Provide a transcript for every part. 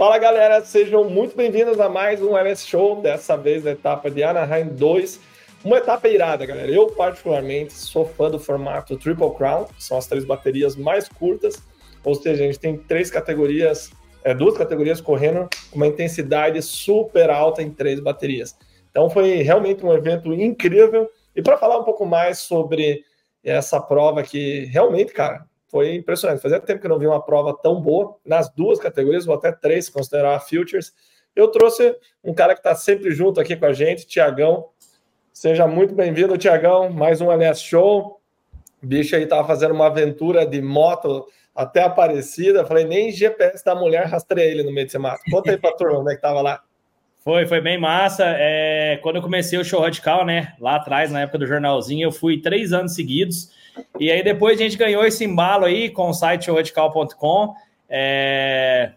Fala galera, sejam muito bem-vindos a mais um LS Show, dessa vez na etapa de Anaheim 2. Uma etapa irada, galera. Eu, particularmente, sou fã do formato Triple Crown, que são as três baterias mais curtas, ou seja, a gente tem três categorias, é, duas categorias correndo com uma intensidade super alta em três baterias. Então foi realmente um evento incrível. E para falar um pouco mais sobre essa prova que realmente, cara, foi impressionante. Fazia tempo que eu não vi uma prova tão boa nas duas categorias, ou até três, se considerar a Futures. Eu trouxe um cara que está sempre junto aqui com a gente, Tiagão. Seja muito bem-vindo, Tiagão. Mais um LS Show. O bicho aí estava fazendo uma aventura de moto até Aparecida. Falei, nem GPS da mulher rastreia ele no meio de semana. Conta aí para a turma onde é que tava lá. Foi, foi bem massa. É, quando eu comecei o show radical, né? Lá atrás, na época do jornalzinho, eu fui três anos seguidos. E aí depois a gente ganhou esse embalo aí com o site showradical.com. É,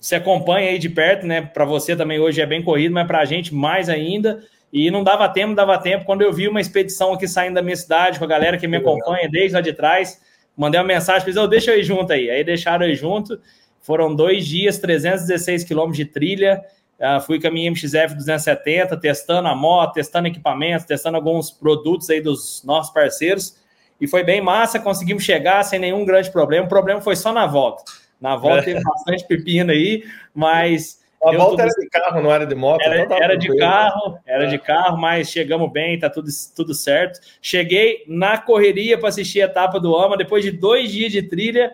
se acompanha aí de perto, né? Para você também hoje é bem corrido, mas para a gente mais ainda. E não dava tempo, não dava tempo. Quando eu vi uma expedição aqui saindo da minha cidade com a galera que me acompanha desde lá de trás, mandei uma mensagem, fiz, oh, deixa eu ir junto aí. Aí deixaram eu ir junto. Foram dois dias, 316 quilômetros de trilha. Uh, fui com a minha MXF 270, testando a moto, testando equipamentos, testando alguns produtos aí dos nossos parceiros e foi bem massa, conseguimos chegar sem nenhum grande problema. O problema foi só na volta. Na volta é. teve bastante pepino aí, mas. A volta era de carro, não era de moto? Era, então era de carro, era é. de carro, mas chegamos bem, tá tudo, tudo certo. Cheguei na correria para assistir a etapa do AMA, depois de dois dias de trilha,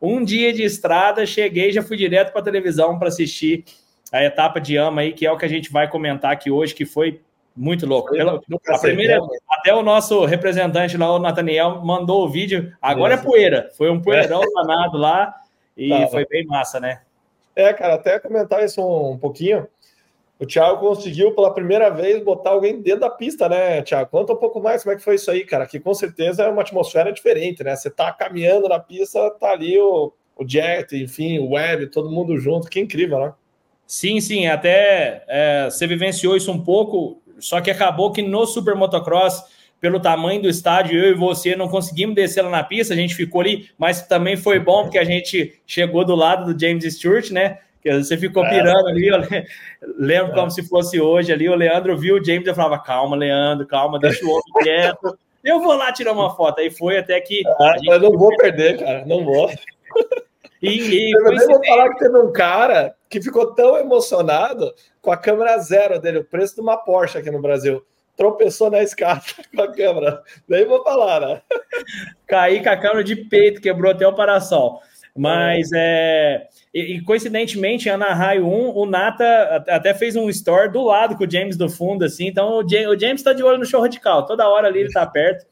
um dia de estrada, cheguei já fui direto para a televisão para assistir a etapa de AMA aí, que é o que a gente vai comentar aqui hoje, que foi muito louco. Pela, a primeira, até o nosso representante lá, o Nathaniel, mandou o vídeo. Agora é poeira. Foi um poeirão é. danado lá e tá, foi bem massa, né? É, cara, até comentar isso um, um, pouquinho. O Thiago conseguiu pela primeira vez botar alguém dentro da pista, né, Thiago? Conta um pouco mais como é que foi isso aí, cara. Que com certeza é uma atmosfera diferente, né? Você tá caminhando na pista, tá ali o, o Jet, enfim, o Web, todo mundo junto. Que incrível, né? Sim, sim, até é, você vivenciou isso um pouco só que acabou que no Super Motocross, pelo tamanho do estádio, eu e você não conseguimos descer lá na pista, a gente ficou ali, mas também foi bom porque a gente chegou do lado do James Stewart, né? Você ficou é. pirando ali, eu lembro é. como se fosse hoje ali, o Leandro viu o James e falava, calma, Leandro, calma, deixa o homem quieto. Eu vou lá tirar uma foto. Aí foi até que. Ah, gente... Eu não vou perder, cara. Não vou. E, e eu vou falar que teve um cara que ficou tão emocionado com a câmera zero dele, o preço de uma Porsche aqui no Brasil. Tropeçou na escada com a câmera. Daí vou falar, né? Caí com a câmera de peito, quebrou até o parasol. Mas é. E, coincidentemente, Ana Raio 1, o Nata até fez um store do lado com o James do fundo, assim. Então o James está de olho no show radical, toda hora ali ele está perto.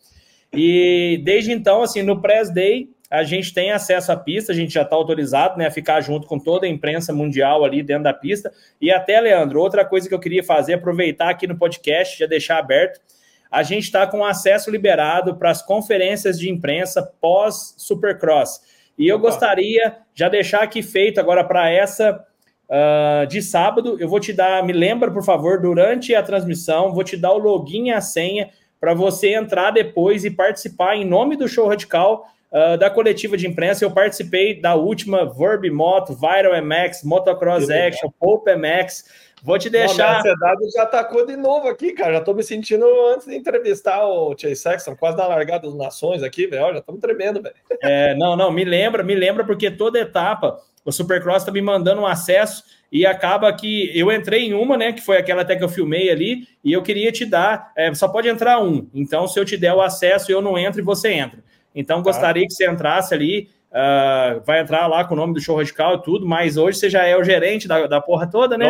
E desde então, assim, no press day, a gente tem acesso à pista, a gente já está autorizado né, a ficar junto com toda a imprensa mundial ali dentro da pista. E até, Leandro, outra coisa que eu queria fazer, aproveitar aqui no podcast, já deixar aberto, a gente está com acesso liberado para as conferências de imprensa pós-Supercross. E eu Opa. gostaria já deixar aqui feito agora para essa uh, de sábado. Eu vou te dar, me lembra, por favor, durante a transmissão, vou te dar o login e a senha para você entrar depois e participar em nome do Show Radical Uh, da coletiva de imprensa, eu participei da última Verb Moto, Viral MX, Motocross Action, Pope MX. Vou te deixar. a ansiedade já atacou de novo aqui, cara. Já tô me sentindo antes de entrevistar o Chase Sexton, quase na largada das nações aqui, velho. Já estamos tremendo, velho. É, não, não, me lembra, me lembra, porque toda etapa o Supercross tá me mandando um acesso e acaba que eu entrei em uma, né? Que foi aquela até que eu filmei ali, e eu queria te dar. É, só pode entrar um. Então, se eu te der o acesso, eu não entro e você entra. Então, tá. gostaria que você entrasse ali. Uh, vai entrar lá com o nome do show radical e tudo, mas hoje você já é o gerente da, da porra toda, né?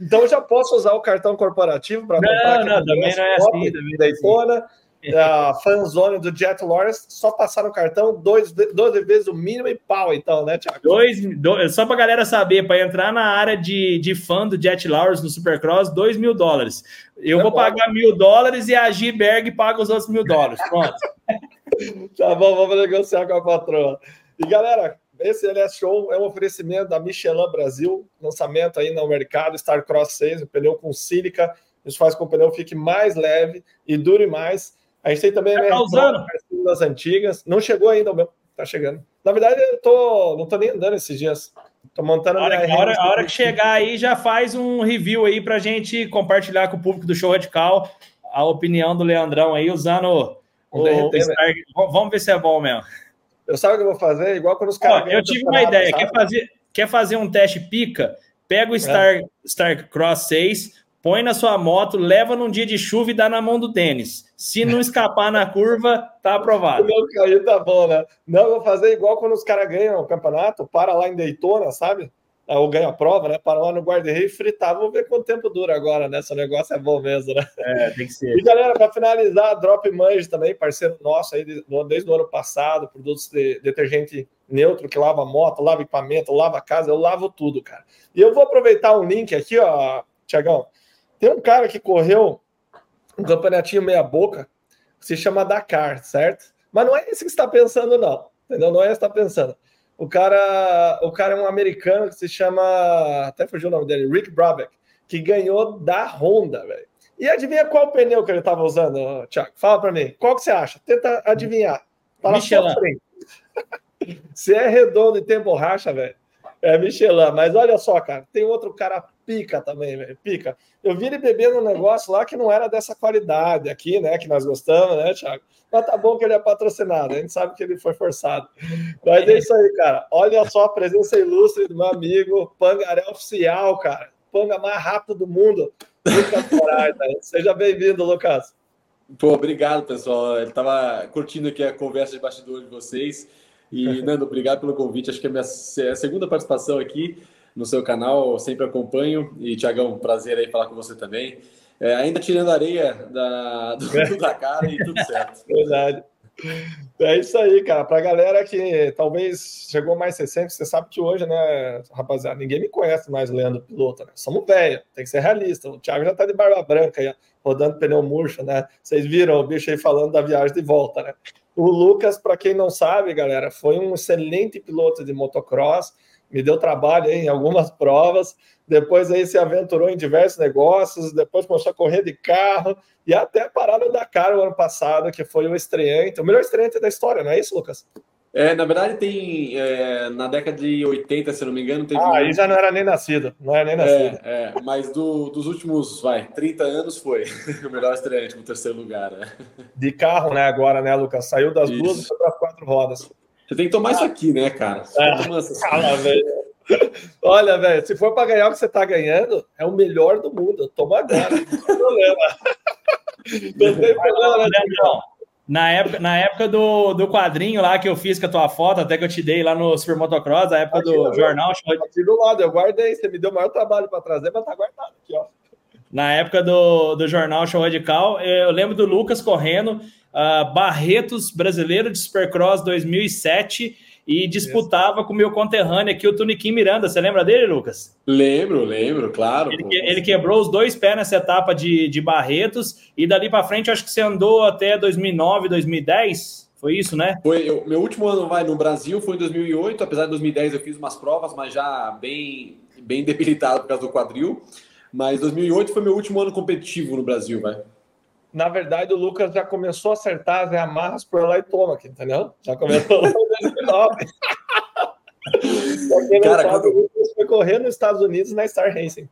Então já posso usar o cartão corporativo para comprar? Não, não, também não é assim. Também Daytona, assim. a fanzone do Jet Lawrence, só passar o cartão dois, 12 vezes o mínimo e pau, então, né, Thiago? Dois, dois, só para galera saber, para entrar na área de, de fã do Jet Lawrence no Supercross, 2 mil dólares. Eu é vou bom. pagar mil dólares e a G-Berg paga os outros mil dólares. Pronto. tá bom, vamos negociar com a patroa. E galera, esse LS Show é um oferecimento da Michelin Brasil, lançamento aí no mercado, Star Cross 6, um pneu com sílica, isso faz com que o pneu fique mais leve e dure mais. A gente tem também tá a usando. das antigas, não chegou ainda meu, tá chegando. Na verdade, eu tô, não tô nem andando esses dias. Tô montando a hora, a hora, a hora que chegar aí, já faz um review aí pra gente compartilhar com o público do Show Radical a opinião do Leandrão aí, usando o, o Star... Vamos ver se é bom mesmo. Eu sabe o que eu vou fazer? Igual quando os caras. Eu tive uma ideia. Quer fazer, quer fazer um teste pica? Pega o Star, é. Star Cross 6, põe na sua moto, leva num dia de chuva e dá na mão do tênis. Se não escapar na curva, tá aprovado. Não cair, tá bom, né? Não, vou fazer igual quando os caras ganham o campeonato, para lá em Daytona, sabe? Ou ganha a prova, né? Para lá no guarda-rei e fritar. Vamos ver quanto tempo dura agora, né? Esse negócio é bom mesmo, né? É, tem que ser. E galera, para finalizar, Drop Mange também, parceiro nosso aí desde o ano passado, produtos de detergente neutro que lava moto, lava equipamento, lava casa, eu lavo tudo, cara. E eu vou aproveitar um link aqui, ó, Tiagão. Tem um cara que correu um campeonatinho meia-boca, se chama Dakar, certo? Mas não é isso que você está pensando, não. Entendeu? Não é isso que você está pensando. O cara, o cara é um americano que se chama. Até fugiu o nome dele, Rick Brabeck, que ganhou da Honda, velho. E adivinha qual pneu que ele estava usando, Thiago? Fala para mim. Qual que você acha? Tenta adivinhar. Fala Michelin. Se é redondo e tem borracha, velho, é Michelin. Mas olha só, cara, tem outro cara pica também. Pica. Eu vi ele bebendo um negócio lá que não era dessa qualidade aqui, né? Que nós gostamos, né, Thiago? Mas tá bom que ele é patrocinado, a gente sabe que ele foi forçado. Mas é isso aí, cara. Olha só a presença ilustre do meu amigo Pangaré Oficial, cara. Panga mais rápido do mundo. Né? Seja bem-vindo, Lucas. Pô, obrigado, pessoal. Ele tava curtindo aqui a conversa de bastidor de vocês. E, Nando, obrigado pelo convite. Acho que é a minha segunda participação aqui no seu canal, sempre acompanho. E, Tiagão, prazer aí falar com você também. É, ainda tirando areia da, do, da cara e tudo certo. Verdade. É isso aí, cara. Pra galera que talvez chegou mais recente, você sabe que hoje, né, rapaziada, ninguém me conhece mais Leandro Piloto, né? Somos velho, tem que ser realista. O Thiago já tá de barba branca aí, rodando pneu murcho, né? Vocês viram o bicho aí falando da viagem de volta, né? O Lucas, para quem não sabe, galera, foi um excelente piloto de motocross me deu trabalho em algumas provas, depois aí se aventurou em diversos negócios, depois começou a correr de carro e até parar no Dakar o ano passado, que foi o estreante, o melhor estreante da história, não é isso, Lucas? É, na verdade tem, é, na década de 80, se não me engano, teve... Ah, um... aí já não era nem nascido, não era nem nascido. É, é mas do, dos últimos, vai, 30 anos foi o melhor estreante, no terceiro lugar, né? De carro, né, agora, né, Lucas? Saiu das isso. duas e foi para quatro rodas. Você tem que tomar isso aqui, né, cara? Cala, velho. Olha, velho, se for para ganhar o que você está ganhando, é o melhor do mundo. Toma agora, não tem problema. Não tem problema, né, na época, na época do, do quadrinho lá que eu fiz com a tua foto, até que eu te dei lá no Super Motocross, na época aqui, do jornal. Aqui do lado, eu guardei. Você me deu o maior trabalho para trazer, mas tá guardado aqui, ó. Na época do, do jornal Show Radical, eu lembro do Lucas correndo uh, Barretos Brasileiro de Supercross 2007 e disputava com o meu conterrâneo aqui, o Tuniquim Miranda. Você lembra dele, Lucas? Lembro, lembro, claro. Ele, ele quebrou os dois pés nessa etapa de, de Barretos e dali para frente acho que você andou até 2009, 2010. Foi isso, né? Foi, eu, meu último ano vai no Brasil foi em 2008, apesar de 2010 eu fiz umas provas, mas já bem bem debilitado por causa do quadril. Mas 2008 foi meu último ano competitivo no Brasil, vai na verdade, o Lucas já começou a acertar as amarras por lá e toma aqui, entendeu? Já começou em 2009. Cara, sabe, quando... o Lucas foi correr nos Estados Unidos na Star Racing.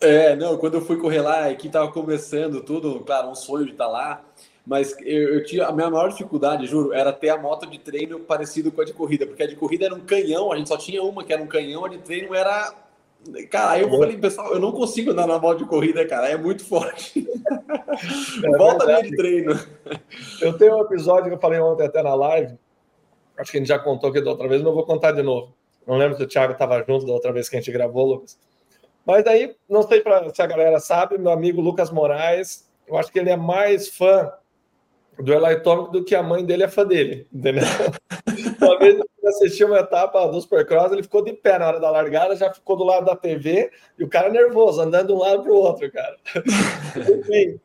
É, não, quando eu fui correr lá, aqui tava começando tudo, claro, um sonho de estar tá lá, mas eu, eu, tinha a minha maior dificuldade, juro, era ter a moto de treino parecido com a de corrida, porque a de corrida era um canhão, a gente só tinha uma que era um canhão, a de treino era Cara, aí eu falei, pessoal, eu não consigo andar na moto de corrida, cara, é muito forte. É Volta meio de treino. Eu tenho um episódio que eu falei ontem até na live, acho que a gente já contou aqui da outra vez, não vou contar de novo. Não lembro se o Thiago estava junto da outra vez que a gente gravou, Lucas. Mas aí, não sei pra, se a galera sabe, meu amigo Lucas Moraes, eu acho que ele é mais fã do Eli Tomic do que a mãe dele é fã dele, entendeu? Uma vez ele assistiu uma etapa do Supercross, ele ficou de pé na hora da largada, já ficou do lado da TV e o cara nervoso, andando de um lado para o outro, cara. Enfim,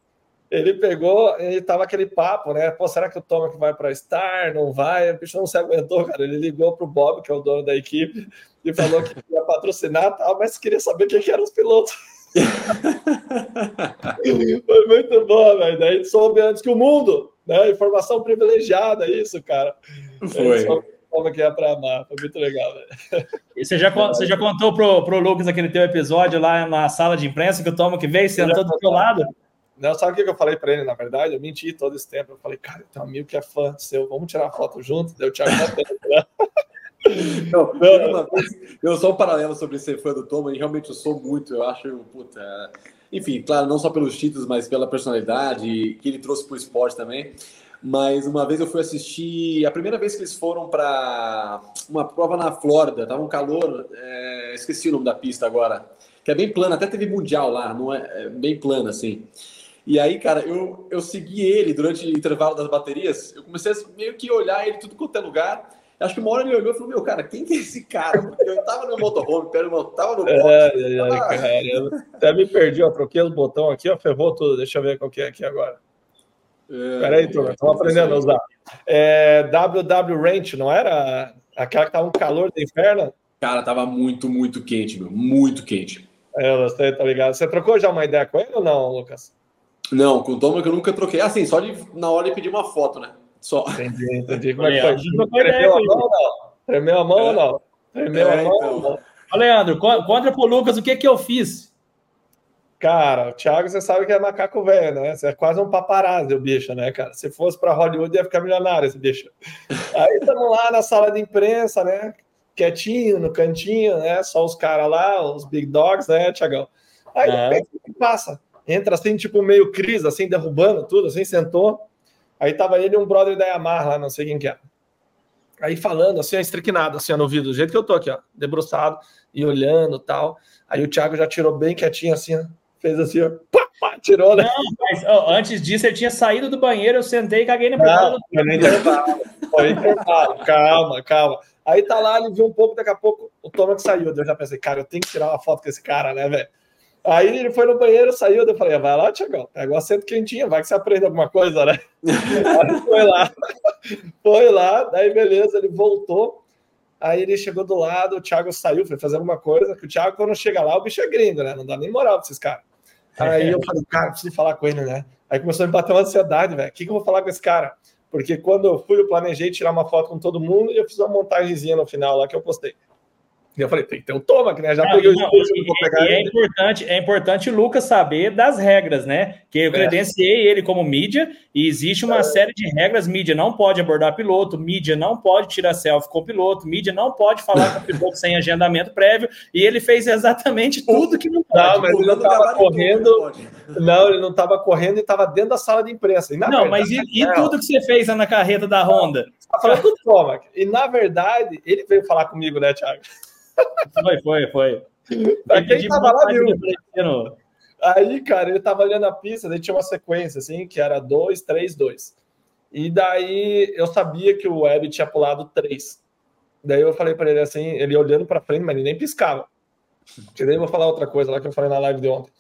ele pegou, ele tava aquele papo, né? Pô, será que o Tomac vai para Star? Não vai? O bicho não se aguentou, cara. Ele ligou pro Bob, que é o dono da equipe, e falou que ia patrocinar tal, mas queria saber quem que eram os pilotos. Foi muito bom, velho. Daí soube antes que o mundo, né? Informação privilegiada, isso, cara. Foi. Tomac ia pra amar. Foi muito legal, velho. E você já, você já contou pro, pro Lucas aquele teu episódio lá na sala de imprensa que o Tomac veio sentou do teu lado? Não, sabe o que eu falei para ele, na verdade? Eu menti todo esse tempo. Eu falei, cara, tem um amigo que é fã seu, vamos tirar foto junto? Deu Thiago né? Não, não, eu sou um paralelo sobre ser fã do Thomas, e realmente eu sou muito, eu acho, puta, enfim, claro, não só pelos títulos, mas pela personalidade que ele trouxe para o esporte também. Mas uma vez eu fui assistir, a primeira vez que eles foram para uma prova na Flórida, tava um calor, é, esqueci o nome da pista agora, que é bem plana, até teve mundial lá, não é, é bem plana assim. E aí, cara, eu, eu segui ele durante o intervalo das baterias. Eu comecei a meio que olhar ele tudo quanto é lugar. Acho que uma hora ele olhou e falou: Meu, cara, quem que é esse cara? Porque eu tava no motorhome, pera, tava no box. É, é, cara, até me perdi, ó. Troquei os botões aqui, ó, ferrou tudo. Deixa eu ver qual que é aqui agora. É, Peraí, turma, estamos aprendendo a usar. É, WW Ranch, não era aquela que tava um calor do inferno? Cara, tava muito, muito quente, meu. Muito quente. É, eu sei, tá ligado. Você trocou já uma ideia com ele ou não, Lucas? Não, com o Thomas que eu nunca troquei. Assim, só de, na hora de pedir uma foto, né? Só. Entendi, entendi. Como é que foi? Tremeu a mão ou não? Tremeu a mão ou não? Tremeu a mão ou não? Ô, Leandro, conta pro Lucas o que que eu fiz. Cara, o Thiago, você sabe que é macaco velho, né? Você é quase um paparazzi, o bicho, né, cara? Se fosse para Hollywood, ia ficar milionário esse bicho. Aí estamos lá na sala de imprensa, né? Quietinho, no cantinho, né? Só os caras lá, os big dogs, né, Thiagão? Aí é. o que passa? entra assim, tipo, meio crise, assim, derrubando tudo, assim, sentou. Aí tava ele e um brother da Yamaha lá, não sei quem que é. Aí falando, assim, estriquinado, assim, no ouvido, do jeito que eu tô aqui, ó, debruçado e olhando tal. Aí o Thiago já tirou bem quietinho, assim, ó, fez assim, ó, pá, pá, tirou, né? Não, mas ó, antes disso ele tinha saído do banheiro, eu sentei e caguei na intervalo, foi intervalo, calma, calma. Aí tá lá, ele viu um pouco, daqui a pouco o Thomas saiu. Eu já pensei, cara, eu tenho que tirar uma foto com esse cara, né, velho? Aí ele foi no banheiro, saiu, eu falei, vai lá, Tiagão, pega o assento quentinho, vai que você aprende alguma coisa, né? aí foi lá, foi lá, daí beleza, ele voltou, aí ele chegou do lado, o Thiago saiu, foi fazer alguma coisa, que o Thiago, quando chega lá, o bicho é gringo, né? Não dá nem moral pra esses caras. Aí eu falei, cara, preciso falar com ele, né? Aí começou a me bater uma ansiedade, velho, o que, que eu vou falar com esse cara? Porque quando eu fui, eu planejei tirar uma foto com todo mundo e eu fiz uma montagenzinha no final lá que eu postei. E eu falei, tem que ter um toma, né? Já não, peguei não, o discurso, e, vou pegar e é importante, é importante o Lucas saber das regras, né? Que eu é. credenciei ele como mídia e existe uma é. série de regras. Mídia não pode abordar piloto, mídia não pode tirar selfie com o piloto, mídia não pode falar com o piloto sem agendamento prévio. E ele fez exatamente tudo que não pode. Não, mas ele não estava correndo. Não, ele não estava correndo e estava dentro da sala de imprensa. não, verdade, mas e, e tudo que você fez na carreta da Honda? Você tá falando do Toma. E na verdade, ele veio falar comigo, né, Thiago? Foi, foi, foi. Pra quem tava lá, viu? Aí, cara, ele tava olhando a pista, daí tinha uma sequência, assim, que era 2, 3, 2. E daí eu sabia que o Web tinha pulado 3. Daí eu falei para ele assim, ele olhando para frente, mas ele nem piscava. E daí eu vou falar outra coisa lá que eu falei na live de ontem.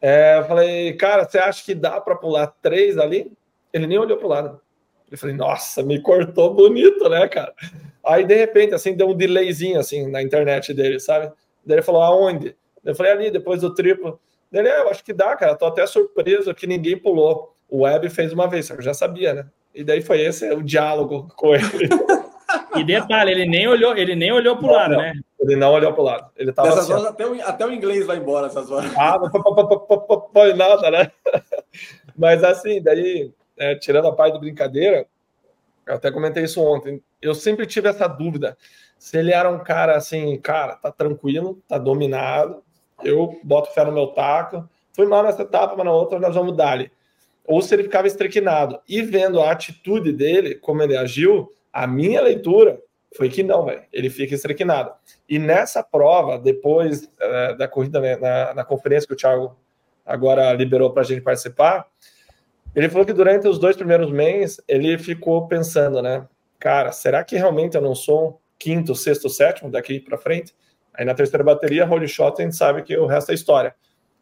É, eu falei, cara, você acha que dá para pular 3 ali? Ele nem olhou pro lado. Eu falei, nossa, me cortou bonito, né, cara? Aí, de repente, assim, deu um delayzinho, assim, na internet dele, sabe? Daí ele falou, aonde? Eu falei, ali, depois do triplo. Ele, é, eu acho que dá, cara, tô até surpreso que ninguém pulou. O Web fez uma vez, eu já sabia, né? E daí foi esse o diálogo com ele. E detalhe, ele nem olhou, ele nem olhou pro não, lado, não. né? Ele não olhou pro lado. Ele tava assim, horas, até, o, até o inglês vai embora essas horas. Ah, não foi nada, né? Mas assim, daí é, tirando a parte de brincadeira, eu até comentei isso ontem, eu sempre tive essa dúvida se ele era um cara assim, cara, tá tranquilo, tá dominado, eu boto fé no meu taco, fui mal nessa etapa, mas na outra nós vamos dar ali. Ou se ele ficava estrequinado. E vendo a atitude dele, como ele agiu, a minha leitura foi que não, velho. Ele fica estrequinado. E nessa prova, depois é, da corrida, né, na, na, conferência que o Thiago agora liberou para a gente participar, ele falou que durante os dois primeiros meses ele ficou pensando, né? Cara, será que realmente eu não sou quinto, sexto, sétimo daqui para frente? Aí na terceira bateria, holy shot, a gente sabe que o resto é história.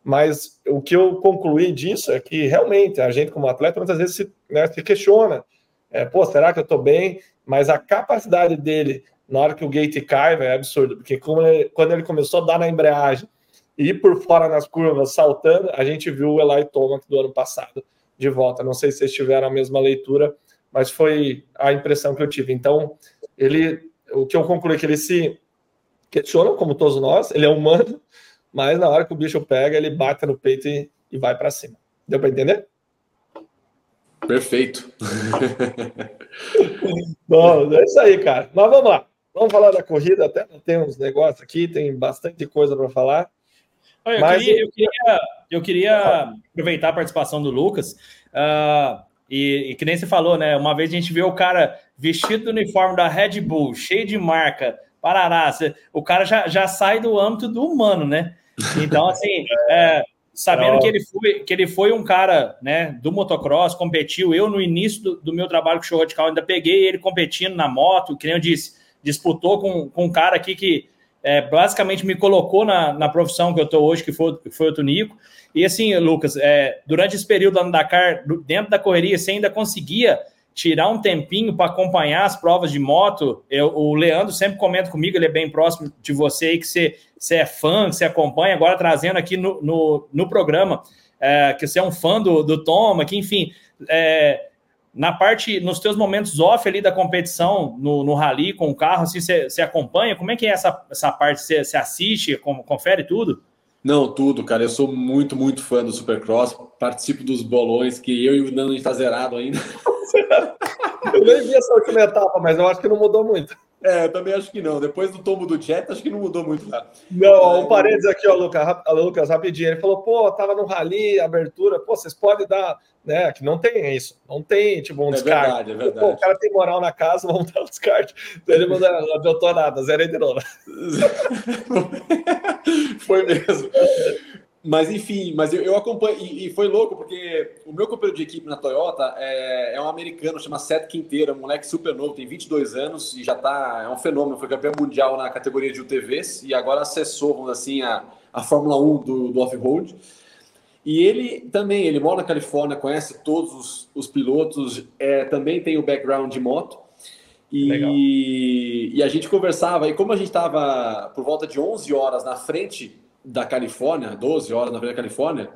Mas o que eu concluí disso é que realmente a gente, como atleta, muitas vezes se, né, se questiona: é, pô, será que eu estou bem? Mas a capacidade dele, na hora que o gate cai, véio, é absurdo, porque ele, quando ele começou a dar na embreagem e ir por fora nas curvas, saltando, a gente viu o Eli Tomac do ano passado de volta. Não sei se vocês tiveram a mesma leitura, mas foi a impressão que eu tive. Então, ele, o que eu concluí é que ele se questiona, como todos nós, ele é humano, mas na hora que o bicho pega, ele bate no peito e, e vai para cima. Deu para entender? Perfeito. Bom, é isso aí, cara. Mas vamos lá. Vamos falar da corrida, até tem uns negócios aqui, tem bastante coisa para falar. Eu, Mas... queria, eu, queria, eu queria aproveitar a participação do Lucas. Uh, e, e, que nem você falou, né? Uma vez a gente viu o cara vestido do uniforme da Red Bull, cheio de marca, parará. O cara já, já sai do âmbito do humano, né? Então, assim, é, sabendo que ele, foi, que ele foi um cara né, do motocross, competiu. Eu, no início do, do meu trabalho com o Show Radical, ainda peguei ele competindo na moto, que nem eu disse disputou com, com um cara aqui que é, basicamente me colocou na, na profissão que eu estou hoje, que foi, que foi o Tunico. E assim, Lucas, é, durante esse período lá no Dakar, dentro da correria, você ainda conseguia tirar um tempinho para acompanhar as provas de moto. Eu, o Leandro sempre comenta comigo, ele é bem próximo de você aí, que você, você é fã, que você acompanha, agora trazendo aqui no, no, no programa, é, que você é um fã do, do Toma, que enfim, é, na parte, nos teus momentos off ali da competição, no, no rally com o carro, assim, você acompanha? Como é que é essa, essa parte? Você assiste, confere tudo? Não, tudo, cara. Eu sou muito, muito fã do Supercross. Participo dos bolões, que eu e o Nando a gente tá zerado ainda. eu nem vi essa última etapa, mas eu acho que não mudou muito. É, eu também acho que não. Depois do tombo do Jet, acho que não mudou muito lá. Não, é, um parênteses aqui, ó, Lucas, Lucas, rapidinho. Ele falou, pô, tava no rally, abertura, pô, vocês podem dar, né? Que não tem isso, não tem, tipo, um é descarte. Verdade, é verdade. Pô, o cara tem moral na casa, vamos dar um descarte. Então ele mandou, não adiantou nada, zerei de novo. Foi mesmo. Mas enfim, mas eu, eu acompanho, e, e, foi louco, porque o meu companheiro de equipe na Toyota é, é um americano, chama Seth Quinteiro, um moleque super novo, tem 22 anos e já tá, é um fenômeno, foi campeão mundial na categoria de UTVs e agora acessou, vamos assim, a, a Fórmula 1 do, do off-road. E ele também, ele mora na Califórnia, conhece todos os, os pilotos, é, também tem o background de moto. E, e a gente conversava, e como a gente estava por volta de 11 horas na frente da Califórnia, 12 horas na frente da Califórnia,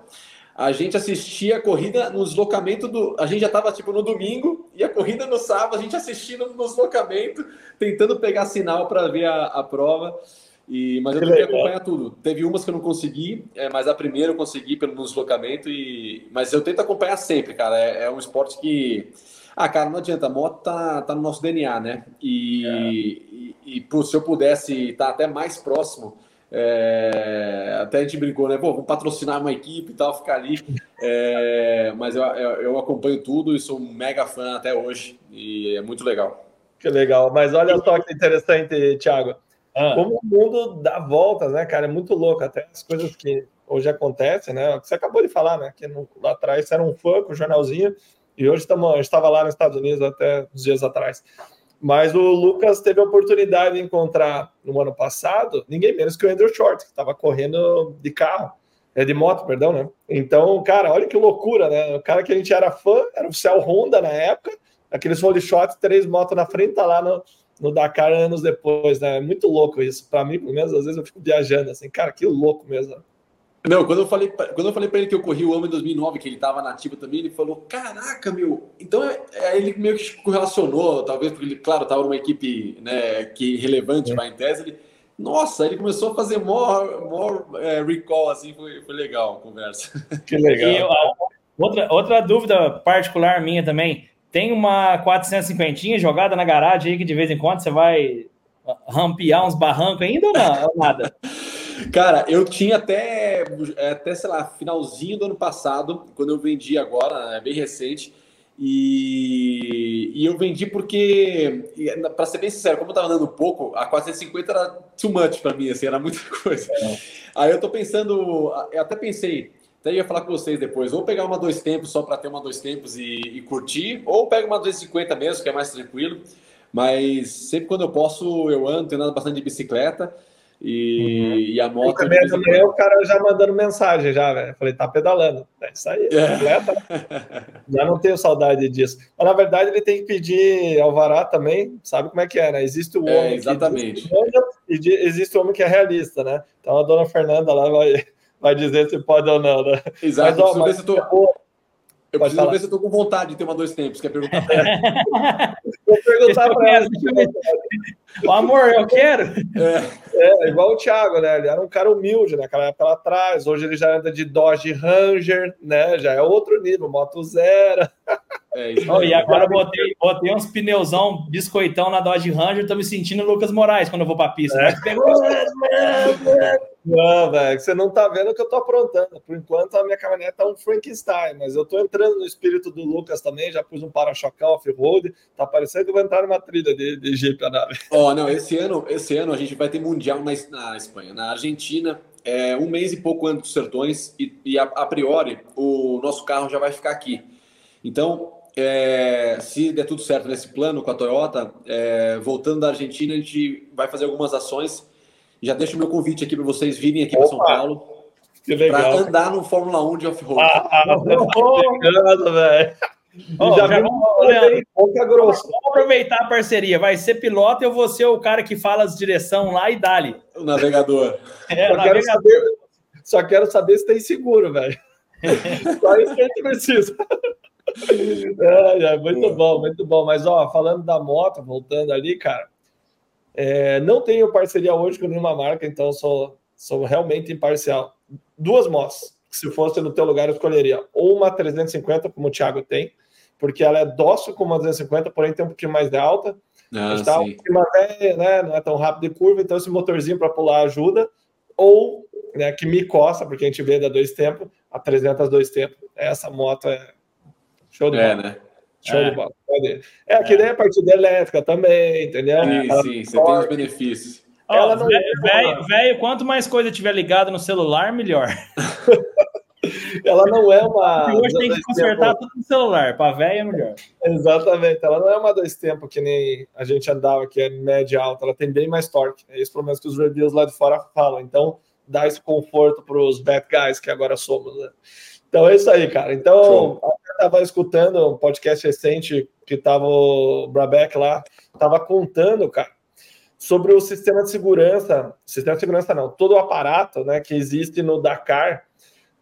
a gente assistia a corrida no deslocamento do. A gente já estava tipo no domingo e a corrida no sábado, a gente assistindo no deslocamento, tentando pegar sinal para ver a, a prova. E, mas eu tentei acompanhar tudo. Teve umas que eu não consegui, é, mas a primeira eu consegui pelo deslocamento. E, mas eu tento acompanhar sempre, cara. É, é, um esporte que. Ah, cara, não adianta. A moto tá, tá no nosso DNA, né? E, é. e, e, e se eu pudesse estar tá até mais próximo é, até a gente brincou, né? Pô, vamos patrocinar uma equipe e tal, ficar ali. É, mas eu, eu, acompanho tudo e sou um mega fã até hoje. E é muito legal. Que legal. Mas olha só que interessante, Thiago. Ah. Como o mundo dá voltas, né, cara? É muito louco. Até as coisas que hoje acontecem, né? Você acabou de falar, né? Que no, lá atrás você era um fã com o jornalzinho. E hoje estamos, estava lá nos Estados Unidos até uns dias atrás. Mas o Lucas teve a oportunidade de encontrar no ano passado ninguém menos que o Andrew Short, que estava correndo de carro, é de moto, perdão, né? Então, cara, olha que loucura, né? O cara que a gente era fã, era oficial Honda na época, aqueles holy shots, três motos na frente, tá lá no, no Dakar anos depois, né? É muito louco isso. Para mim, pelo menos, às vezes eu fico viajando assim, cara, que louco mesmo. Não, quando eu falei, quando eu falei para ele que eu corri o ano em 2009, que ele estava nativo também, ele falou: "Caraca, meu". Então é, é, ele meio que correlacionou, talvez porque ele, claro, estava numa equipe, né, que relevante é. lá em tese, ele nossa, ele começou a fazer more, more é, recall, assim, foi, foi legal a conversa. Que legal. E, outra, outra dúvida particular minha também, tem uma 450 jogada na garagem aí que de vez em quando você vai rampear uns barrancos ainda ou não? Ou nada? Cara, eu tinha até, até, sei lá, finalzinho do ano passado, quando eu vendi agora, é bem recente, e, e eu vendi porque, para ser bem sincero, como eu tava andando pouco, a 450 era too much para mim, assim, era muita coisa. É. Aí eu tô pensando, eu até pensei, até ia falar com vocês depois, ou pegar uma dois tempos só para ter uma dois tempos e, e curtir, ou pega uma 250 mesmo, que é mais tranquilo. Mas sempre quando eu posso, eu ando, tenho andado bastante de bicicleta. E, uhum. e a moto. também da manhã o cara já mandando mensagem, já, velho. Falei, tá pedalando. É isso aí, é. já não tenho saudade disso. Mas na verdade ele tem que pedir alvará também, sabe como é que é, né? Existe o é, homem é, exatamente. que e existe o homem que é realista, né? Então a dona Fernanda lá vai, vai dizer se pode ou não, né? Exato. Mas, ó, mas, tô... Eu Pode preciso falar. ver se eu tô com vontade de ter uma dois tempos. Quer perguntar pra ela? Vou perguntar para ela. amor, eu quero. É. é. igual o Thiago, né? Ele era um cara humilde naquela época lá atrás. Hoje ele já anda de Dodge Ranger, né? Já é outro nível, moto zero. É, oh, e agora botei, botei uns pneuzão biscoitão na Dodge Ranger, tô me sentindo Lucas Moraes quando eu vou pra pista. É. Pegou... Não, velho, você não tá vendo o que eu tô aprontando. Por enquanto, a minha caminhonete é um Frankenstein, mas eu tô entrando no espírito do Lucas também, já pus um para-chocão off-road, tá parecendo que eu vou entrar numa trilha de, de Jeep a nave. Ó, oh, não, esse ano, esse ano a gente vai ter Mundial na, na Espanha, na Argentina, é, um mês e pouco antes dos Sertões, e, e a, a priori, o nosso carro já vai ficar aqui. Então, é, se der tudo certo nesse plano com a Toyota, é, voltando da Argentina, a gente vai fazer algumas ações já deixo o meu convite aqui para vocês virem aqui para São Paulo. Para andar no Fórmula 1 de off-road. Ah, ah obrigado, velho. Oh, já, já vamos, Leandro, vamos aproveitar a parceria. Vai ser piloto e eu vou ser o cara que fala as direção lá e dali. O navegador. É, só, navegador. Quero saber, só quero saber se tem seguro, velho. só isso que a gente precisa. É, é, muito bom, muito bom. Mas, ó, falando da moto, voltando ali, cara, é, não tenho parceria hoje com nenhuma marca, então sou, sou realmente imparcial. Duas motos, se fosse no teu lugar, eu escolheria ou uma 350, como o Thiago tem, porque ela é dócil como uma 250, porém tem um pouquinho mais de alta. Ah, está um velha, né? Não é tão rápido de curva, então esse motorzinho para pular ajuda. Ou né, que me coça, porque a gente vê da dois tempos, a 300 dois tempos. Essa moto é show de é, bola. Né? Show é. de bola. É, que nem a partida elétrica também, entendeu? Sim, ela sim, você tem os benefícios. Ela não... velho, velho, quanto mais coisa tiver ligada no celular, melhor. ela não é uma. hoje tem que consertar tudo no celular, para velho é melhor. Exatamente, ela não é uma dois tempos que nem a gente andava, que é média alta, ela tem bem mais torque. É isso pelo menos que os reviews lá de fora falam. Então, dá esse conforto para os bad guys que agora somos. Né? Então é isso aí, cara. Então, estava escutando um podcast recente que estava o Brabeck lá, estava contando, cara, sobre o sistema de segurança, sistema de segurança não, todo o aparato, né, que existe no Dakar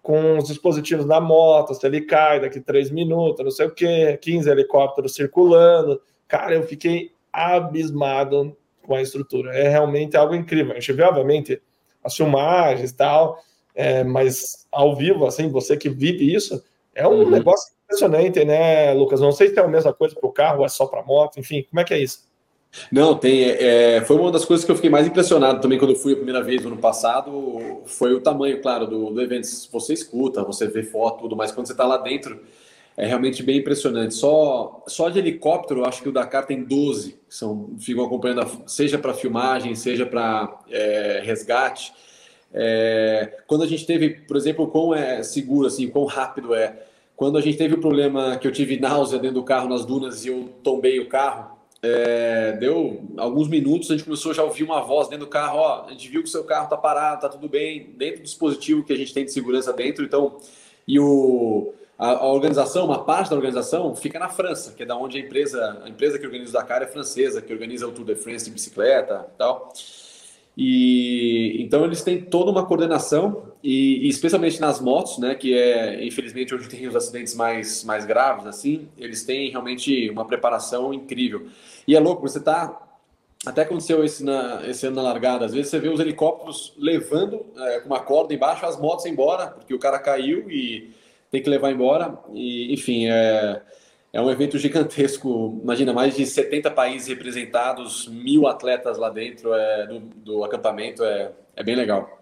com os dispositivos na moto, se ele cai daqui três minutos, não sei o quê, 15 helicópteros circulando. Cara, eu fiquei abismado com a estrutura. É realmente algo incrível. A gente vê, obviamente, as filmagens e tal, é, mas ao vivo, assim, você que vive isso, é um uhum. negócio impressionante, né, Lucas? Não sei se é a mesma coisa para o carro, é só para moto, enfim, como é que é isso? Não, tem. É, foi uma das coisas que eu fiquei mais impressionado também quando eu fui a primeira vez no ano passado. Foi o tamanho, claro, do, do evento. Você escuta, você vê foto, tudo, mas quando você está lá dentro, é realmente bem impressionante. Só, só de helicóptero, acho que o Dakar tem 12 que são, ficam acompanhando, seja para filmagem, seja para é, resgate. É, quando a gente teve, por exemplo, quão é seguro, assim, quão rápido é. Quando a gente teve o problema que eu tive náusea dentro do carro nas dunas e eu tombei o carro, é, deu alguns minutos, a gente começou já a ouvir uma voz dentro do carro, ó, a gente viu que o seu carro tá parado, tá tudo bem, dentro do dispositivo que a gente tem de segurança dentro, então, e o, a, a organização, uma parte da organização fica na França, que é da onde a empresa, a empresa que organiza o Dakar é francesa, que organiza o Tour de France de bicicleta e tal, e então eles têm toda uma coordenação e, e, especialmente nas motos, né, que é infelizmente onde tem os acidentes mais mais graves assim, eles têm realmente uma preparação incrível. E é louco, você tá até aconteceu esse, na, esse ano na largada, às vezes você vê os helicópteros levando é, com uma corda embaixo as motos embora, porque o cara caiu e tem que levar embora. E, enfim, é, é um evento gigantesco. Imagina, mais de 70 países representados, mil atletas lá dentro é, do, do acampamento. É, é bem legal.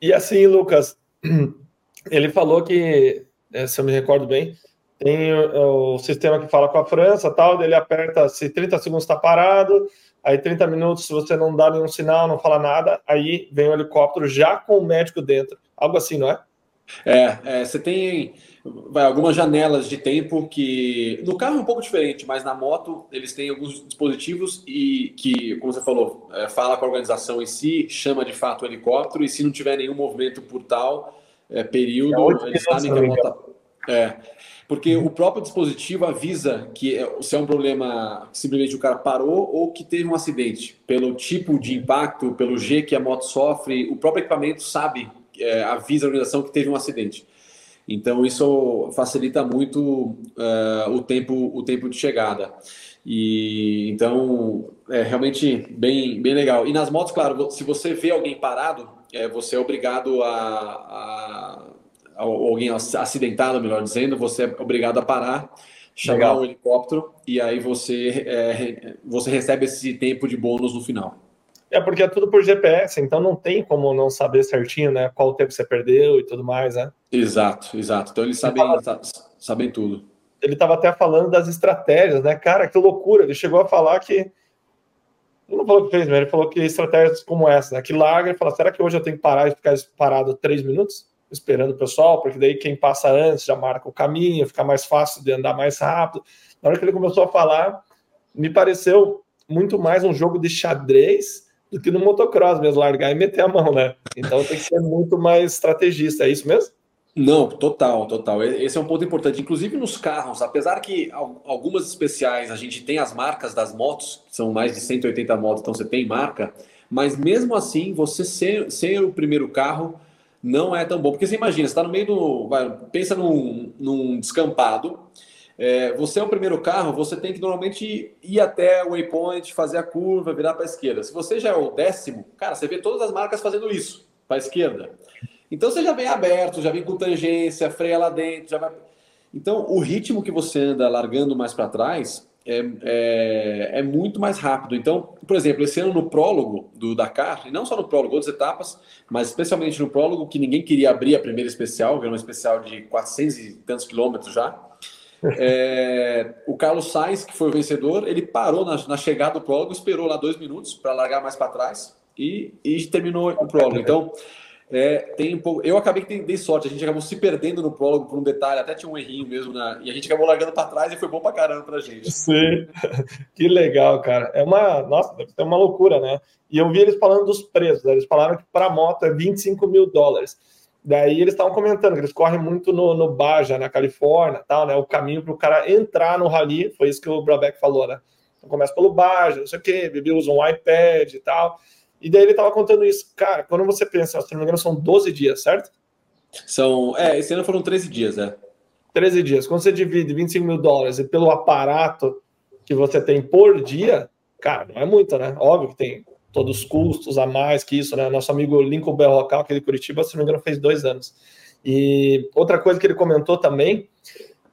E assim, Lucas, ele falou que, é, se eu me recordo bem, tem o, o sistema que fala com a França, tal, ele aperta se 30 segundos está parado, aí 30 minutos, se você não dá nenhum sinal, não fala nada, aí vem o helicóptero já com o médico dentro. Algo assim, não é? É, é você tem vai, algumas janelas de tempo que no carro é um pouco diferente, mas na moto eles têm alguns dispositivos e que, como você falou, é, fala com a organização em si, chama de fato o helicóptero e se não tiver nenhum movimento por tal é, período, é eles sabem que a moto tá- é porque o próprio dispositivo avisa que é, se é um problema simplesmente o cara parou ou que teve um acidente. Pelo tipo de impacto, pelo G que a moto sofre, o próprio equipamento sabe, é, avisa a organização que teve um acidente. Então isso facilita muito uh, o tempo o tempo de chegada. E então é realmente bem bem legal. E nas motos, claro, se você vê alguém parado, é, você é obrigado a, a, a alguém acidentado, melhor dizendo, você é obrigado a parar chamar Legal. o helicóptero e aí você, é, você recebe esse tempo de bônus no final. É porque é tudo por GPS, então não tem como não saber certinho, né? Qual tempo você perdeu e tudo mais, né? Exato, exato. Então eles sabem, tava, sabem tudo. Ele estava até falando das estratégias, né? Cara, que loucura. Ele chegou a falar que. Ele não falou que fez, mas ele falou que estratégias como essa, né? Que larga e fala: será que hoje eu tenho que parar e ficar parado três minutos? esperando o pessoal, porque daí quem passa antes já marca o caminho, fica mais fácil de andar mais rápido. Na hora que ele começou a falar, me pareceu muito mais um jogo de xadrez do que no motocross mesmo, largar e meter a mão, né? Então tem que ser muito mais estrategista, é isso mesmo? Não, total, total. Esse é um ponto importante. Inclusive nos carros, apesar que algumas especiais a gente tem as marcas das motos, são mais de 180 motos, então você tem marca, mas mesmo assim, você ser, ser o primeiro carro não é tão bom. Porque você imagina, você está no meio do. Vai, pensa num, num descampado. É, você é o primeiro carro, você tem que normalmente ir até o waypoint, fazer a curva, virar para a esquerda. Se você já é o décimo, cara, você vê todas as marcas fazendo isso, para a esquerda. Então você já vem aberto, já vem com tangência, freia lá dentro, já vai. Então o ritmo que você anda largando mais para trás é, é, é, muito mais rápido. Então, por exemplo, esse ano no prólogo do Dakar, e não só no prólogo, outras etapas, mas especialmente no prólogo, que ninguém queria abrir a primeira especial, que era uma especial de 400 e tantos quilômetros já. É, o Carlos Sainz, que foi o vencedor, ele parou na, na chegada do prólogo, esperou lá dois minutos para largar mais para trás e, e terminou o prólogo. Então, é, tem um pouco, eu acabei que dei sorte, a gente acabou se perdendo no prólogo por um detalhe, até tinha um errinho mesmo, na, e a gente acabou largando para trás e foi bom para caramba pra gente. Sim, que legal, cara. É uma, nossa, é uma loucura, né? E eu vi eles falando dos preços, né? eles falaram que para moto é 25 mil dólares. Daí eles estavam comentando que eles correm muito no, no Baja, na Califórnia, tal, né? O caminho para o cara entrar no rally, foi isso que o Brabeck falou, né? Então começa pelo Baja, não sei o quê, Bibi usa um iPad e tal. E daí ele estava contando isso. Cara, quando você pensa, se não me engano, são 12 dias, certo? São. É, esse ano foram 13 dias, né? 13 dias. Quando você divide 25 mil dólares e pelo aparato que você tem por dia, cara, não é muito, né? Óbvio que tem todos os custos a mais que isso, né? Nosso amigo Lincoln Berrocal, aquele Curitiba, se não me engano, fez dois anos. E outra coisa que ele comentou também,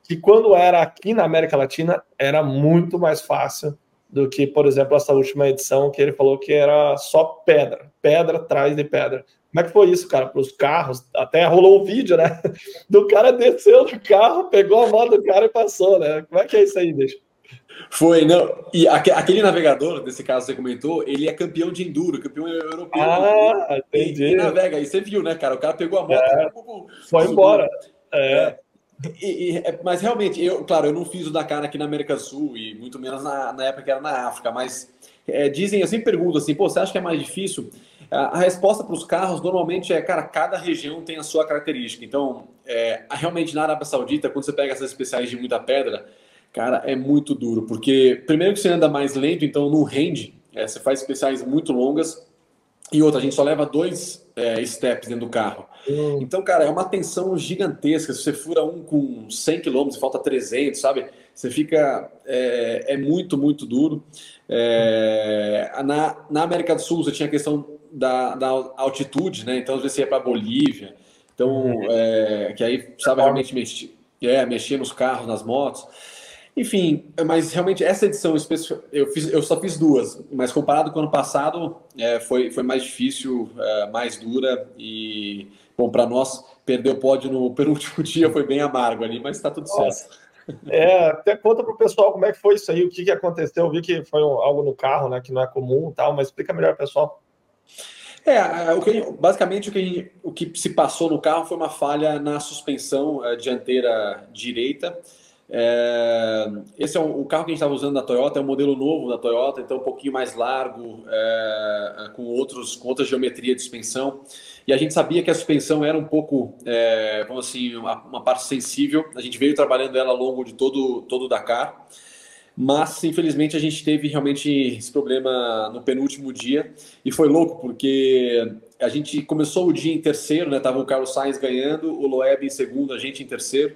que quando era aqui na América Latina, era muito mais fácil do que, por exemplo, essa última edição que ele falou que era só pedra, pedra atrás de pedra. Como é que foi isso, cara, para os carros? Até rolou um vídeo, né? Do cara desceu do carro, pegou a moto do cara e passou, né? Como é que é isso aí, deixa? Foi, não. E aquele navegador, desse caso que você comentou, ele é campeão de enduro, campeão europeu. Ah, entendi. E, navega, e você viu, né, cara? O cara pegou a moto é, e foi embora. É. é. E, e, é, mas realmente, eu, claro, eu não fiz o Dakar aqui na América do Sul e muito menos na, na época que era na África, mas é, dizem, eu sempre pergunto assim, pô, você acha que é mais difícil? A, a resposta para os carros normalmente é, cara, cada região tem a sua característica. Então, é, realmente na Arábia Saudita, quando você pega essas especiais de muita pedra, cara, é muito duro, porque primeiro que você anda mais lento, então não rende, é, você faz especiais muito longas, e outra, a gente só leva dois é, steps dentro do carro. Hum. Então, cara, é uma tensão gigantesca. Se você fura um com 100 km e falta 300, sabe? Você fica. É, é muito, muito duro. É, na, na América do Sul, você tinha a questão da, da altitude, né? Então, às vezes você ia para Bolívia. Então, é, que aí precisava realmente mexer, é, mexer nos carros, nas motos. Enfim, mas realmente essa edição eu, fiz, eu só fiz duas, mas comparado com o ano passado, é, foi, foi mais difícil, é, mais dura e, bom, para nós, perder o pódio no penúltimo dia foi bem amargo ali, mas está tudo certo. É, até conta para o pessoal como é que foi isso aí, o que, que aconteceu. Eu vi que foi algo no carro, né, que não é comum tal, mas explica melhor, pessoal. É, o que, basicamente o que, o que se passou no carro foi uma falha na suspensão é, dianteira direita. É, esse é o, o, carro que a gente estava usando na Toyota, é um modelo novo da Toyota, então um pouquinho mais largo, é, com, outros, com outra geometria de suspensão. E a gente sabia que a suspensão era um pouco, é, vamos assim, uma, uma, parte sensível. A gente veio trabalhando ela ao longo de todo, todo o Dakar. Mas, infelizmente, a gente teve realmente esse problema no penúltimo dia. E foi louco, porque a gente começou o dia em terceiro, né? Tava o Carlos Sainz ganhando, o Loeb em segundo, a gente em terceiro.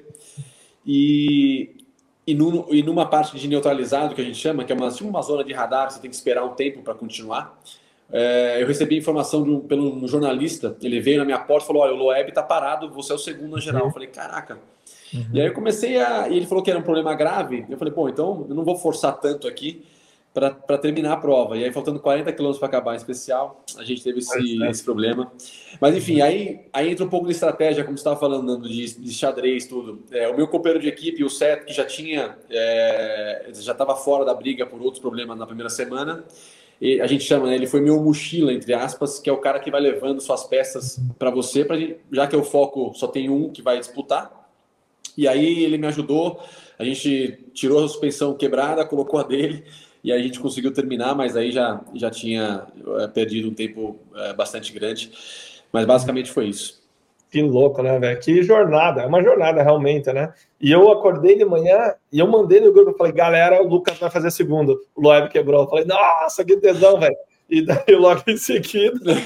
E, e, num, e numa parte de neutralizado, que a gente chama, que é uma, tipo uma zona de radar, você tem que esperar um tempo para continuar. É, eu recebi informação de um, pelo um jornalista, ele veio na minha porta e falou: Olha, o Loeb tá parado, você é o segundo na geral. Eu falei: Caraca. Uhum. E aí eu comecei a. E ele falou que era um problema grave. Eu falei: Pô, então eu não vou forçar tanto aqui para terminar a prova. E aí, faltando 40 quilômetros para acabar em especial, a gente teve esse, é. esse problema. Mas, enfim, aí, aí entra um pouco de estratégia, como você estava falando, de, de xadrez, tudo. É, o meu companheiro de equipe, o Seth, que já tinha, é, já estava fora da briga por outros problemas na primeira semana, e a gente chama, né, ele foi meu mochila, entre aspas, que é o cara que vai levando suas peças para você, pra gente, já que o foco só tem um que vai disputar. E aí ele me ajudou, a gente tirou a suspensão quebrada, colocou a dele, e a gente conseguiu terminar, mas aí já, já tinha é, perdido um tempo é, bastante grande. Mas basicamente foi isso. Que louco, né, velho? Que jornada, é uma jornada realmente, né? E eu acordei de manhã e eu mandei no grupo, falei, galera, o Lucas vai fazer segundo. O Loeb quebrou. Eu falei, nossa, que tesão, velho. E daí logo em seguida.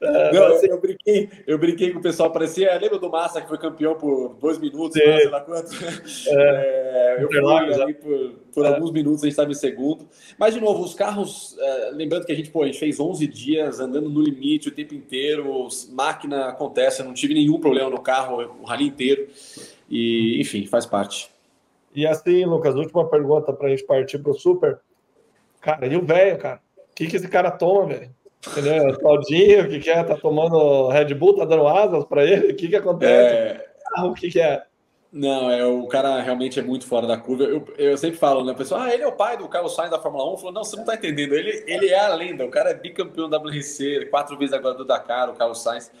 é, não, assim... eu, brinquei, eu brinquei com o pessoal, parecia. Lembra do Massa que foi campeão por dois minutos, né, sei lá quanto? É, é, eu fui ali por, por é. alguns minutos, a gente estava em segundo. Mas, de novo, os carros, é, lembrando que a gente, pô, a gente fez 11 dias andando no limite o tempo inteiro, máquina acontece, eu não tive nenhum problema no carro o rally inteiro. E, enfim, faz parte. E assim, Lucas, última pergunta para a gente partir para o Super. Cara, e o velho, cara? O que, que esse cara toma, velho? Entendeu? Claudinho, o que, que é? Tá tomando Red Bull, tá dando asas para ele? O que, que acontece? É... Ah, o que, que é? Não, é, o cara realmente é muito fora da curva. Eu, eu sempre falo, né, pessoal? Ah, ele é o pai do Carlos Sainz da Fórmula 1. Falou, não, você não tá entendendo. Ele, ele é a lenda. O cara é bicampeão da WRC, quatro vezes agora do Dakar, o Carlos Sainz.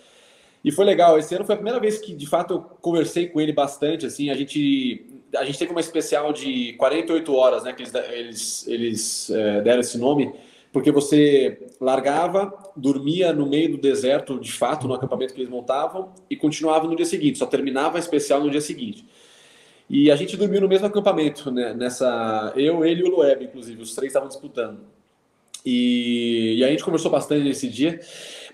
E foi legal. Esse ano foi a primeira vez que, de fato, eu conversei com ele bastante. Assim, a gente a gente teve uma especial de 48 horas, né? Que eles, eles, eles é, deram esse nome, porque você largava, dormia no meio do deserto, de fato, no acampamento que eles montavam, e continuava no dia seguinte, só terminava a especial no dia seguinte. E a gente dormiu no mesmo acampamento, né? Nessa. Eu, ele e o Loeb, inclusive, os três estavam disputando. E, e a gente conversou bastante nesse dia.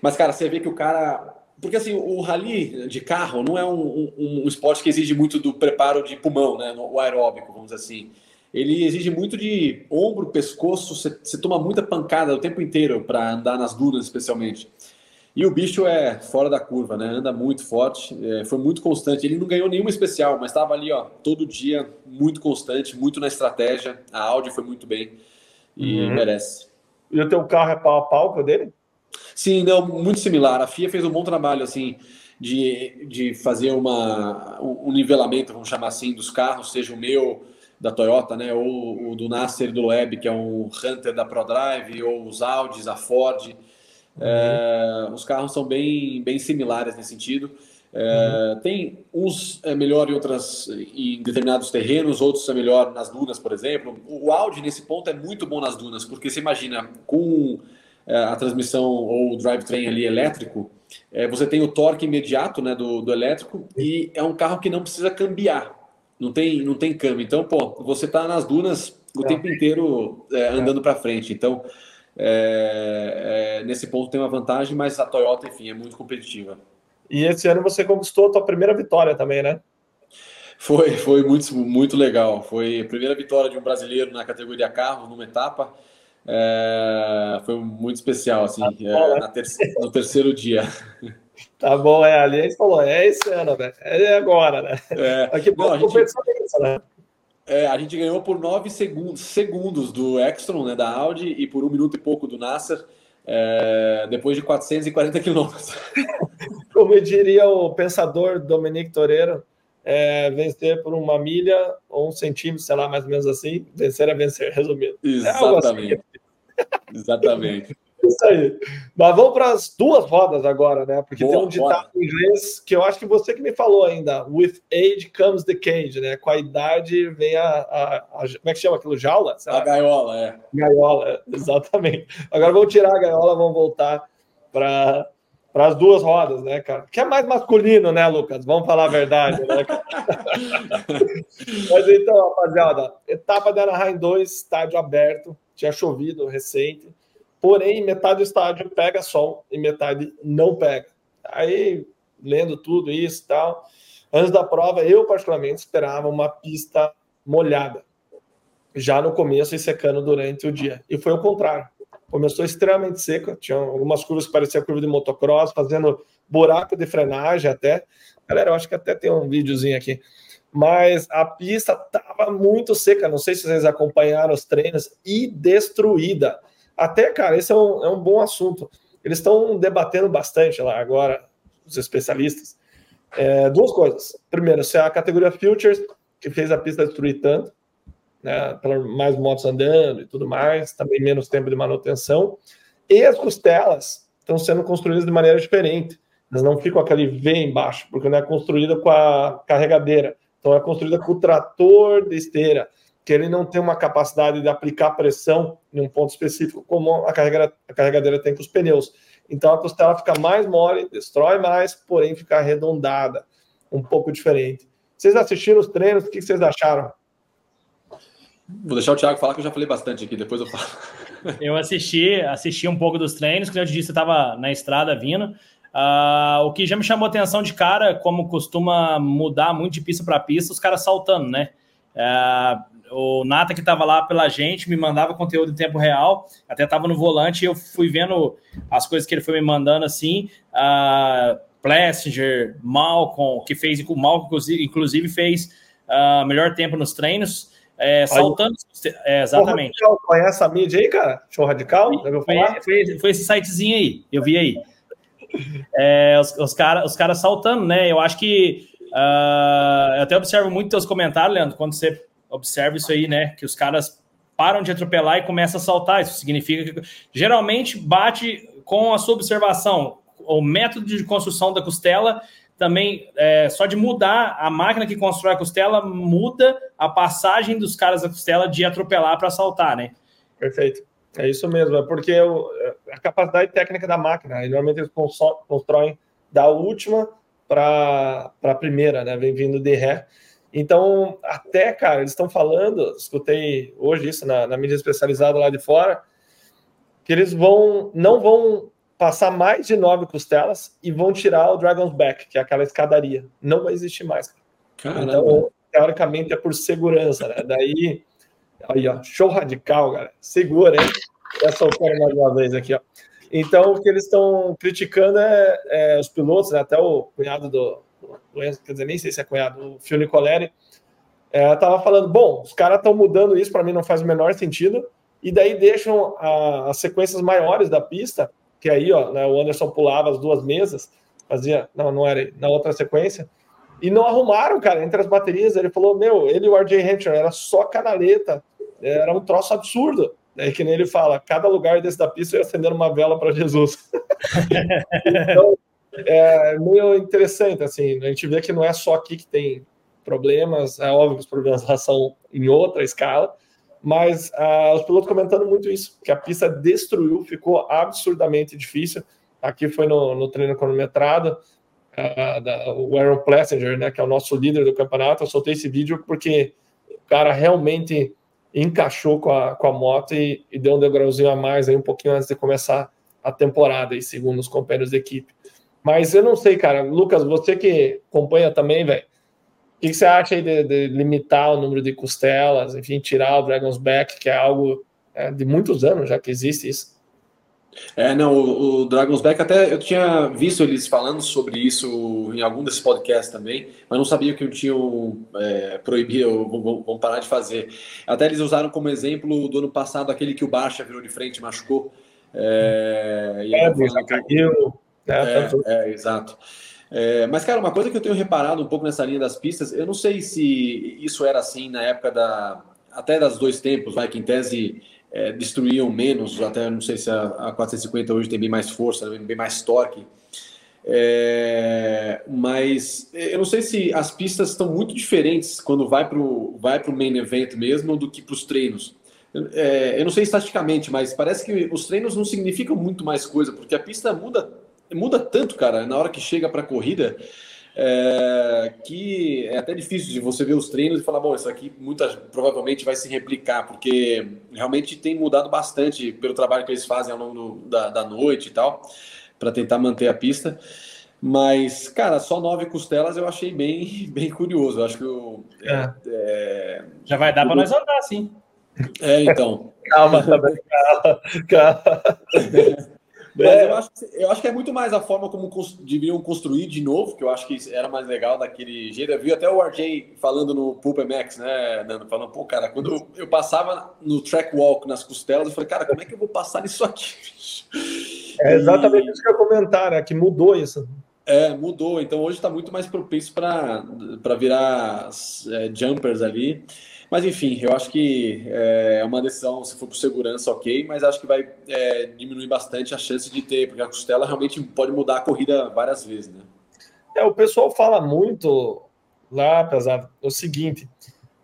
Mas, cara, você vê que o cara porque assim, o rally de carro não é um, um, um, esporte que exige muito do preparo de pulmão, né? O aeróbico, vamos dizer assim. Ele exige muito de ombro, pescoço, você, toma muita pancada o tempo inteiro para andar nas dunas, especialmente. E o bicho é fora da curva, né? Anda muito forte, é, foi muito constante. Ele não ganhou nenhuma especial, mas estava ali, ó, todo dia, muito constante, muito na estratégia. A Audi foi muito bem e uhum. merece. E o teu carro é pau a pau com o dele? Sim, não, muito similar. A FIA fez um bom trabalho assim de, de fazer uma, um nivelamento, vamos chamar assim, dos carros, seja o meu da Toyota, né, ou o do Nasser do Loeb, que é um Hunter da ProDrive, ou os Audis, a Ford. Uhum. É, os carros são bem, bem similares nesse sentido. É, uhum. Tem uns é melhor em outras em determinados terrenos, outros é melhor nas dunas, por exemplo. O Audi nesse ponto é muito bom nas dunas, porque você imagina com a transmissão ou o drivetrain ali elétrico, é, você tem o torque imediato né, do, do elétrico e é um carro que não precisa cambiar, não tem, não tem câmbio. Então, pô, você está nas dunas o é. tempo inteiro é, andando para frente. Então, é, é, nesse ponto tem uma vantagem, mas a Toyota, enfim, é muito competitiva. E esse ano você conquistou a tua primeira vitória também, né? Foi, foi muito, muito legal. Foi a primeira vitória de um brasileiro na categoria carro, numa etapa. É, foi muito especial, assim, tá é, ter no terceiro dia. Tá bom, é, ali a gente falou, é esse ano, né? É agora, né? É, Aqui, não, a, gente, né? é, a gente ganhou por nove segundos, segundos do Extron, né, da Audi, e por um minuto e pouco do Nasser, é, depois de 440 quilômetros. Como diria o pensador Dominique Toreiro, é, vencer por uma milha ou um centímetro, sei lá, mais ou menos assim. Vencer é vencer, resumindo. É Exatamente. É assim. Exatamente. Isso aí. Mas vamos para as duas rodas agora, né? Porque Boa, tem um ditado em inglês que eu acho que você que me falou ainda. With age comes the cage, né? Com a idade vem a. a, a como é que chama aquilo? Jaula? A gaiola, é. Gaiola, exatamente. Agora vamos tirar a gaiola, vamos voltar para para as duas rodas, né, cara? Que é mais masculino, né, Lucas? Vamos falar a verdade, né? Mas então, rapaziada, etapa da Anaheim 2, estádio aberto, tinha chovido recente, porém metade do estádio pega sol e metade não pega. Aí, lendo tudo isso e tal, antes da prova, eu particularmente esperava uma pista molhada, já no começo e secando durante o dia. E foi o contrário começou extremamente seca, tinha algumas curvas que pareciam curva de motocross, fazendo buraco de frenagem até. Galera, eu acho que até tem um videozinho aqui. Mas a pista estava muito seca, não sei se vocês acompanharam os treinos, e destruída. Até, cara, esse é um, é um bom assunto. Eles estão debatendo bastante lá agora, os especialistas. É, duas coisas. Primeiro, se a categoria Futures, que fez a pista destruir tanto, né, mais motos andando e tudo mais, também menos tempo de manutenção. E as costelas estão sendo construídas de maneira diferente. Elas não ficam aquele V embaixo, porque não é construída com a carregadeira. Então é construída com o trator de esteira, que ele não tem uma capacidade de aplicar pressão em um ponto específico, como a carregadeira, a carregadeira tem com os pneus. Então a costela fica mais mole, destrói mais, porém fica arredondada, um pouco diferente. Vocês assistiram os treinos? O que vocês acharam? Vou deixar o Thiago falar que eu já falei bastante aqui, depois eu falo. Eu assisti, assisti um pouco dos treinos, que eu disse, eu estava na estrada vindo. Uh, o que já me chamou atenção de cara, como costuma mudar muito de pista para pista, os caras saltando, né? Uh, o Nata que estava lá pela gente me mandava conteúdo em tempo real, até estava no volante e eu fui vendo as coisas que ele foi me mandando assim. Uh, Plessinger, Malcolm, que fez, o Malcolm inclusive fez uh, melhor tempo nos treinos. É, saltando. É, exatamente. Conhece a mídia aí, cara? Show Radical? Foi, foi, foi, esse sitezinho aí, eu vi aí. É, os, os caras os cara saltando, né? Eu acho que. Uh, eu até observo muito teus comentários, Leandro, quando você observa isso aí, né? Que os caras param de atropelar e começam a saltar. Isso significa que geralmente bate com a sua observação. O método de construção da costela também, é, só de mudar a máquina que constrói a costela, muda a passagem dos caras da costela de atropelar para saltar, né? Perfeito. É isso mesmo, é porque o, a capacidade técnica da máquina, normalmente eles constroem da última para a primeira, né? Vem vindo de ré. Então, até, cara, eles estão falando, escutei hoje isso na, na mídia especializada lá de fora, que eles vão não vão passar mais de nove costelas e vão tirar o Dragon's Back, que é aquela escadaria. Não vai existir mais. Caramba. Então, teoricamente, é por segurança, né? Daí, aí, ó, show radical, cara. Segura, hein? Essa opera mais uma vez aqui, ó. Então, o que eles estão criticando é, é, os pilotos, né? até o cunhado do, do, quer dizer, nem sei se é cunhado, o Phil Nicoleri, é, tava falando, bom, os caras estão mudando isso, para mim não faz o menor sentido, e daí deixam a, as sequências maiores da pista que aí, ó, né, o Anderson pulava as duas mesas, fazia, não, não era na outra sequência, e não arrumaram, cara, entre as baterias. Ele falou: Meu, ele e o RJ Hampton era só canaleta, era um troço absurdo. Daí que nem ele fala: cada lugar desse da pista eu ia acender uma vela para Jesus. então, é meio interessante, assim, a gente vê que não é só aqui que tem problemas, é óbvio que os problemas lá são em outra escala, mas uh, os pilotos comentando muito isso, que a pista destruiu, ficou absurdamente difícil. Aqui foi no, no treino cronometrado, uh, da, o Aaron Plessinger, né, que é o nosso líder do campeonato, eu soltei esse vídeo porque o cara realmente encaixou com a, com a moto e, e deu um degrauzinho a mais aí um pouquinho antes de começar a temporada, aí, segundo os companheiros da equipe. Mas eu não sei, cara. Lucas, você que acompanha também, velho, o que você acha aí de, de, limitar o número de costelas, enfim, tirar o Dragon's Back, que é algo é, de muitos anos já que existe isso? É, não, o, o, Dragon's Back até eu tinha visto eles falando sobre isso em algum desses podcasts também, mas não sabia que tinham é, proibido, vão, parar de fazer. Até eles usaram como exemplo do ano passado aquele que o Barça virou de frente e machucou. É, e é, caiu. É, é, é, exato. É, mas, cara, uma coisa que eu tenho reparado um pouco nessa linha das pistas, eu não sei se isso era assim na época da. Até das dois tempos, vai, que em tese é, destruíam menos, até não sei se a, a 450 hoje tem bem mais força, bem mais torque. É, mas eu não sei se as pistas estão muito diferentes quando vai para o vai o main event mesmo do que para os treinos. É, eu não sei estatisticamente, mas parece que os treinos não significam muito mais coisa, porque a pista muda muda tanto, cara, na hora que chega para a corrida, é, que é até difícil de você ver os treinos e falar, bom, isso aqui muitas provavelmente vai se replicar, porque realmente tem mudado bastante pelo trabalho que eles fazem ao longo do, da, da noite e tal, para tentar manter a pista. Mas, cara, só nove costelas eu achei bem, bem curioso. Eu acho que eu, é. É, já vai dar para nós andar, sim. É, então. calma, calma, calma. Mas é. eu, acho, eu acho que é muito mais a forma como deviam construir de novo, que eu acho que era mais legal daquele jeito. Eu vi até o RJ falando no Pulp MX, né, Nando? Falando, pô, cara, quando eu, passava no track walk nas costelas, eu falei, cara, como é que eu vou passar nisso aqui? É exatamente e... isso que eu comentar, né? Que mudou isso. É, mudou. Então hoje está muito mais propício para virar é, jumpers ali. Mas enfim, eu acho que é uma decisão, se for por segurança, ok, mas acho que vai é, diminuir bastante a chance de ter, porque a costela realmente pode mudar a corrida várias vezes, né? É, o pessoal fala muito lá, apesar o seguinte,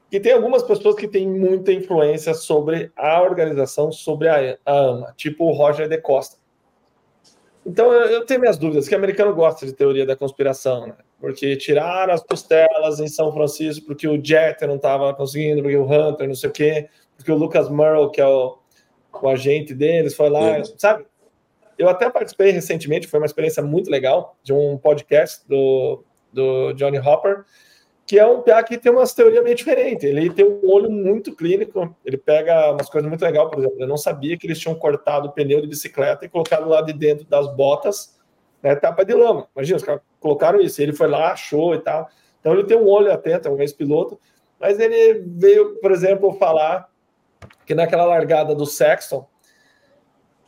que tem algumas pessoas que têm muita influência sobre a organização, sobre a, a AMA, tipo o Roger de Costa. Então eu, tenho minhas dúvidas, que o americano gosta de teoria da conspiração, né? Porque tiraram as costelas em São Francisco porque o Jeter não estava conseguindo, porque o Hunter, não sei o quê, porque o Lucas Merle, que é o, o agente deles, foi lá, sabe? Eu até participei recentemente, foi uma experiência muito legal, de um podcast do, do Johnny Hopper, que é um PA que tem umas teorias meio diferentes. Ele tem um olho muito clínico, ele pega umas coisas muito legais, por exemplo, eu não sabia que eles tinham cortado o pneu de bicicleta e colocado lá de dentro das botas, né, tapa de lama. Imagina, os caras colocaram isso, ele foi lá, achou e tal. Então ele tem um olho atento, é um ex-piloto, mas ele veio, por exemplo, falar que naquela largada do Sexton,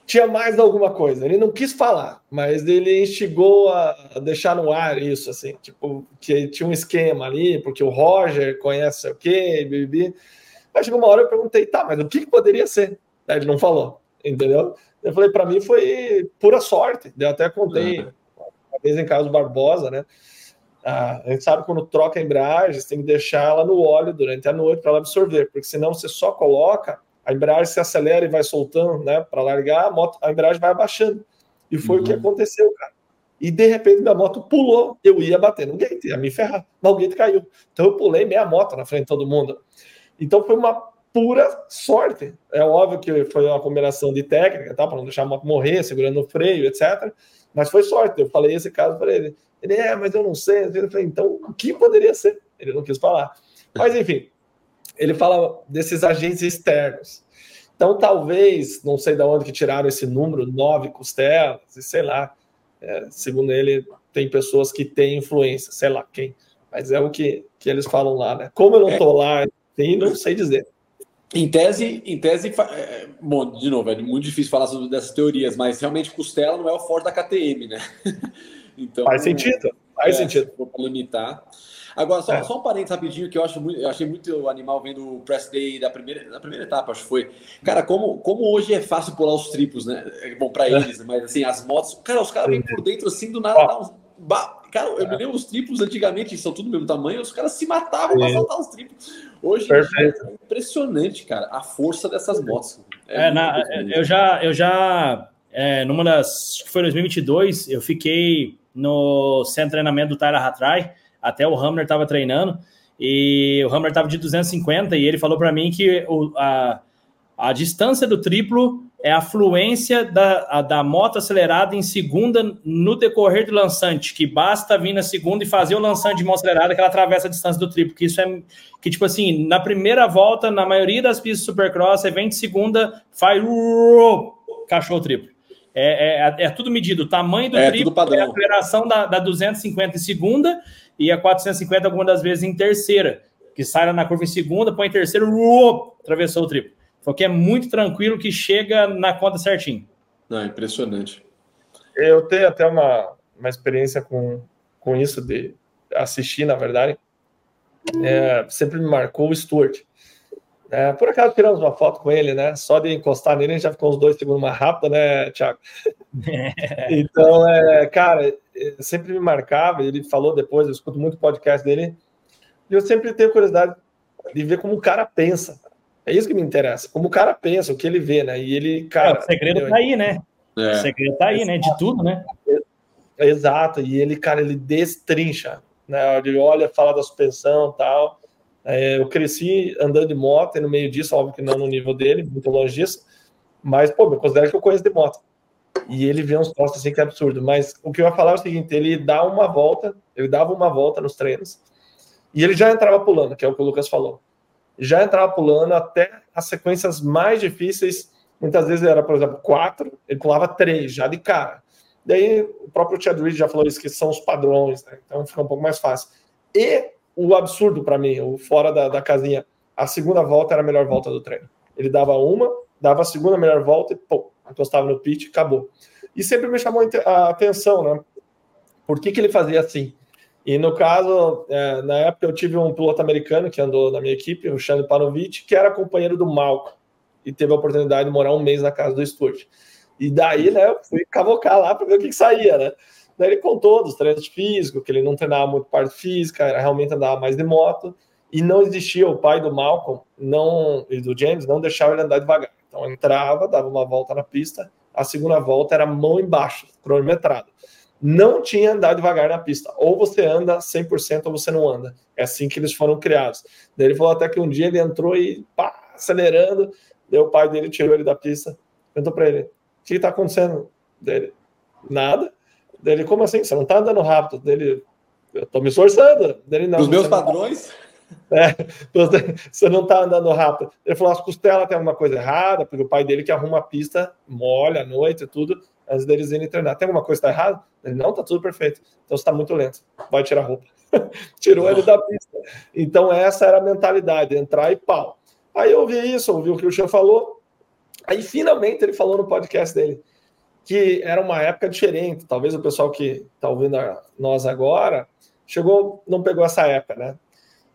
tinha mais alguma coisa. Ele não quis falar, mas ele instigou a deixar no ar isso, assim, tipo, que tinha um esquema ali, porque o Roger conhece o quê, bibi. Aí chegou uma hora eu perguntei, tá, mas o que, que poderia ser? Aí ele não falou, entendeu? Eu falei, para mim foi pura sorte. Eu até contei uhum. uma vez em Carlos Barbosa, né? Ah, a gente sabe quando troca a embreagem, você tem que deixar ela no óleo durante a noite para ela absorver, porque senão você só coloca a embreagem se acelera e vai soltando, né, para largar, a, moto, a embreagem vai abaixando. E foi uhum. o que uhum. aconteceu, cara. E de repente minha moto pulou, eu ia bater no gate, ia me ferrar, mas o gate caiu. Então eu pulei meia moto na frente de todo mundo. Então foi uma pura sorte. É óbvio que foi uma combinação de técnica, tá, para não deixar morrer, segurando o freio, etc. Mas foi sorte. Eu falei esse caso para ele. Ele é, mas eu não sei. Eu falei, então o que poderia ser? Ele não quis falar. Mas enfim, ele fala desses agentes externos. Então, talvez, não sei de onde que tiraram esse número, nove costelas, e sei lá. É, segundo ele, tem pessoas que têm influência, sei lá quem. Mas é o que, que eles falam lá, né? Como eu não estou lá, tem, não sei dizer. Em tese, em tese, é, bom, de novo, é muito difícil falar sobre dessas teorias, mas realmente costela não é o forte da KTM, né? Então, faz sentido, faz é, sentido. Para limitar. Agora, só, é. só um parênteses rapidinho, que eu, acho muito, eu achei muito animal vendo o press day da primeira, da primeira etapa, acho que foi. Cara, como, como hoje é fácil pular os triplos, né? É bom para eles, mas assim, as motos. Cara, os caras vêm por dentro assim do nada. Uns, cara, eu me lembro os triplos antigamente, são tudo do mesmo tamanho, os caras se matavam para saltar os triplos. Hoje é impressionante, cara, a força dessas motos. É, é na, eu já, eu já é, numa das. Foi 2022, eu fiquei no centro de treinamento do Tyler Hatray até o Hammer estava treinando, e o Hammer estava de 250, e ele falou para mim que o, a, a distância do triplo é a fluência da, a, da moto acelerada em segunda no decorrer do lançante, que basta vir na segunda e fazer o lançante de mão acelerada que ela atravessa a distância do triplo, que isso é que tipo assim, na primeira volta, na maioria das pistas Supercross, você vem de segunda, faz cachorro triplo. É, é, é, tudo medido, o tamanho do é, triplo, é a aceleração da, da 250 em segunda e a 450 algumas das vezes em terceira, que sai na curva em segunda, põe em terceira, uop, atravessou o triplo. Porque é muito tranquilo que chega na conta certinho. Não, impressionante. Eu tenho até uma, uma experiência com, com isso de assistir, na verdade. É, sempre me marcou o Stuart. É, por acaso tiramos uma foto com ele, né? Só de encostar nele, a gente já ficou uns dois segundos mais rápido, né, Thiago? então, é, cara, sempre me marcava, ele falou depois, eu escuto muito podcast dele, e eu sempre tenho curiosidade de ver como o cara pensa. É isso que me interessa, como o cara pensa, o que ele vê, né? E ele, cara. É, o segredo tá aí, né? É. O segredo tá aí, né? De tudo, né? Exato, e ele, cara, ele destrincha, né? Ele olha, fala da suspensão tal. É, eu cresci andando de moto e no meio disso, óbvio que não no nível dele, muito longe disso, mas, pô, eu considero que eu conheço de moto. E ele vê uns troços assim que é absurdo. Mas o que eu ia falar é o seguinte: ele dá uma volta, ele dava uma volta nos treinos, e ele já entrava pulando, que é o que o Lucas falou. Já entrava pulando até as sequências mais difíceis. Muitas vezes era, por exemplo, quatro, ele pulava três já de cara. Daí o próprio Chad Reed já falou isso, que são os padrões, né? Então fica um pouco mais fácil. E o absurdo para mim, o fora da, da casinha, a segunda volta era a melhor volta do treino. Ele dava uma, dava a segunda melhor volta e pô, encostava no pitch acabou. E sempre me chamou a atenção, né? Por que, que ele fazia assim? E no caso, é, na época eu tive um piloto americano que andou na minha equipe, o Shane Panovich, que era companheiro do Malcolm e teve a oportunidade de morar um mês na casa do Stuart. E daí, né, eu fui cavocar lá para ver o que, que, saía, né? Daí ele contou dos treinos físicos, que ele não treinava muito parte física, era, realmente andava mais de moto, e não existia o pai do Malcolm não, e do James não deixava ele andar devagar. Então entrava, dava uma volta na pista, a segunda volta era mão embaixo, cronometrado. Não tinha andar devagar na pista. Ou você anda 100% ou você não anda. É assim que eles foram criados. Daí ele falou até que um dia ele entrou e pá, acelerando. Daí o pai dele tirou ele da pista. Perguntou para ele: O que está acontecendo? Dele, nada. Dele, como assim? Você não está andando rápido? Dele, eu estou me esforçando. Dele, não. Os meus padrões? É, você não está andando rápido. Ele falou: as costelas tem alguma coisa errada, porque o pai dele que arruma a pista, molha à noite e tudo, antes deles irem treinar. Tem alguma coisa que está errada? Ele não, está tudo perfeito. Então você está muito lento. Vai tirar a roupa. Tirou ele da pista. Então essa era a mentalidade: entrar e pau. Aí eu ouvi isso, ouvi o que o Chan falou. Aí finalmente ele falou no podcast dele que era uma época diferente. Talvez o pessoal que está ouvindo nós agora chegou, não pegou essa época, né?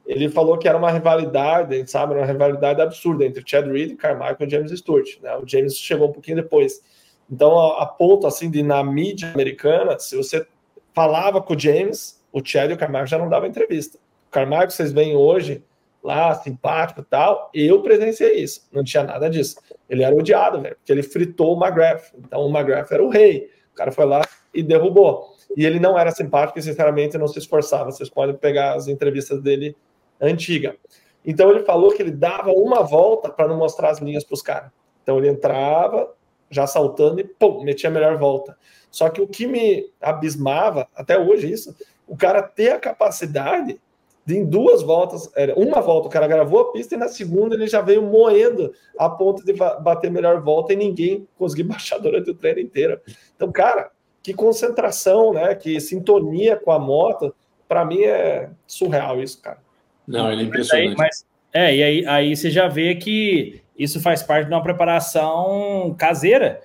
ele falou que era uma rivalidade, sabe, uma rivalidade absurda entre Chad Reed, Carmichael e James Stewart. Né? O James chegou um pouquinho depois. Então, a, ponto assim de na mídia americana, se você falava com o James, o Chad e o Carmichael já não davam entrevista. O Carmichael, vocês veem hoje lá, simpático e tal, eu presenciei isso. Não tinha nada disso. Ele era odiado, velho, porque ele fritou o McGrath. Então, o McGrath era o rei. O cara foi lá e derrubou. E ele não era simpático e, sinceramente, não se esforçava. Vocês podem pegar as entrevistas dele antiga. Então ele falou que ele dava uma volta para não mostrar as linhas para os caras. Então ele entrava já saltando e pum, metia a melhor volta. Só que o que me abismava, até hoje isso, o cara ter a capacidade de em duas voltas, uma volta o cara gravou a pista e na segunda ele já veio moendo a ponto de bater a melhor volta e ninguém conseguiu baixar durante o treino inteiro. Então, cara, que concentração, né? Que sintonia com a moto, para mim é surreal isso, cara. Não, ele é impressionante. Mas, é, e aí, aí você já vê que isso faz parte de uma preparação caseira.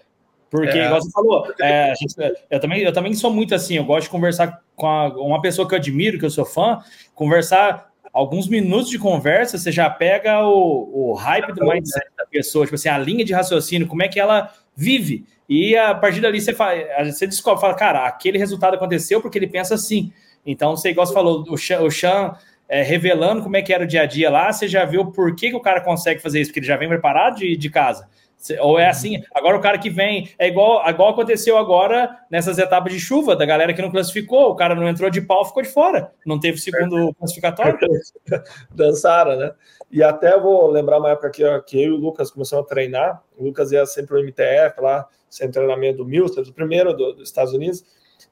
Porque, é. igual você falou, é, gente, eu, também, eu também sou muito assim, eu gosto de conversar com a, uma pessoa que eu admiro, que eu sou fã, conversar alguns minutos de conversa, você já pega o, o hype do mindset da pessoa, tipo assim, a linha de raciocínio, como é que ela vive. E a partir dali você, faz, você descobre, fala, cara, aquele resultado aconteceu porque ele pensa assim. Então, você, igual você falou, o Chan, o Chan é, revelando como é que era o dia a dia lá, você já viu por que, que o cara consegue fazer isso? Porque ele já vem preparado de, de casa. Ou é assim, agora o cara que vem, é igual, igual aconteceu agora nessas etapas de chuva, da galera que não classificou, o cara não entrou de pau, ficou de fora, não teve segundo classificatório. Dançaram, né? E até vou lembrar uma época que, que eu e o Lucas começamos a treinar, o Lucas ia sempre o MTF lá, sem treinamento do Milster, o primeiro do, dos Estados Unidos,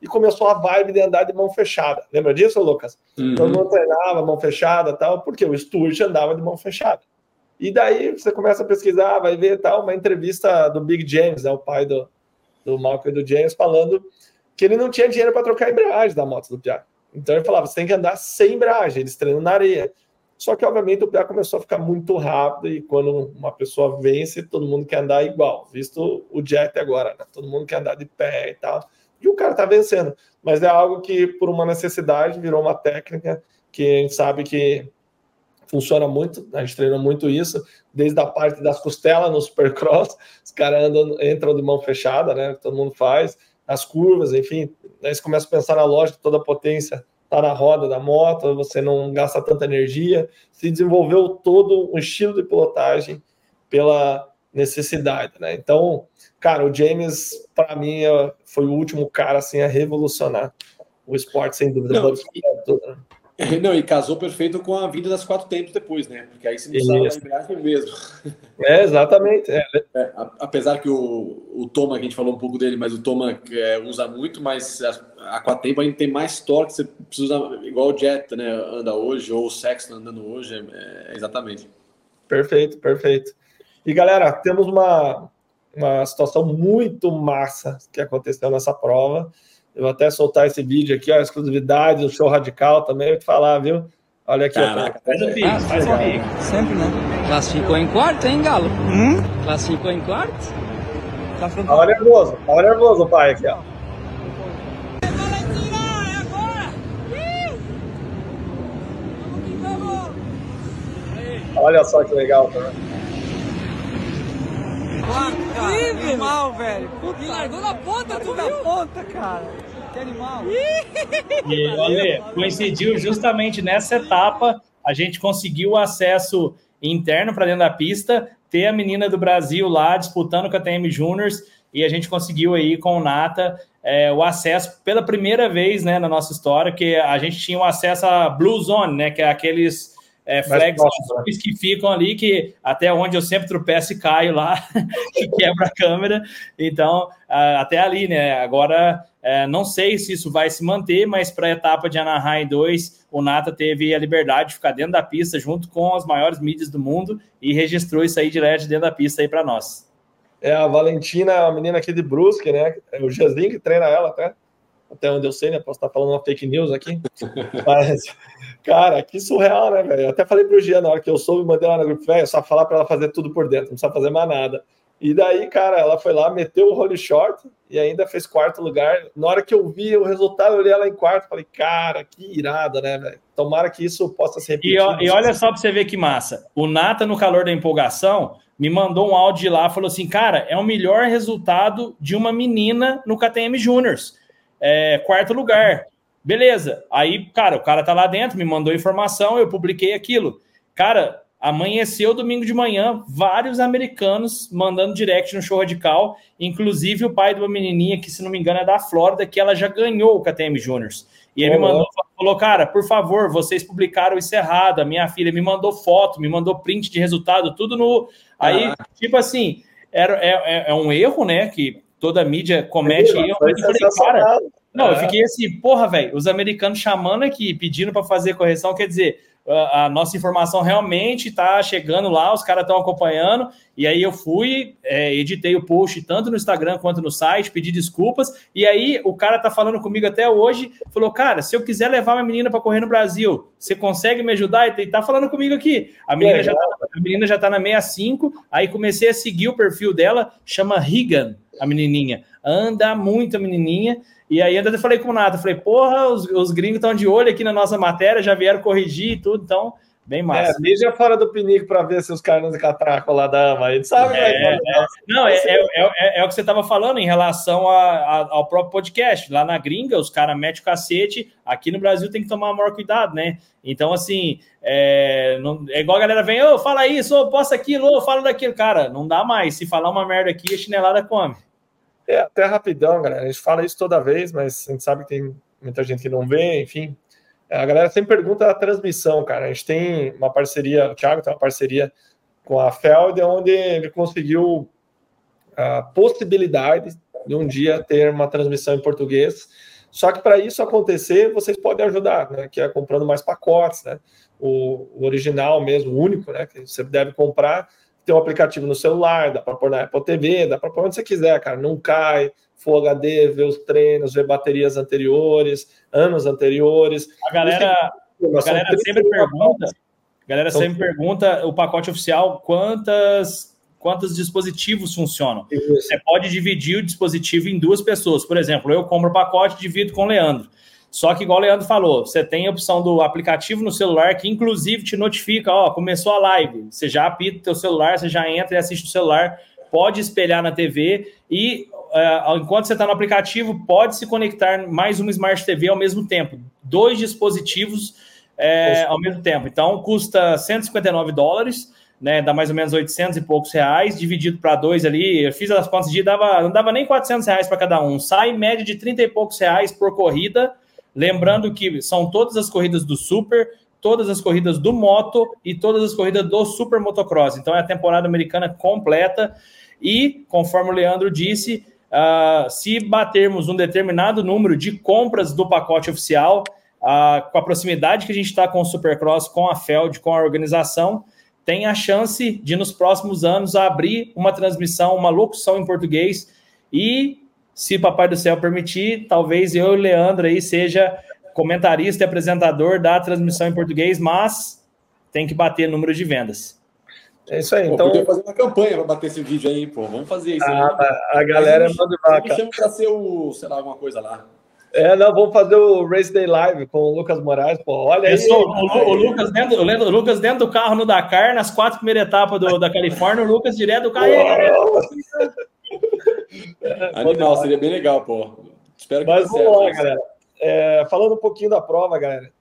e começou a vibe de andar de mão fechada. Lembra disso, Lucas? Uhum. Todo mundo treinava mão fechada tal, porque o Stuart andava de mão fechada. E daí você começa a pesquisar, vai ver tal, uma entrevista do Big James, né, o pai do, do Malcolm e do James, falando que ele não tinha dinheiro para trocar a embreagem da moto do Piá. Então ele falava: você tem que andar sem embreagem, eles treinam na areia. Só que, obviamente, o Piá começou a ficar muito rápido e quando uma pessoa vence, todo mundo quer andar igual, visto o Jet agora, né? Todo mundo quer andar de pé e tal e o cara está vencendo. Mas é algo que, por uma necessidade, virou uma técnica que a gente sabe que funciona muito, a gente treina muito isso, desde a parte das costelas no supercross, os caras entram de mão fechada, né? Todo mundo faz, as curvas, enfim, aí você começa a pensar na lógica, toda a potência está na roda da moto, você não gasta tanta energia, se desenvolveu todo um estilo de pilotagem pela necessidade, né? Então, cara, o James, para mim, é, foi o último cara assim a revolucionar o esporte, sem dúvida. Não, e, não, e casou perfeito com a vida das quatro tempos depois, né? Porque aí você não precisava da embreagem mesmo. É, exatamente. É. É, apesar que o, o Toma, que a gente falou um pouco dele, mas o Toma é, usa muito, mas a, a quatro ainda tem mais torque, você precisa usar, igual o Jet né, anda hoje, ou o Sexton andando hoje, é, é exatamente. Perfeito, perfeito. E galera, temos uma, uma situação muito massa que aconteceu nessa prova. Eu vou até soltar esse vídeo aqui, ó, exclusividade, o show radical também, vou te falar, viu? Olha aqui. Caraca, faz o pico, faz o. Sempre, né? Classificou em quarto, hein, Galo? Hum? Classificou em quarto? Tá tava nervoso, tava nervoso o pai aqui, ó. Olha só que legal, cara. Que animal, velho. Puta, largou na ponta, tu viu? na ponta, cara. Que animal. E, olha, coincidiu justamente nessa etapa, a gente conseguiu acesso interno para dentro da pista, ter a menina do Brasil lá disputando com a TM Juniors, e a gente conseguiu aí com o Nata é, o acesso pela primeira vez né, na nossa história, que a gente tinha o acesso à Blue Zone, né, que é aqueles é, flags que ficam ali, que até onde eu sempre tropeço e caio lá, que quebra a câmera. Então, até ali, né? Agora, é, não sei se isso vai se manter, mas para a etapa de Anaheim 2, o Nata teve a liberdade de ficar dentro da pista junto com as maiores mídias do mundo e registrou isso aí direto dentro da pista aí para nós. É a Valentina, a menina aqui de Brusque, né? É o Jazinho que treina ela até até onde eu sei, né? Posso estar falando uma fake news aqui. Mas, cara, que surreal, né, velho? Até falei pro Gia na hora que eu soube, mandei lá no grupo, velho, só falar para ela fazer tudo por dentro, não precisa fazer mais nada. E daí, cara, ela foi lá, meteu o role short e ainda fez quarto lugar. Na hora que eu vi o resultado, eu olhei ela em quarto falei, cara, que irada, né, velho? Tomara que isso possa ser repetido. E, e olha só para você ver que massa. O Nata, no calor da empolgação, me mandou um áudio lá, falou assim, cara, é o melhor resultado de uma menina no KTM Juniors é, quarto lugar. Beleza. Aí, cara, o cara tá lá dentro, me mandou informação, eu publiquei aquilo. Cara, amanheceu domingo de manhã, vários americanos mandando direct no show radical, inclusive o pai de uma menininha que, se não me engano, é da Flórida, que ela já ganhou o KTM Juniors. E ele oh, me mandou, falou, cara, por favor, vocês publicaram isso errado. A minha filha me mandou foto, me mandou print de resultado, tudo no. Aí, ah. tipo assim, era, é, é, é um erro, né? Que toda a mídia comete erro. Eu falei, cara, não, é. eu fiquei assim, porra, velho, os americanos chamando aqui, pedindo para fazer correção, quer dizer, a, a nossa informação realmente está chegando lá, os caras estão acompanhando, e aí eu fui, é, editei o post tanto no Instagram quanto no site, pedi desculpas, e aí o cara tá falando comigo até hoje, falou, cara, se eu quiser levar minha menina para correr no Brasil, você consegue me ajudar? E tá falando comigo aqui. A menina, já tá, a menina já tá na 65, aí comecei a seguir o perfil dela, chama Regan, a menininha. Anda muito a menininha, e aí ainda falei com o Nato, falei, porra, os, os gringos estão de olho aqui na nossa matéria, já vieram corrigir e tudo, então, bem massa. É, mídia fora do pinico para ver se os caras não catraco lá da ama, a gente sabe, é, né? É, não, é, é, é, é, o que você estava falando em relação a, a, ao próprio podcast. Lá na gringa, os caras metem o cacete, aqui no Brasil tem que tomar maior cuidado, né? Então, assim, é, não, é igual a galera vem, ô, oh, fala isso, ô, posta aquilo, ô, fala daquilo. Cara, não dá mais. Se falar uma merda aqui, a chinelada come. É, até rapidão, galera. A gente fala isso toda vez, mas a gente sabe que tem muita gente que não vê, enfim. É, a galera sempre pergunta a transmissão, cara. A gente tem uma parceria, o Thiago tem uma parceria com a Feld, onde ele conseguiu a possibilidade de um dia ter uma transmissão em português. Só que para isso acontecer, vocês podem ajudar, né? Que é comprando mais pacotes, né? O, o original mesmo, o único, né? Que você deve comprar tem um aplicativo no celular, dá para pôr na Apple TV, dá para pôr onde você quiser, cara. Não cai, Full HD, ver os treinos, ver baterias anteriores, anos anteriores. A galera, a galera sempre pergunta, a galera São sempre pergunta o pacote oficial quantas quantos dispositivos funcionam. Isso. Você pode dividir o dispositivo em duas pessoas. Por exemplo, eu compro o pacote, divido com o Leandro. Só que, igual o Leandro falou, você tem a opção do aplicativo no celular que, inclusive, te notifica: ó, começou a live. Você já apita o teu celular, você já entra e assiste o celular, pode espelhar na TV e, uh, enquanto você está no aplicativo, pode se conectar mais uma Smart TV ao mesmo tempo. Dois dispositivos é, ao mesmo tempo. Então, custa 159 dólares. né, dá mais ou menos 800 e poucos reais, dividido para dois ali, eu fiz as contas de dava, não dava nem 400 reais para cada um, sai média de 30 e poucos reais por corrida, lembrando que são todas as corridas do Super, todas as corridas do Moto e todas as corridas do Super Motocross, então é a temporada americana completa, e, conforme o Leandro disse, uh, se batermos um determinado número de compras do pacote oficial, uh, com a proximidade que a gente está com o Supercross, com a Feld, com a organização, tem a chance de, nos próximos anos, abrir uma transmissão, uma locução em português e, se Papai do Céu permitir, talvez eu e o Leandro aí seja comentarista e apresentador da transmissão em português, mas tem que bater número de vendas. É isso aí. Pô, então, podia fazer uma campanha para bater esse vídeo aí, pô. Vamos fazer isso. Ah, aí. a galera manda vaca. Me chama para ser o, sei lá, alguma coisa lá. É, não, vamos fazer o Race Day Live com o Lucas Moraes, pô. Olha aí. Sou, o, o, Lucas dentro, o Lucas dentro do carro no Dakar, nas quatro primeiras etapas do, da Califórnia, o Lucas direto do carro. Animal, seria bem legal, pô. Espero que Mas vamos certo, lá, galera. É, falando um pouquinho da prova, galera.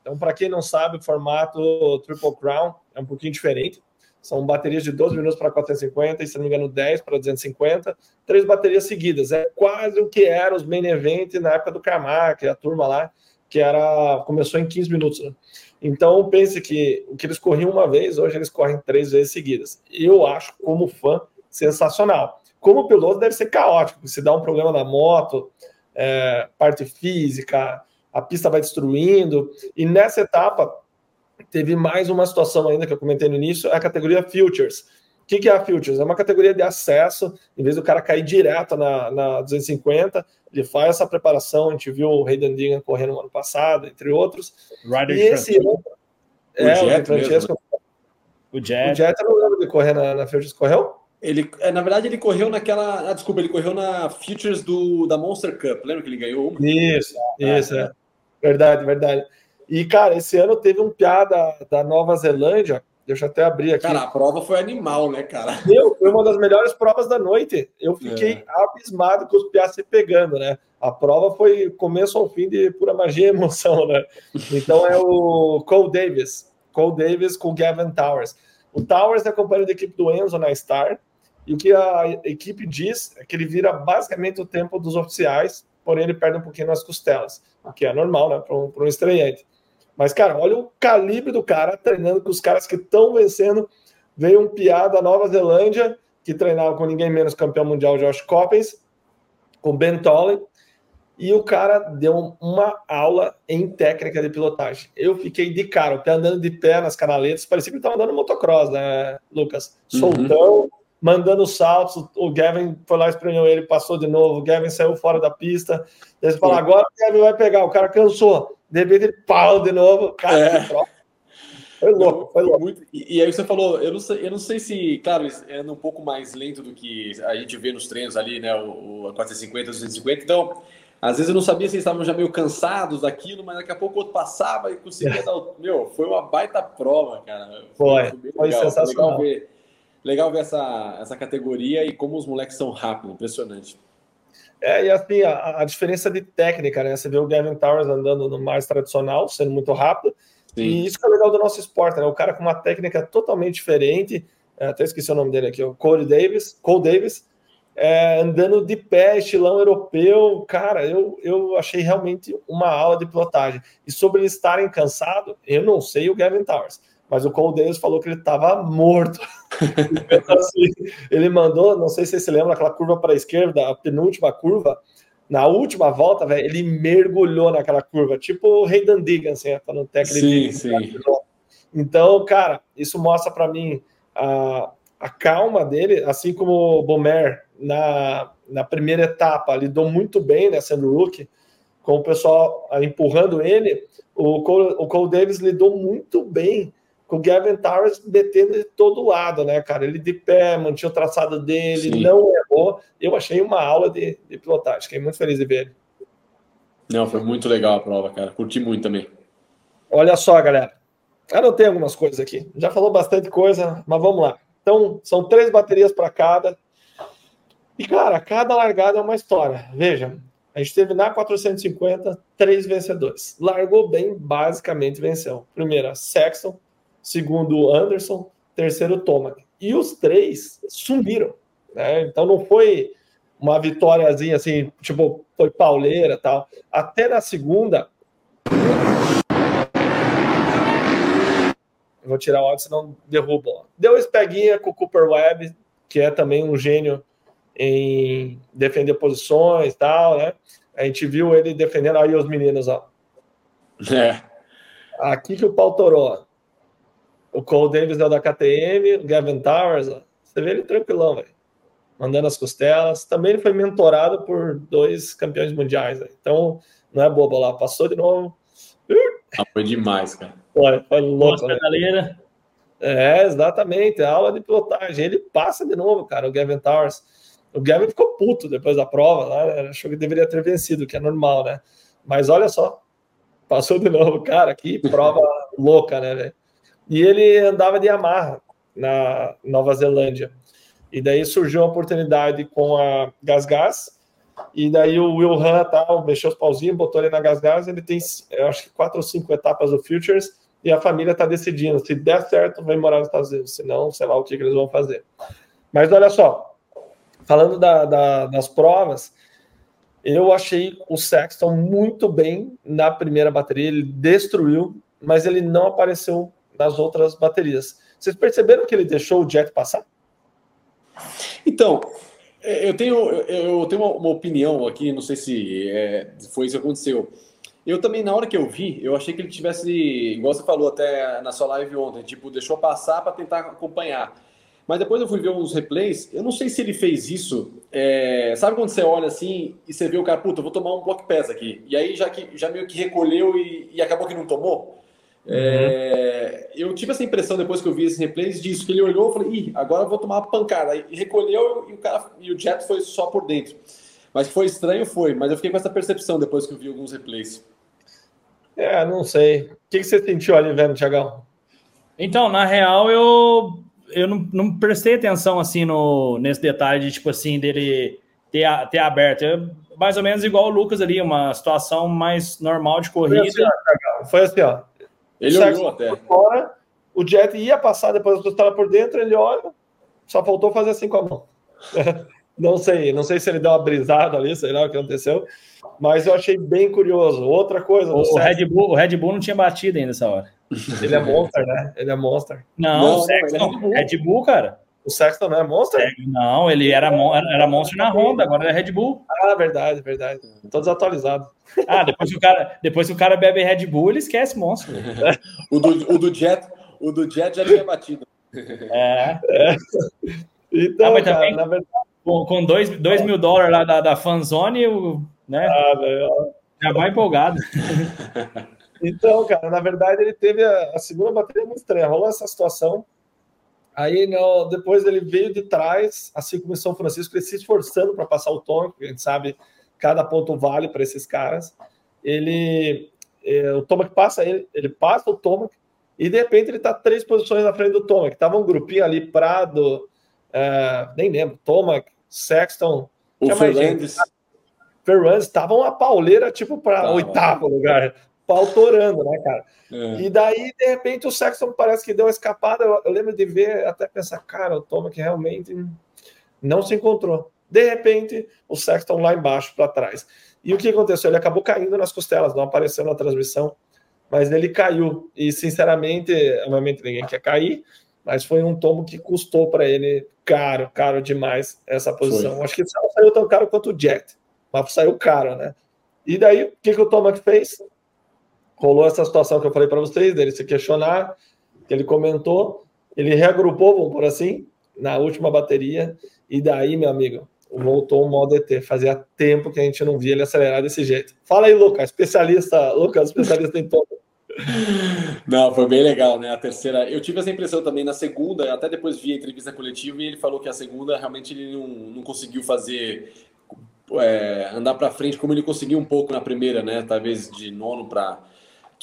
Então, para quem não sabe, o formato Triple Crown é um pouquinho diferente. São baterias de 12 minutos para 450 e, se não me engano, 10 para 250. Três baterias seguidas. É quase o que era os main event na época do Carmack, a turma lá, que era começou em 15 minutos. Né? Então, pense que o que eles corriam uma vez, hoje eles correm três vezes seguidas. Eu acho, como fã, sensacional. Como piloto, deve ser caótico. Se dá um problema na moto, é, parte física, a pista vai destruindo. E nessa etapa, teve mais uma situação ainda que eu comentei no início, é a categoria Futures. O que, que é a Futures? É uma categoria de acesso, em vez do cara cair direto na, na 250, ele faz essa preparação, a gente viu o Hayden Dingan correndo no ano passado, entre outros. Rider e esse ano, é, o, Jet o Francesco. O Jet. O Jet eu não lembro de correr na, na Futures, correu? Ele, é, na verdade, ele correu naquela. Ah, desculpa, ele correu na Futures do, da Monster Cup. Lembra que ele ganhou uma? Isso, isso, é. Verdade, verdade. E, cara, esse ano teve um piada da Nova Zelândia. Deixa eu até abrir aqui. Cara, a prova foi animal, né, cara? Meu, foi uma das melhores provas da noite. Eu fiquei é. abismado com os piadas se pegando, né? A prova foi começo ao fim de pura magia e emoção, né? Então é o Cole Davis. Cole Davis com o Gavin Towers. O Towers é companheiro da equipe do Enzo na Star. E o que a equipe diz é que ele vira basicamente o tempo dos oficiais, porém ele perde um pouquinho nas costelas, o que é normal, né, para um, um estreante. Mas, cara, olha o calibre do cara treinando com os caras que estão vencendo. Veio um piada da Nova Zelândia, que treinava com ninguém menos campeão mundial Josh Coppens, com Ben Tolley, e o cara deu uma aula em técnica de pilotagem. Eu fiquei de cara, o pé andando de pé nas canaletas, parecia que ele estava andando motocross, né, Lucas? Uhum. Soltão, uhum. Mandando saltos. O Gavin foi lá, espremeu ele, passou de novo. O Gavin saiu fora da pista. E você fala, agora o Gavin vai pegar. O cara cansou de repente ele pau de novo. Cara, é. Foi louco, foi louco. Muito... E, e, aí você falou, eu não, sei, eu não sei se, claro, é um pouco mais lento do que a gente vê nos treinos ali, né? O, o 450, 250. Então, às vezes eu não sabia se eles estavam já meio cansados daquilo, mas daqui a pouco o outro passava e conseguia é. dar o. Meu, foi uma baita prova, cara. Foi, foi, foi sensacional. Legal ver, legal ver essa, essa categoria e como os moleques são rápidos, impressionante. É, e assim, a, a, diferença de técnica, né? Você vê o Gavin Towers andando no mais tradicional, sendo muito rápido, Sim. e isso que é legal do nosso esporte, né? O cara com uma técnica totalmente diferente, é, até esqueci o nome dele aqui, o Cole Davis, Cole Davis, é, andando de pé, estilão europeu, cara, eu, eu achei realmente uma aula de pilotagem. E sobre eles estarem cansados, eu não sei o Gavin Towers, mas o Cole Davis falou que ele estava morto. então, assim, ele mandou, não sei se você se lembra, aquela curva para a esquerda, a penúltima curva, na última volta, velho, ele mergulhou naquela curva, tipo o Rei Dandigan, assim, falando técnico. Sim, sim. Então, cara, isso mostra para mim a, a calma dele, assim como o Bomer na, na primeira etapa lidou muito bem, né, sendo rookie, com o pessoal empurrando ele, o Cole, o Cole Davis lidou muito bem com o Gavin Towers detendo de todo lado, né, cara? Ele de pé, mantinha o traçado dele, Sim. não errou. Eu achei uma aula de, de pilotagem, fiquei muito feliz de ver ele. Não, foi muito legal a prova, cara. Curti muito também. Olha só, galera. Anotei algumas coisas aqui. Já falou bastante coisa, mas vamos lá. Então, são três baterias para cada. E, cara, cada largada é uma história. Veja, a gente teve na 450 três vencedores. Largou bem, basicamente venceu. Primeira, Sexton, segundo Anderson, terceiro Tomac. E os três sumiram. Né? Então não foi uma vitóriazinha assim, tipo, foi pauleira tal. Até na segunda. Eu vou tirar o áudio, senão derruba. Deu espeguinha com o Cooper Webb, que é também um gênio em defender posições tal, né? A gente viu ele defendendo aí os meninos, ó. É. Aqui que o pau torou. O Cole Davis é o da KTM, o Gavin Towers, ó. Você vê ele tranquilão, velho. Mandando as costelas. Também ele foi mentorado por dois campeões mundiais. Véio. Então, não é bobo lá. Passou de novo. Ah, foi demais, cara. Foi, foi louco. Nossa, né? É, exatamente. A aula de pilotagem. Ele passa de novo, cara, o Gavin Towers. O Gavin ficou puto depois da prova, né? achou que deveria ter vencido, que é normal, né? Mas olha só, passou de novo, cara, que prova louca, né, velho? E ele andava de Yamaha na Nova Zelândia. E daí surgiu a oportunidade com a Gas Gas, e daí o Will Hunt tal, mexeu os pauzinhos, botou ele na Gas Gas, ele tem, acho que quatro ou cinco etapas do Futures, e a família está decidindo, se der certo, vai morar nos Estados Unidos, se não, sei lá o que, que eles vão fazer. Mas olha só, falando da, da, das provas, eu achei o Sexton muito bem na primeira bateria, ele destruiu, mas ele não apareceu nas outras baterias. Vocês perceberam que ele deixou o Jet passar? Então, é, eu tenho, eu tenho uma opinião aqui, não sei se é, foi isso que aconteceu. Eu também, na hora que eu vi, eu achei que ele tivesse, igual você falou até na sua live ontem, tipo, deixou passar para tentar acompanhar. Mas depois eu fui ver uns replays, eu não sei se ele fez isso. É... Sabe quando você olha assim e você vê o cara, puta, vou tomar um block pass aqui. E aí já, que, já meio que recolheu e, e acabou que não tomou. Uhum. É... Eu tive essa impressão depois que eu vi esses replays disso, que ele olhou e falou, ih, agora eu vou tomar uma pancada. E recolheu e o, cara, e o jet foi só por dentro. Mas foi estranho, foi. Mas eu fiquei com essa percepção depois que eu vi alguns replays. É, não sei. O que você sentiu ali vendo, Tiagão? Então, na real, eu eu não, não, prestei atenção assim no, nesse detalhe de tipo assim dele ter, ter aberto. É mais ou menos igual o Lucas ali, uma situação mais normal de corrida. Foi assim, Foi assim ó. Ele olhou até. Fora, o Jet ia passar depois do estava por dentro, ele olha, só faltou fazer assim com a mão. não sei, não sei se ele deu uma brisada ali, sei lá o que aconteceu, mas eu achei bem curioso. Outra coisa. O, o Red, Bull, o Red Bull não tinha batido ainda nessa hora. Ele é monster, né? Ele é monster. Não, não o Sexton, é Red, Bull. Red Bull, cara. O Sexton não é monster? Não, ele era, era monster na Honda, agora é Red Bull. Ah, verdade, verdade. Todos atualizados. Ah, depois que o cara, depois que o cara bebe Red Bull, ele esquece monstro. o, do, o, do Jet, o do Jet já tinha batido. É. é. Então, ah, cara, também, na verdade. Com 2 mil dólares lá da, da fanzone, o, né? Ah, já vai empolgado. Então, cara, na verdade ele teve a, a segunda bateria muito estranha. Rolou essa situação. Aí, no, depois ele veio de trás, assim como em São Francisco, ele se esforçando para passar o tom, porque a gente sabe cada ponto vale para esses caras. Ele, é, o Tomac passa ele, ele passa o Tomac e de repente ele está três posições na frente do Tomac. Tava um grupinho ali, Prado, é, nem lembro, Tomac, Sexton, o Fernandes. Ferrandes, estavam uma pauleira tipo para oitavo lugar pautorando, né, cara? É. E daí, de repente, o Sexton parece que deu uma escapada. Eu, eu lembro de ver, até pensar, cara, o Toma que realmente não se encontrou. De repente, o Sexton lá embaixo, para trás. E o que aconteceu? Ele acabou caindo nas costelas, não apareceu na transmissão, mas ele caiu. E, sinceramente, obviamente ninguém quer cair, mas foi um tombo que custou para ele caro, caro demais essa posição. Foi. Acho que não saiu tão caro quanto o Jet, mas saiu caro, né? E daí, o que, que o Tomac fez? Rolou essa situação que eu falei para vocês, dele se questionar, que ele comentou, ele reagrupou, vamos por assim, na última bateria, e daí, meu amigo, voltou o modo ET. Fazia tempo que a gente não via ele acelerar desse jeito. Fala aí, Lucas, especialista, Lucas, especialista em todo. Não, foi bem legal, né? A terceira. Eu tive essa impressão também na segunda, até depois vi a entrevista coletiva e ele falou que a segunda realmente ele não, não conseguiu fazer. É, andar para frente como ele conseguiu um pouco na primeira, né? Talvez de nono para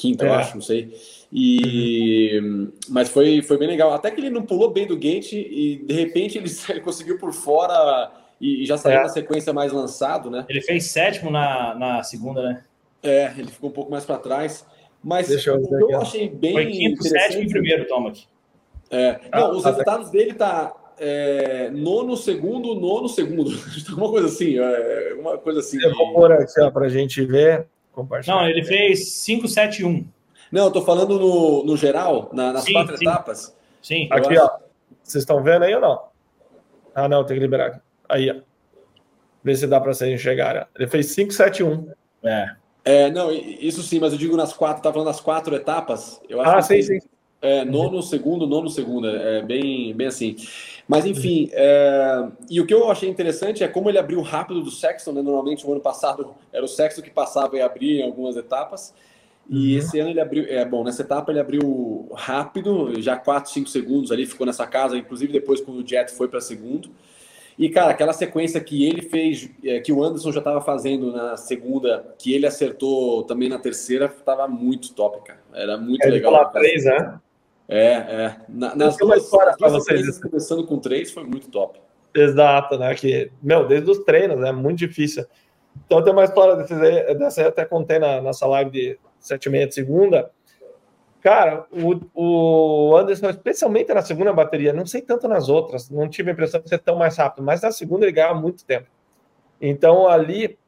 quinta, é. eu acho, não sei. E mas foi, foi bem legal. Até que ele não pulou bem do gate e de repente ele, ele conseguiu por fora e, já saiu é. na sequência mais lançado, né? Ele fez sétimo na, na segunda, né? É, ele ficou um pouco mais para trás. Mas Deixa eu, eu achei bem. Foi quinto, sétimo e primeiro, Tomac. É, não, os resultados dele tá é, nono, segundo, nono, segundo. uma coisa assim, é, uma coisa assim. Eu vou pôr aqui para a gente ver. Não, ele fez 5, 7, 1. Não, eu tô falando no, no geral, na, nas sim, quatro sim. etapas. Sim. Aqui, ó. Vocês estão vendo aí ou não? Ah, não, tem que liberar. Aí, ó. Vê se dá para vocês enxergarem. Ele fez 5, 7, 1. É. É, não, isso sim, mas eu digo nas quatro, tá falando nas quatro etapas. Eu acho ah, sim, sim. É, nono, segundo, nono, segundo. É bem, bem assim. Mas enfim, é... e o que eu achei interessante é como ele abriu rápido do Sexton, né? Normalmente o ano passado era o Sexton que passava e abria em algumas etapas. E uhum. esse ano ele abriu, é bom, nessa etapa ele abriu rápido, já 4, 5 segundos ali, ficou nessa casa, inclusive depois quando o Jet foi para segundo. E, cara, aquela sequência que ele fez, é, que o Anderson já estava fazendo na segunda, que ele acertou também na terceira, estava muito top, cara. Era muito é, legal. Três, né? É, é. Na, nas duas, história para vocês. Começando com três, foi muito top. Exato, né? Que, meu, desde os treinos, é muito difícil. Então tem uma história desse, dessa, eu até contei na nossa live de sete e meia de segunda, Cara, o, o Anderson, especialmente na segunda bateria, não sei tanto nas outras, não tive a impressão de ser tão mais rápido, mas na segunda ele ganhava muito tempo. Então ali,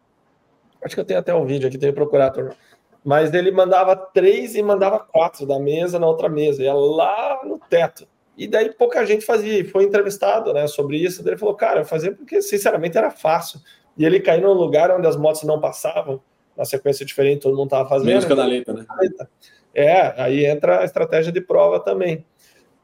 acho que eu tenho até um vídeo aqui, tenho que procurar, turma. Mas ele mandava três e mandava quatro da mesa na outra mesa, ia lá no teto. E daí pouca gente fazia, foi entrevistado né, sobre isso. Ele falou, cara, eu fazia porque sinceramente era fácil. E ele caiu num lugar onde as motos não passavam, na sequência diferente, todo mundo estava fazendo. Menos canaleta, né? É, aí entra a estratégia de prova também.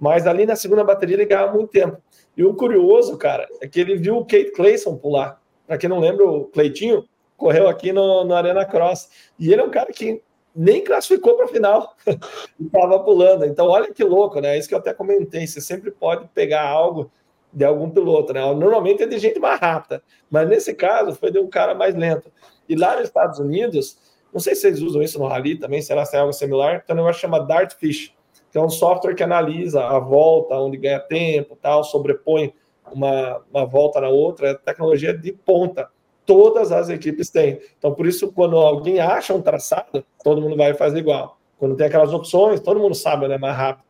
Mas ali na segunda bateria ele ganhava muito tempo. E o curioso, cara, é que ele viu o Kate Clayson pular. Para quem não lembra, o Cleitinho correu aqui no, no Arena Cross. E ele é um cara que nem classificou para a final e estava pulando. Então, olha que louco, né? Isso que eu até comentei. Você sempre pode pegar algo de algum piloto, né? Normalmente é de gente mais rápida, mas nesse caso foi de um cara mais lento. E lá nos Estados Unidos, não sei se vocês usam isso no Rally também, será se é algo similar. Tem um negócio chama Dartfish, que é um software que analisa a volta, onde ganha tempo, tal, sobrepõe uma, uma volta na outra. É tecnologia de ponta. Todas as equipes têm. Então, por isso, quando alguém acha um traçado, todo mundo vai fazer igual. Quando tem aquelas opções, todo mundo sabe, né? Mais rápido.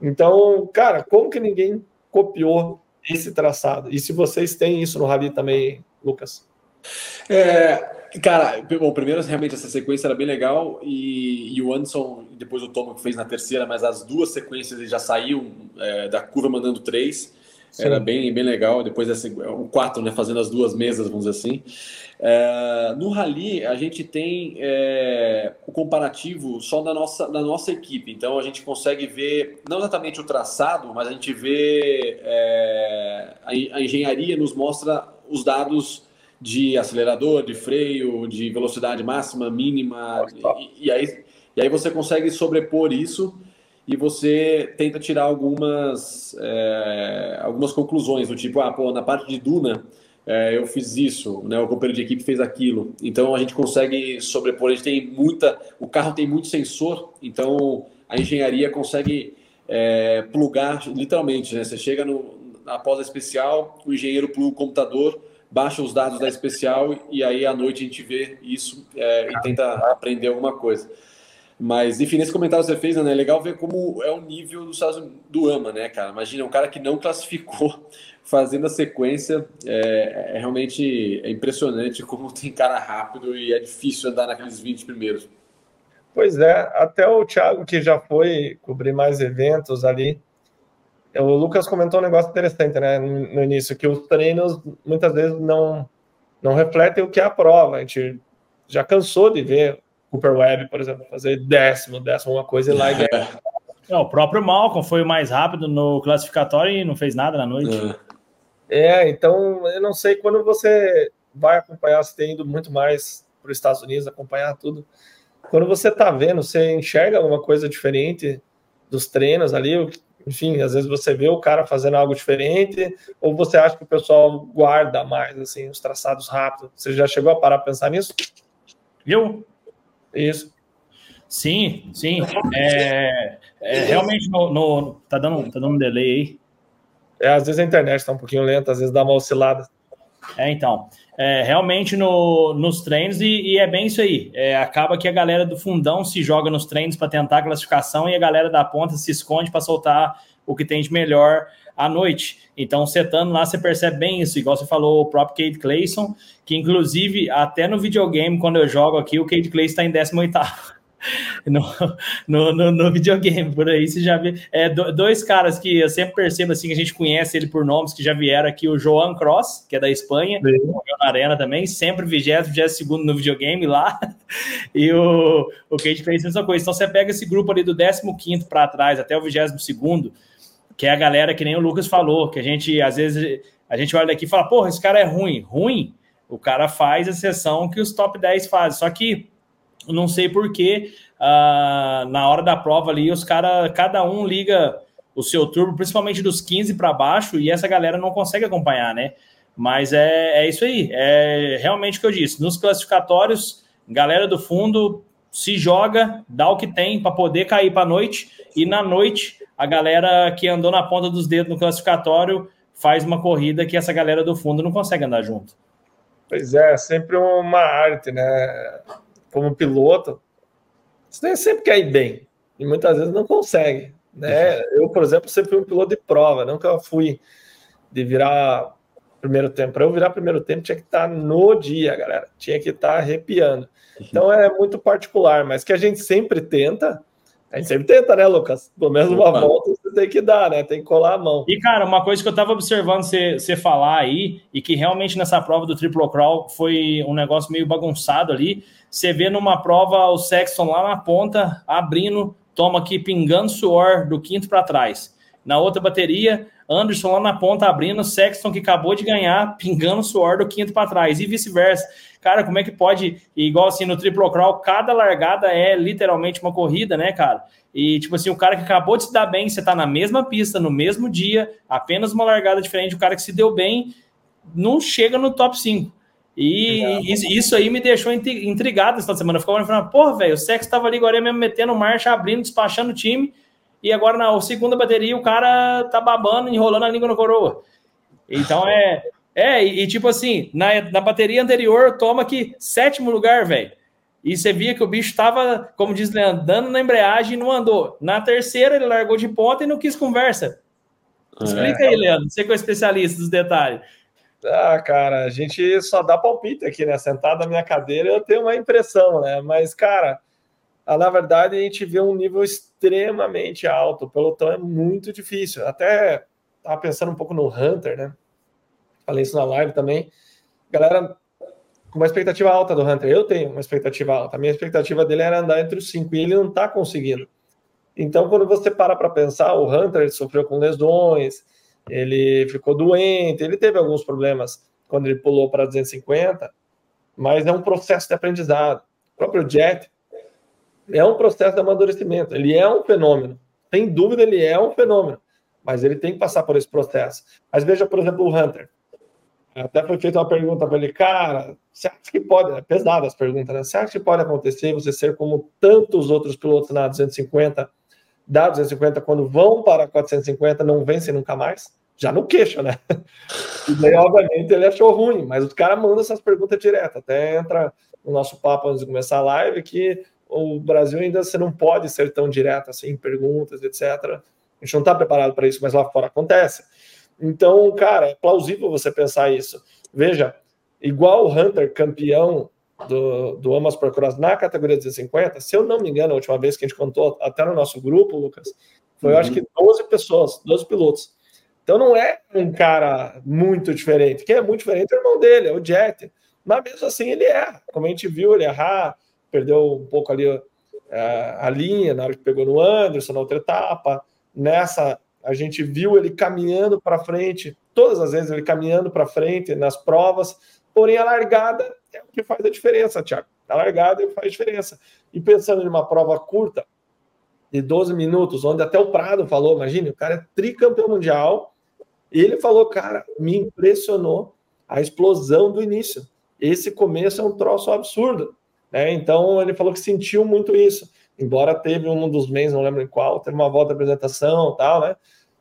Então, cara, como que ninguém copiou esse traçado? E se vocês têm isso no Rally também, Lucas? É, Cara, bom, primeiro realmente essa sequência era bem legal e, e o Anderson, depois o Tom que fez na terceira, mas as duas sequências ele já saiu é, da curva mandando três. Sim. Era bem, bem legal. Depois essa, o quatro, né, fazendo as duas mesas, vamos dizer assim. É, no Rally, a gente tem é, o comparativo só da nossa, da nossa equipe. Então, a gente consegue ver, não exatamente o traçado, mas a gente vê é, a, a engenharia nos mostra os dados de acelerador, de freio, de velocidade máxima, mínima, e, e, aí, e aí você consegue sobrepor isso e você tenta tirar algumas, é, algumas conclusões, do tipo, ah, pô, na parte de duna é, eu fiz isso, né, o companheiro de equipe fez aquilo. Então a gente consegue sobrepor, a gente tem muita, o carro tem muito sensor, então a engenharia consegue é, plugar, literalmente, né, você chega no, após a especial, o engenheiro pluga o computador, baixa os dados da especial e aí à noite a gente vê isso e tenta aprender alguma coisa. Mas, enfim, nesse comentário que você fez, né, é legal ver como é o nível do, do AMA, né, cara? Imagina, um cara que não classificou fazendo a sequência, é, é realmente é impressionante como tem cara rápido e é difícil andar naqueles 20 primeiros. Pois é, até o Thiago, que já foi cobrir mais eventos ali, o Lucas comentou um negócio interessante, né, no início, que os treinos muitas vezes não, não refletem o que é a prova. A gente já cansou de ver Cooper Webb, por exemplo, fazer décimo, décimo uma coisa e lá e ganhar. É, o próprio Malcolm foi o mais rápido no classificatório e não fez nada na noite. É, então eu não sei quando você vai acompanhar, você tem ido muito mais para os Estados Unidos acompanhar tudo. Quando você está vendo, você enxerga alguma coisa diferente dos treinos ali, enfim, às vezes você vê o cara fazendo algo diferente, ou você acha que o pessoal guarda mais, assim, os traçados rápidos. Você já chegou a parar para pensar nisso? Eu? Isso. Sim, sim. É, é realmente no, no, tá, dando, tá dando um delay aí. É, às vezes a internet está um pouquinho lenta, às vezes dá uma oscilada. É, então. É, realmente no, nos treinos, e, e, é bem isso aí. É, acaba que a galera do fundão se joga nos treinos para tentar a classificação e a galera da ponta se esconde para soltar o que tem de melhor à noite. Então, setando lá, você percebe bem isso, igual você falou, o próprio Kate Clayson, que inclusive, até no videogame, quando eu jogo aqui, o Kate Clayson está em 18 no, no, no, no, videogame, por aí você já vê. É, dois caras que eu sempre percebo assim, que a gente conhece ele por nomes que já vieram aqui, o Joan Cross, que é da Espanha, na Arena também, sempre 20, 22 no videogame lá, e o, o Kate Clayson, mesma coisa. Então você pega esse grupo ali do 15 para trás até o 22 que é a galera que nem o Lucas falou, que a gente às vezes a gente olha daqui e fala, porra, esse cara é ruim. Ruim, o cara faz a sessão que os top 10 fazem. Só que não sei porquê, uh, na hora da prova ali, os caras, cada um liga o seu turbo, principalmente dos 15 para baixo, e essa galera não consegue acompanhar, né? Mas é, é isso aí, é realmente o que eu disse. Nos classificatórios, galera do fundo se joga, dá o que tem para poder cair para a noite, e na noite a galera que andou na ponta dos dedos no classificatório faz uma corrida que essa galera do fundo não consegue andar junto. Pois é, sempre uma arte, né? Como piloto, você sempre quer ir bem e muitas vezes não consegue, né? Eu, por exemplo, sempre fui um piloto de prova, nunca fui de virar primeiro tempo. Para eu virar primeiro tempo, tinha que estar no dia, galera. Tinha que estar arrepiando. Então é muito particular, mas que a gente sempre tenta a gente sempre tenta, né, Lucas? Pelo menos uma volta você tem que dar, né? Tem que colar a mão. E, cara, uma coisa que eu tava observando você, você falar aí, e que realmente nessa prova do Triple Crawl foi um negócio meio bagunçado ali. Você vê numa prova o Sexton lá na ponta, abrindo, toma aqui pingando suor do quinto para trás. Na outra bateria, Anderson lá na ponta abrindo, Sexton que acabou de ganhar, pingando suor do quinto para trás, e vice-versa. Cara, como é que pode, igual assim no Triple Crawl, cada largada é literalmente uma corrida, né, cara? E tipo assim, o cara que acabou de se dar bem, você tá na mesma pista, no mesmo dia, apenas uma largada diferente, o cara que se deu bem não chega no top 5. E isso aí me deixou intrigado essa semana. Eu ficava falando, porra, velho, o Sex tava ali agora mesmo metendo marcha, abrindo, despachando o time, e agora na segunda bateria o cara tá babando, enrolando a língua no coroa. Então é, é, e, e, tipo assim, na, na bateria anterior, toma aqui sétimo lugar, velho. E você via que o bicho estava, como diz Leandro, dando na embreagem e não andou. Na terceira, ele largou de ponta e não quis conversa. Explica é. aí, Leandro, você que é o especialista dos detalhes. Ah, cara, a gente só dá palpite aqui, né? Sentado na minha cadeira, eu tenho uma impressão, né? Mas, cara, na verdade, a gente vê um nível extremamente alto. O pelotão é muito difícil. Até tava pensando um pouco no Hunter, né? Falei isso na live também. Galera com uma expectativa alta do Hunter. Eu tenho uma expectativa alta. A minha expectativa dele era andar entre os cinco e ele não está conseguindo. Então, quando você para para pensar, o Hunter sofreu com lesões, ele ficou doente, ele teve alguns problemas quando ele pulou para 250, mas é um processo de aprendizado. O próprio Jet é um processo de amadurecimento. Ele é um fenômeno. Sem dúvida, ele é um fenômeno, mas ele tem que passar por esse processo. Mas veja, por exemplo, o Hunter. Até foi feita uma pergunta para ele, cara, você acha que pode, é pesada as perguntas, né? Você acha que pode acontecer você ser como tantos outros pilotos na 250, da 250, quando vão para 450, não vencem nunca mais? Já no queixo, né? E daí, obviamente, ele achou ruim, mas os caras mandam essas perguntas direto. Até entra no nosso papo antes de começar a live que o Brasil ainda você não pode ser tão direto assim, perguntas, etc. A gente não está preparado para isso, mas lá fora acontece. Então, cara, é plausível você pensar isso. Veja, igual o Hunter, campeão do, do Amas Cross na categoria 250, se eu não me engano, a última vez que a gente contou até no nosso grupo, Lucas, foi, uhum. acho que 12 pessoas, 12 pilotos. Então não é um cara muito diferente. Quem é muito diferente é o irmão dele, é o Jet. Mas mesmo assim ele erra. Como a gente viu, ele errar, perdeu um pouco ali a, é, a linha na hora que pegou no Anderson, na outra etapa. Nessa a gente viu ele caminhando para frente, todas as vezes ele caminhando para frente nas provas, porém a largada é o que faz a diferença, Thiago. A largada é o que faz diferença. E pensando em uma prova curta, de 12 minutos, onde até o Prado falou, imagine, o cara é tricampeão mundial, e ele falou, cara, me impressionou a explosão do início. Esse começo é um troço absurdo. Né? Então ele falou que sentiu muito isso embora teve um dos meses, não lembro em qual, teve uma volta de apresentação tal, né?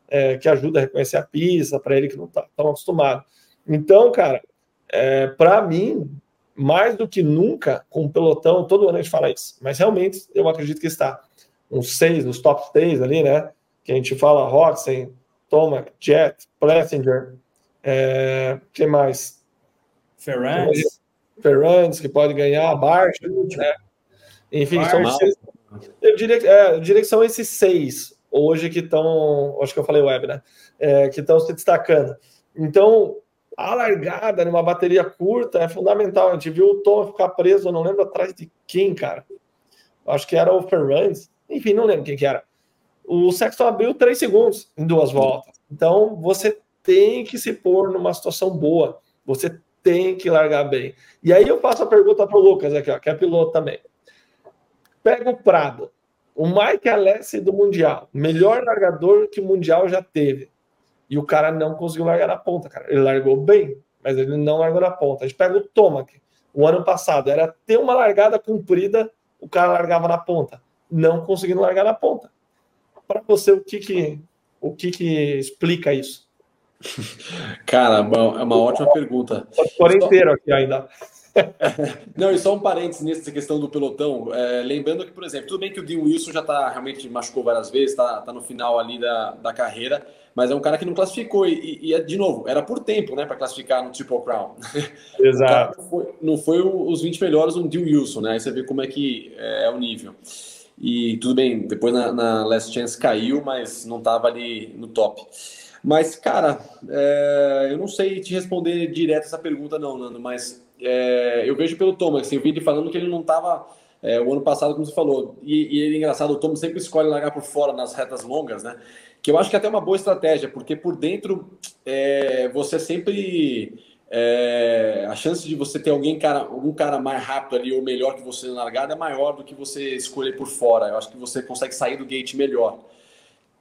É, que ajuda a reconhecer a pista para ele que não está tão acostumado. Então, cara, é, para mim, mais do que nunca, com o pelotão, todo ano a gente fala isso, mas realmente eu acredito que está uns seis, nos top seis ali, né? que a gente fala, Roxen, Tomac, Jet, Plessinger, é, que mais? Ferrandes. Ferrandes, que pode ganhar, Barça, né? Enfim, são esses, eu, diria, é, eu diria que são esses seis hoje que estão, acho que eu falei web, né? É, que estão se destacando. Então, a largada numa bateria curta é fundamental. A gente viu o Tom ficar preso, não lembro atrás de quem, cara. Acho que era o Ferrandes. Enfim, não lembro quem que era. O Sexton abriu três segundos em duas voltas. Então, você tem que se pôr numa situação boa. Você tem que largar bem. E aí eu faço a pergunta para o Lucas aqui, ó, que é piloto também. Pega o Prado, o Mike Alessi do Mundial, melhor largador que o Mundial já teve. E o cara não conseguiu largar na ponta, cara. Ele largou bem, mas ele não largou na ponta. A gente pega o Tomac, o ano passado, era ter uma largada comprida, o cara largava na ponta. Não conseguindo largar na ponta. Para você, o que que, o que que explica isso? Cara, é uma ótima pergunta. Por inteiro aqui ainda. Não, e só um parênteses nessa questão do pelotão. É, lembrando que, por exemplo, tudo bem que o Dean Wilson já tá realmente machucou várias vezes, tá, tá no final ali da, da carreira, mas é um cara que não classificou. E, e, e de novo, era por tempo, né, para classificar no Triple Crown. Exato. Não foi, não foi, os 20 melhores um Dean Wilson, né? Aí você vê como é que é, é o nível. E tudo bem, depois na, na Last Chance caiu, mas não tava ali no top. Mas, cara, é, eu não sei te responder direto essa pergunta, não, Nando, mas é, eu vejo pelo Thomas, assim, eu vi ele falando que ele não estava é, o ano passado, como você falou, e, e ele é engraçado, o Thomas sempre escolhe largar por fora nas retas longas, né? Que eu acho que é até uma boa estratégia, porque por dentro é, você sempre. É, a chance de você ter alguém cara, algum cara mais rápido ali ou melhor que você na largada é maior do que você escolher por fora. Eu acho que você consegue sair do gate melhor.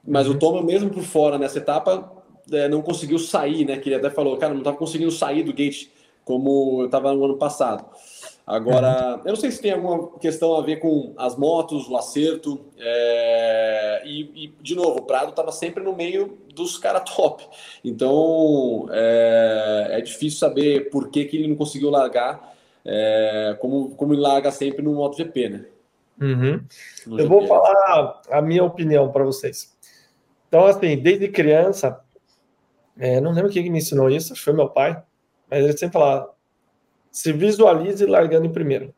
Mas uhum. o Thomas, mesmo por fora nessa etapa, é, não conseguiu sair, né? Que ele até falou, cara, não estava conseguindo sair do gate como eu estava no ano passado. Agora, uhum. eu não sei se tem alguma questão a ver com as motos, o acerto. É... E, e, de novo, o Prado estava sempre no meio dos caras top. Então, é... é, difícil saber por que, que ele não conseguiu largar é... como, como ele larga sempre no MotoGP, né? Uhum. Eu GP. vou falar a minha opinião para vocês. Então, assim, desde criança, é, não lembro quem me ensinou isso, acho que foi meu pai mas ele sempre falava: se visualize largando em primeiro.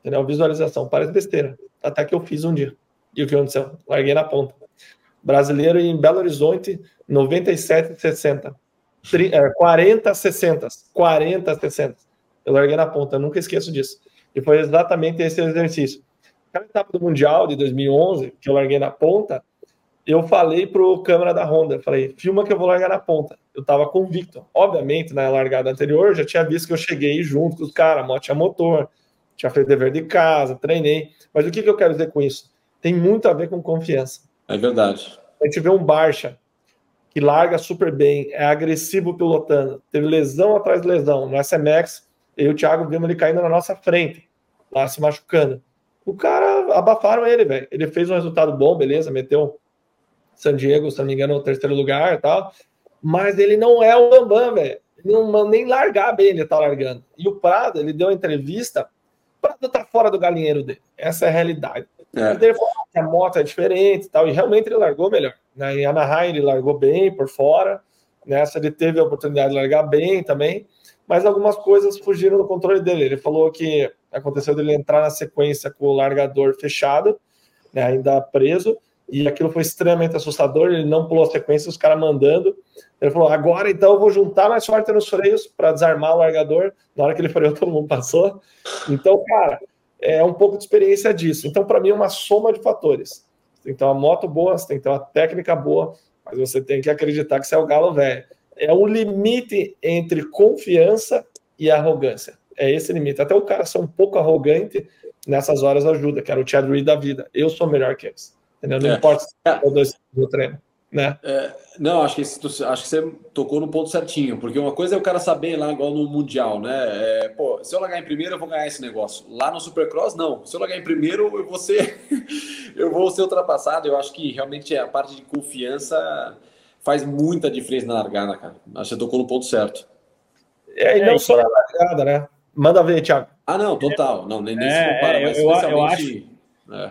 Entendeu? Visualização. Parece besteira. Até que eu fiz um dia. E o que aconteceu? Larguei na ponta. Brasileiro em Belo Horizonte, 97, 60. 40, 60. 40, 60. Eu larguei na ponta. Nunca esqueço disso. E foi exatamente esse exercício. Aquela etapa do Mundial de 2011, que eu larguei na ponta, eu falei pro câmera da Honda, falei, filma que eu vou largar na ponta. Eu tava convicto. Obviamente, na largada anterior, já tinha visto que eu cheguei junto com os caras, a moto tinha motor, tinha feito dever de casa, treinei. Mas o que, que eu quero dizer com isso? Tem muito a ver com confiança. É verdade. A gente vê um Barcha que larga super bem, é agressivo pilotando, teve lesão atrás de lesão. No SMX, eu e o Thiago vimos ele caindo na nossa frente, lá se machucando. O cara, abafaram ele, velho. Ele fez um resultado bom, beleza, meteu San Diego, se não me engano, no terceiro lugar e tal. Mas ele não é o Bambam, velho. Não nem largar bem ele tá largando. E o Prado, ele deu uma entrevista. O Prado tá fora do galinheiro dele. Essa é a realidade. É. Ele falou que a moto é diferente e tal. E realmente ele largou melhor. Né? Em Anaheim ele largou bem por fora. Nessa ele teve a oportunidade de largar bem também. Mas algumas coisas fugiram do controle dele. Ele falou que aconteceu dele entrar na sequência com o largador fechado, né, ainda preso, e aquilo foi extremamente assustador. Ele não pulou a sequência, os caras mandando. Ele falou: agora então eu vou juntar mais forte nos freios para desarmar o largador. Na hora que ele freou, todo mundo passou. Então, cara, é um pouco de experiência disso. Então, para mim, é uma soma de fatores. Você tem uma moto boa, você tem que ter uma técnica boa, mas você tem que acreditar que você é o galo velho. É o limite entre confiança e arrogância. É esse limite. Até o cara ser um pouco arrogante nessas horas ajuda, que era o Chad Reed da vida. Eu sou melhor que eles. Entendeu? Não é. importa se é dois do treino. Né? É, não, acho que, acho que você tocou no ponto certinho, porque uma coisa é o cara saber lá, igual no Mundial, né? É, pô, se eu largar em primeiro, eu vou ganhar esse negócio. Lá no Supercross, não. Se eu largar em primeiro, eu vou ser, eu vou ser ultrapassado. Eu acho que realmente a parte de confiança faz muita diferença na largada, cara. Acho que você tocou no ponto certo. É, e não é, só na largada, né? Manda ver, Thiago. Ah, não, total. Não, nem, nem se compara, mas eu, eu acho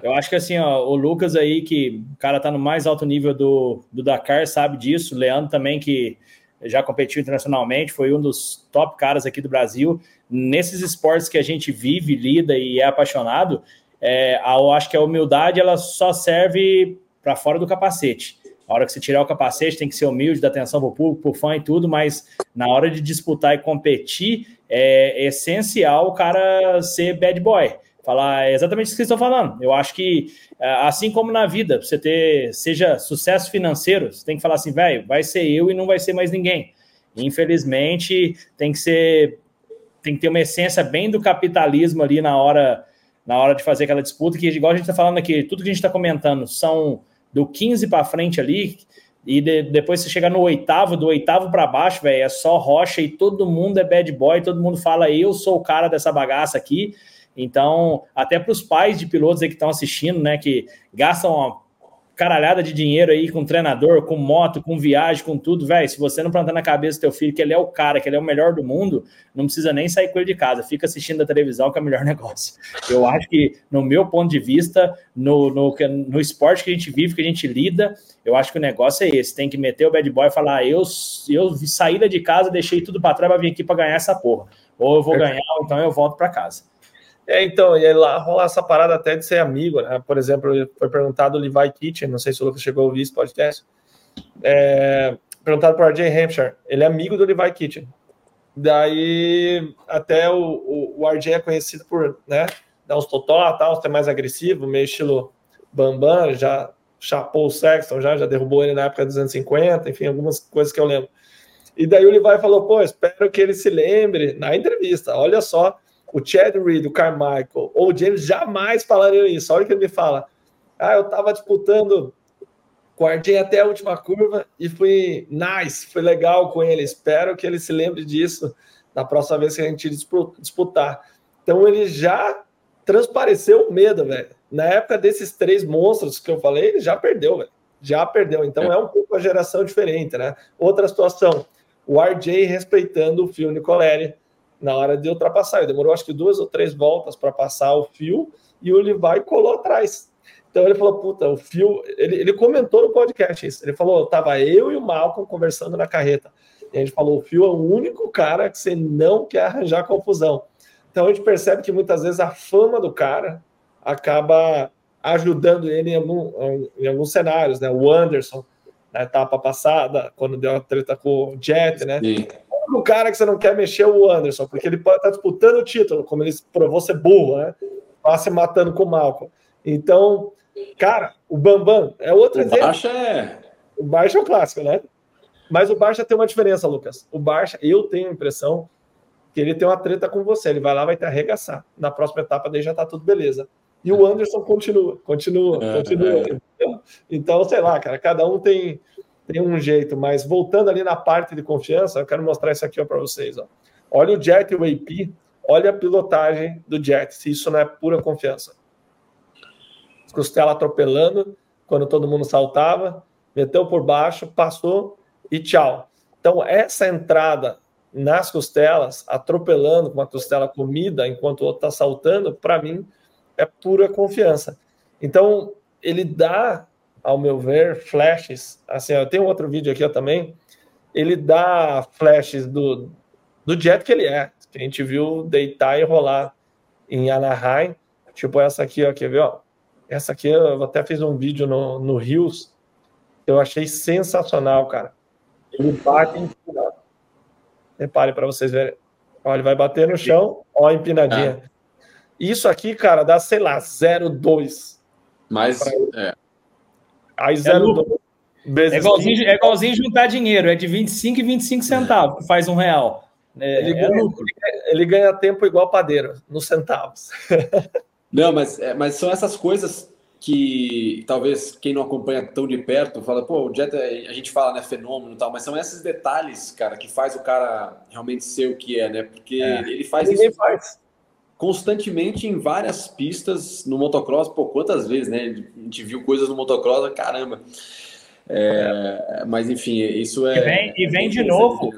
Eu acho que assim, ó, o Lucas aí, que o cara tá no mais alto nível do, do Dakar, sabe disso. O Leandro também, que já competiu internacionalmente, foi um dos top caras aqui do Brasil. Nesses esportes que a gente vive, lida e é apaixonado, é, eu acho que a humildade ela só serve para fora do capacete. A hora que você tirar o capacete, tem que ser humilde, dar atenção para o público, para o fã e tudo, mas na hora de disputar e competir, é essencial o cara ser bad boy. Falar exatamente isso que vocês estão falando. Eu acho que, é, assim como na vida, você ter, seja sucesso financeiro, você tem que falar assim, velho, vai ser eu e não vai ser mais ninguém. Infelizmente, tem que ser, tem que ter uma essência bem do capitalismo ali na hora, na hora de fazer aquela disputa, que igual a gente está falando aqui, tudo que a gente está comentando são do 15 para frente ali, e de, depois você chegar no oitavo, do oitavo para baixo, velho, é só rocha e todo mundo é bad boy, todo mundo fala, eu sou o cara dessa bagaça aqui. Então, até para os pais de pilotos aí que estão assistindo, né, que gastam uma caralhada de dinheiro aí com treinador, com moto, com viagem, com tudo, velho. Se você não plantar na cabeça do teu filho que ele é o cara, que ele é o melhor do mundo, não precisa nem sair com ele de casa, fica assistindo a televisão que é o melhor negócio. Eu acho que, no meu ponto de vista, no, no, no esporte que a gente vive, que a gente lida, eu acho que o negócio é esse. Tem que meter o bad boy e falar: eu, eu saí de casa, deixei tudo para trás para vir aqui para ganhar essa porra. Ou eu vou ganhar, ou então eu volto para casa. É, então, e aí lá rola essa parada até de ser amigo, né? Por exemplo, foi perguntado o Levi Kitchen, não sei se o Lucas chegou a ouvir esse podcast. É, perguntado para o RJ Hampshire, ele é amigo do Levi Kitchen. Daí, até o, o, o RJ é conhecido por, né, dar uns totó, tal, ser mais agressivo, meio estilo Bambam, já chapou o Sexton, já, já derrubou ele na época dos 250, enfim, algumas coisas que eu lembro. E daí o Levi falou, pô, espero que ele se lembre na entrevista, olha só o Chad Reed, o Carmichael ou o James jamais falariam isso. Olha o que ele me fala. Ah, eu estava disputando com até a última curva e fui nice, foi legal com ele. Espero que ele se lembre disso na próxima vez que a gente disputar. Então ele já transpareceu o medo, velho. Na época desses três monstros que eu falei, ele já perdeu, velho. Já perdeu. Então é. é um pouco a geração diferente, né? Outra situação, o RJ respeitando o Phil Nicoleri na hora de ultrapassar. Ele demorou acho que duas ou três voltas para passar o fio e o Levi colou atrás. Então ele falou: Puta, o fio. Ele, ele comentou no podcast isso. Ele falou: Tava eu e o Malcolm conversando na carreta. E a gente falou: O fio é o único cara que você não quer arranjar confusão. Então a gente percebe que muitas vezes a fama do cara acaba ajudando ele em, algum, em alguns cenários, né? O Anderson, na etapa passada, quando deu a treta com o Jet, né? Sim único cara que você não quer mexer é o Anderson, porque ele pode estar disputando o título, como ele provou ser burro, né? Passa matando com o Malcolm. Então, cara, o Bambam é outro o exemplo. Baixa é... O Baixa é o clássico, né? Mas o Baixa tem uma diferença, Lucas. O Baixa, eu tenho a impressão que ele tem uma treta com você. Ele vai lá, vai te arregaçar. Na próxima etapa daí já tá tudo beleza. E o Anderson continua, continua, é, continua. É. Então, sei lá, cara, cada um tem tem um jeito, mas voltando ali na parte de confiança, eu quero mostrar isso aqui para vocês. Ó. Olha o Jet e o AP, olha a pilotagem do Jet, se isso não é pura confiança. Costela atropelando, quando todo mundo saltava, meteu por baixo, passou e tchau. Então, essa entrada nas costelas, atropelando com uma costela comida enquanto o outro está saltando, para mim é pura confiança. Então, ele dá ao meu ver, flashes. Assim, eu tenho outro vídeo aqui ó, também. Ele dá flashes do, do jet que ele é, que a gente viu deitar e rolar em Anaheim. Tipo essa aqui, ó, quer ver? Ó? Essa aqui eu até fiz um vídeo no, no Rios. Eu achei sensacional, cara. Ele bate em Repare para vocês verem. Ó, ele vai bater no chão, ó, empinadinha. Ah. Isso aqui, cara, dá, sei lá, 0,2. Mas, é, Aí zero é, é, igualzinho, é igualzinho juntar dinheiro, é de 25 e 25 centavos, que faz um real. É, ele, é ganha, ele, ganha, tempo igual padeiro, nos centavos. Não, mas, é, mas são essas coisas que talvez quem não acompanha tão de perto fala, pô, o Jet, a gente fala, né, fenômeno e tal, mas são esses detalhes, cara, que faz o cara realmente ser o que é, né? Porque é. ele faz Ninguém isso. Faz constantemente em várias pistas no motocross. Pô, quantas vezes, né? A gente viu coisas no motocross, caramba. É, mas enfim, isso é. E vem, e vem é de novo.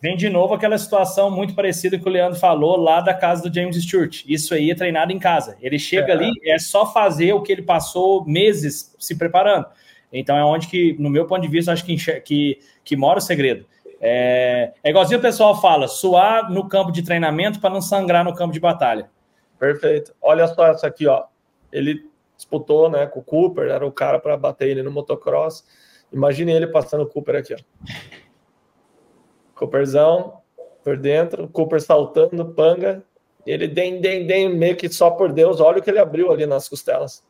vem de novo aquela situação muito parecida que o Leandro falou lá da casa do James Stewart. Isso aí é treinado em casa. Ele chega é. ali, é só fazer o que ele passou meses se preparando. Então é onde que, no meu ponto de vista, acho que, que, que mora o segredo. É, é igualzinho o pessoal fala, suar no campo de treinamento para não sangrar no campo de batalha. Perfeito. Olha só essa aqui, ó. Ele disputou né, com o Cooper, era o cara para bater ele no motocross. Imagine ele passando o Cooper aqui, ó. Cooperzão por dentro, Cooper saltando, panga, ele dem, dem, dem, meio que só por Deus, olha o que ele abriu ali nas costelas.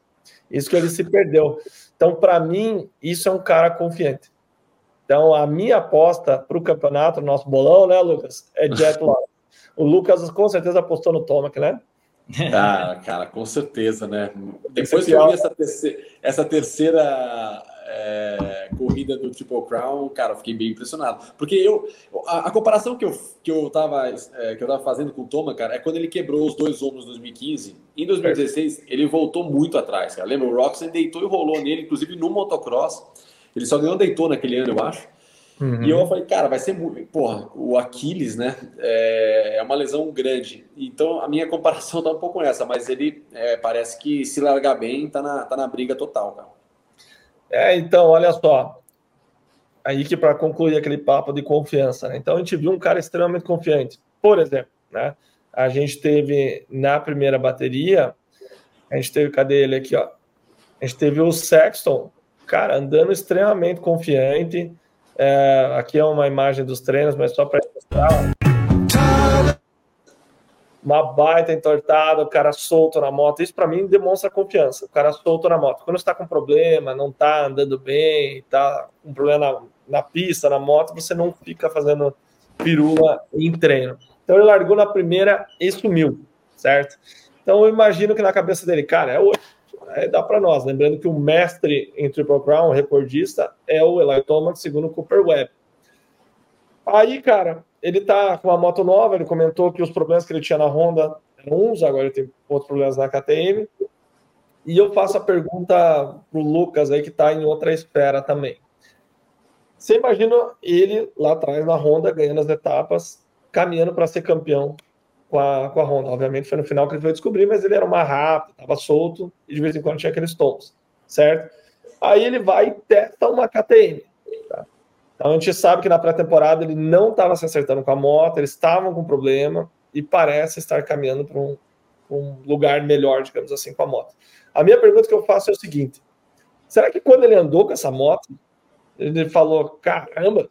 Isso que ele se perdeu. Então, para mim, isso é um cara confiante. Então, a minha aposta para o campeonato, nosso bolão, né, Lucas? É Jet Lawrence. O Lucas com certeza apostou no Tomac, né? Ah, cara, com certeza, né? Depois que eu vi essa terceira, essa terceira é, corrida do Triple Crown, cara, eu fiquei bem impressionado. Porque eu, a, a comparação que eu, que, eu tava, é, que eu tava fazendo com o Toma, cara, é quando ele quebrou os dois ombros em 2015. Em 2016, ele voltou muito atrás, cara. Lembra? O Roxen deitou e rolou nele, inclusive no motocross. Ele só ganhou deitou naquele ano, eu acho. Uhum. E eu falei, cara, vai ser muito. Porra, o Aquiles, né? É, é, uma lesão grande. Então a minha comparação tá um pouco nessa, mas ele é, parece que se largar bem, tá na, tá na briga total, cara. É, então, olha só. Aí que para concluir aquele papo de confiança, né? Então a gente viu um cara extremamente confiante. Por exemplo, né? A gente teve na primeira bateria, a gente teve, cadê ele aqui, ó? A gente teve o Sexton, cara, andando extremamente confiante. É, aqui é uma imagem dos treinos, mas só para mostrar. Uma baita entortada, o cara solto na moto. Isso para mim demonstra confiança. O cara solto na moto. Quando está com problema, não está andando bem, está com problema na, na pista, na moto, você não fica fazendo pirula em treino. Então ele largou na primeira e sumiu, certo? Então eu imagino que na cabeça dele, cara, é hoje é, dá para nós. Lembrando que o mestre em Triple Crown, recordista, é o Eli Thomas, segundo o Cooper Webb. Aí, cara, ele tá com uma moto nova, ele comentou que os problemas que ele tinha na Honda eram uns, agora ele tem outros problemas na KTM. E eu faço a pergunta pro Lucas aí, que tá em outra esfera também. Você imagina ele lá atrás na Honda, ganhando as etapas, caminhando para ser campeão com a, com a Honda. Obviamente foi no final que ele foi descobrir, mas ele era mais rápido, estava solto e de vez em quando tinha aqueles tons, certo? Aí ele vai e testa uma KTM. Tá? Então a gente sabe que na pré-temporada ele não estava se acertando com a moto, eles estavam com problema e parece estar caminhando para um, um lugar melhor, digamos assim, com a moto. A minha pergunta que eu faço é o seguinte: será que quando ele andou com essa moto, ele falou, caramba,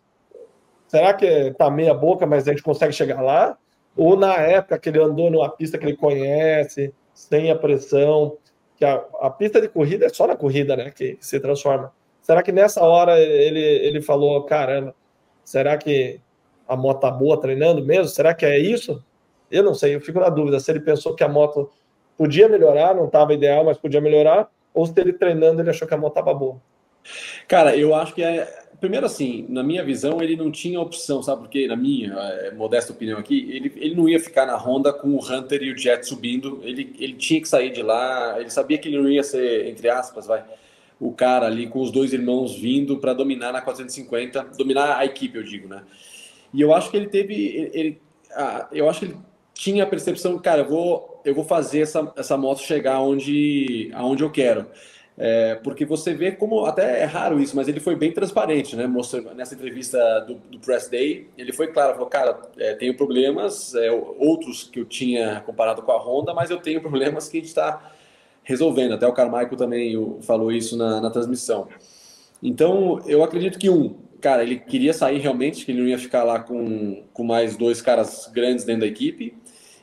será que tá meia boca, mas a gente consegue chegar lá? Ou na época que ele andou numa pista que ele conhece, sem a pressão, que a, a pista de corrida é só na corrida, né, que, se transforma. Será que nessa hora ele, ele falou, caramba, será que a moto tá boa treinando mesmo? Será que é isso? Eu não sei, eu fico na dúvida se ele pensou que a moto podia melhorar, não estava ideal, mas podia melhorar, ou se ele treinando ele achou que a moto estava boa. Cara, eu acho que é, primeiro assim, na minha visão, ele não tinha opção, sabe? Porque, na minha é, modesta opinião aqui, ele, ele não ia ficar na Honda com o Hunter e o Jet subindo, ele, ele tinha que sair de lá, ele sabia que ele não ia ser, entre aspas, vai, o cara ali com os dois irmãos vindo para dominar na 450, dominar a equipe, eu digo, né? E eu acho que ele teve, ele, ele ah, eu acho que ele tinha a percepção, cara, eu vou, eu vou fazer essa, essa moto chegar onde, aonde eu quero. É, porque você vê como, até é raro isso, mas ele foi bem transparente, né? Mostrando, nessa entrevista do, do Press Day, ele foi claro, falou, cara, é, tenho problemas, é, outros que eu tinha comparado com a Honda, mas eu tenho problemas que a gente está resolvendo. Até o Carmichael também falou isso na, na transmissão. Então, eu acredito que um, cara, ele queria sair realmente, que ele não ia ficar lá com, com mais dois caras grandes dentro da equipe.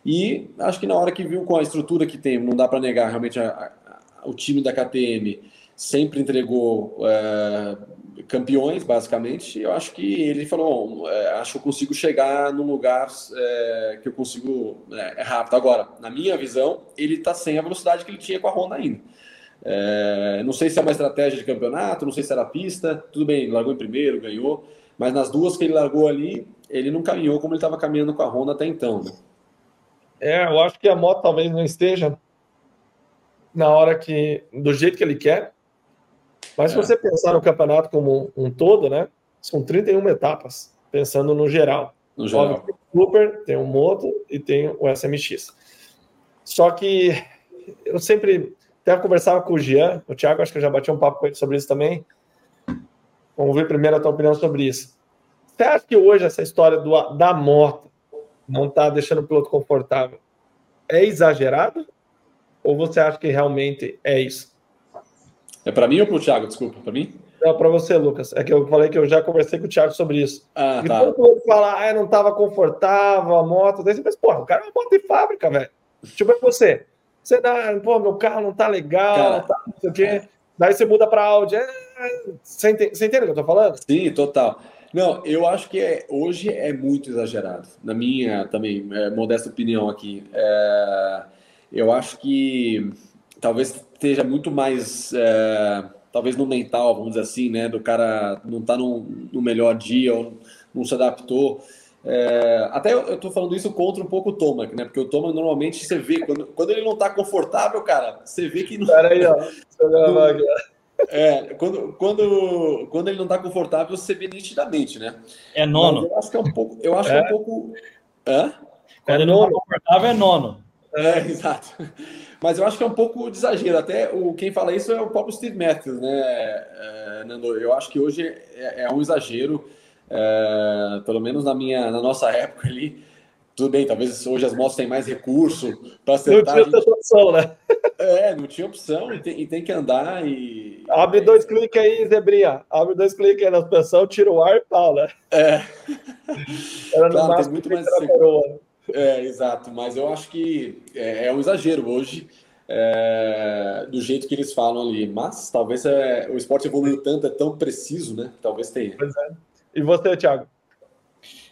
E acho que na hora que viu com a estrutura que tem, não dá para negar realmente a, o time da KTM sempre entregou é, campeões, basicamente. Eu acho que ele falou: é, acho que eu consigo chegar num lugar é, que eu consigo é, é, rápido. Agora, na minha visão, ele está sem a velocidade que ele tinha com a Honda ainda. É, não sei se é uma estratégia de campeonato, não sei se era pista. Tudo bem, largou em primeiro, ganhou. Mas nas duas que ele largou ali, ele não caminhou como ele estava caminhando com a Honda até então. Né? É, eu acho que a moto talvez não esteja na hora que, do jeito que ele quer. Mas é. se você pensar no campeonato como um, todo, né? São 31 etapas, pensando no geral. No geral. Tem o Cooper, tem o Moto e tem o SMX. Só que eu sempre até conversava com o Jean, o Thiago, acho que eu já bati um papo com ele sobre isso também. Vamos ver primeiro a tua opinião sobre isso. Você acha que hoje essa história do, da moto não está deixando o piloto confortável é exagerado? Ou você acha que realmente é isso? É para mim ou para o Thiago? Desculpa, para mim? Não, para você, Lucas. É que eu falei que eu já conversei com o Thiago sobre isso. Ah, e tá. quando ele fala, ah, não estava confortável a moto, daí você pensa, porra, o cara é uma moto de fábrica, velho. Tipo, é você. Você dá, pô, meu carro não tá legal, Cara, tá, não sei o quê. Daí você muda para Audi. É, você, entende, você entende o que eu tô falando? Sim, total. Não, eu acho que é, hoje é muito exagerado. Na minha também é, modesta opinião aqui, é, eu acho que talvez esteja muito mais, é, talvez no mental, vamos dizer assim, né, do cara não tá no, no melhor dia ou não se adaptou. É, até eu, tô falando isso contra um pouco o Tomac, né? Porque o Tomac normalmente você vê quando, quando ele não tá confortável, cara, você vê que não. Pera aí, ó. Deixa eu gravar aqui. É, quando, quando, quando ele não tá confortável, você vê nitidamente, né? É Mas nono. eu acho que é um pouco. Eu acho É. que é um pouco. Hã? Quando É ele não tá nono. confortável, é nono. É, exato. Mas eu acho que é um pouco de exagero. Até o, quem fala isso é o próprio Steve Matthews, né, é, Nando? Eu acho que hoje é, é um exagero, é, pelo menos na minha, na nossa época ali. Tudo bem, talvez hoje as motos têm mais recurso para Não acertar. tinha a gente- opção, né? É, não tinha opção e tem, e tem que andar e. Abre dois cliques aí, Zebrinha. Abre dois cliques aí na suspensão, tira o ar e pau, né? É, Era no Claro, tem máximo muito clique mais coroa. É, exato, mas eu acho que é, é um exagero hoje, é, do jeito que eles falam ali. Mas talvez é, o esporte evoluiu tanto, é tão preciso, né? Talvez tenha. Pois é. E você, Thiago?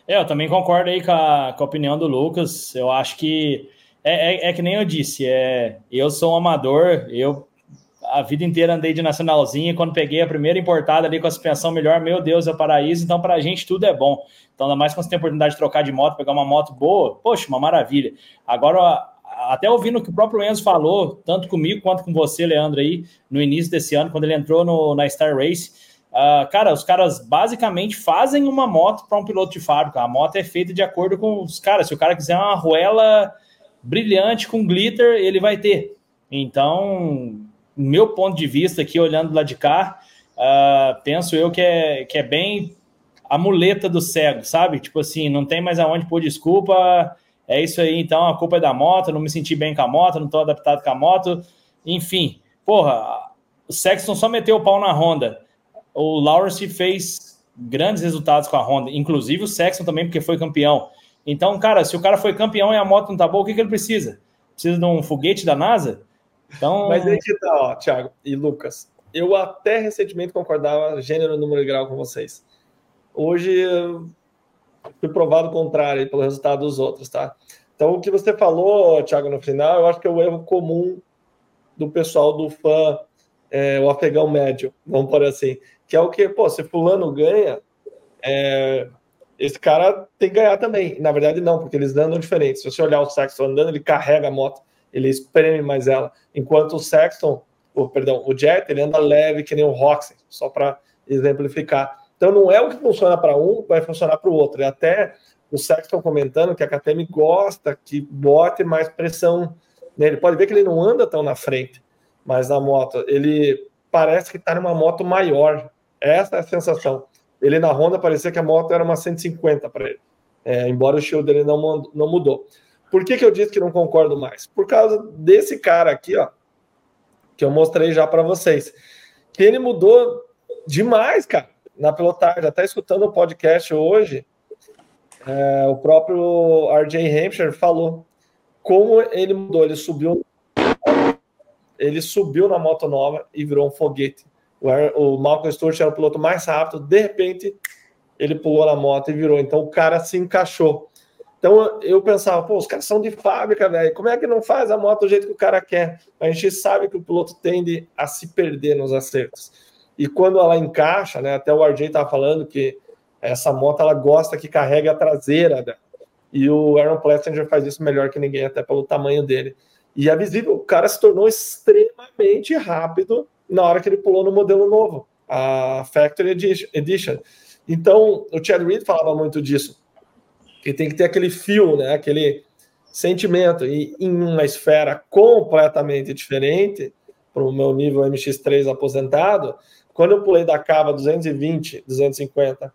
É, eu também concordo aí com a, com a opinião do Lucas. Eu acho que é, é, é que nem eu disse, é, eu sou um amador, eu a vida inteira andei de nacionalzinha, quando peguei a primeira importada ali com a suspensão melhor, meu Deus, é o paraíso, então pra gente tudo é bom. Então, ainda mais quando você tem a oportunidade de trocar de moto, pegar uma moto boa, poxa, uma maravilha. Agora, até ouvindo o que o próprio Enzo falou, tanto comigo quanto com você, Leandro, aí, no início desse ano, quando ele entrou no, na Star Race, ah, cara, os caras basicamente fazem uma moto para um piloto de fábrica. A moto é feita de acordo com os caras. Se o cara quiser uma arruela brilhante com glitter, ele vai ter. Então, meu ponto de vista aqui, olhando lá de cá, ah, penso eu que é, que é bem a muleta do cego, sabe? Tipo assim, não tem mais aonde pôr desculpa. É isso aí, então a culpa é da moto, não me senti bem com a moto, não estou adaptado com a moto. Enfim, porra, o Sexton só meteu o pau na Honda. O Lawrence fez grandes resultados com a Honda, inclusive o Sexton também, porque foi campeão. Então, cara, se o cara foi campeão e a moto não tá boa, o que, que ele precisa? Precisa de um foguete da NASA? Então, Mas aí que tá, ó, Thiago e Lucas. Eu até recentemente concordava gênero, número e grau com vocês. Hoje fui provado o contrário pelo resultado dos outros, tá? Então, o que você falou, Thiago, no final, eu acho que é o erro comum do pessoal do fã, é, o afegão médio, vamos por assim, que é o que, pô, se fulano ganha, é, esse cara tem que ganhar também. Na verdade, não, porque eles andam diferente. Se você olhar o Sexton andando, ele carrega a moto, ele espreme mais ela. Enquanto o Sexton, o, perdão, o Jet, ele anda leve que nem o Roxy, só para exemplificar. Então não é o que funciona para um, vai funcionar para o outro. E até o Sexton comentando que a KTM gosta que bote mais pressão. Né? Ele pode ver que ele não anda tão na frente, mas na moto ele parece que está numa moto maior. Essa é a sensação. Ele na Honda parecia que a moto era uma 150 para ele, é, embora o shield dele não, não mudou. Por que, que eu disse que não concordo mais? Por causa desse cara aqui, ó, que eu mostrei já para vocês, que ele mudou demais, cara, na pilotagem. Até escutando o podcast hoje, é, o próprio RJ Hampshire falou como ele mudou. Ele subiu, ele subiu na moto nova e virou um foguete. O, o Malcolm Stewart era o piloto mais rápido, de repente ele pulou na moto e virou. Então o cara se encaixou. Então eu pensava, pô, os caras são de fábrica, velho. Como é que não faz a moto do jeito que o cara quer? A gente sabe que o piloto tende a se perder nos acertos. E quando ela encaixa, né? Até o RJ estava falando que essa moto ela gosta que carregue a traseira dela. E o Aaron Plessinger faz isso melhor que ninguém, até pelo tamanho dele. E é visível, o cara se tornou extremamente rápido na hora que ele pulou no modelo novo, a Factory Edition. Então, o Chad Reed falava muito disso. Que tem que ter aquele fio, né? Aquele sentimento. E em uma esfera completamente diferente, para o meu nível MX3 aposentado, quando eu pulei da cava 220, 250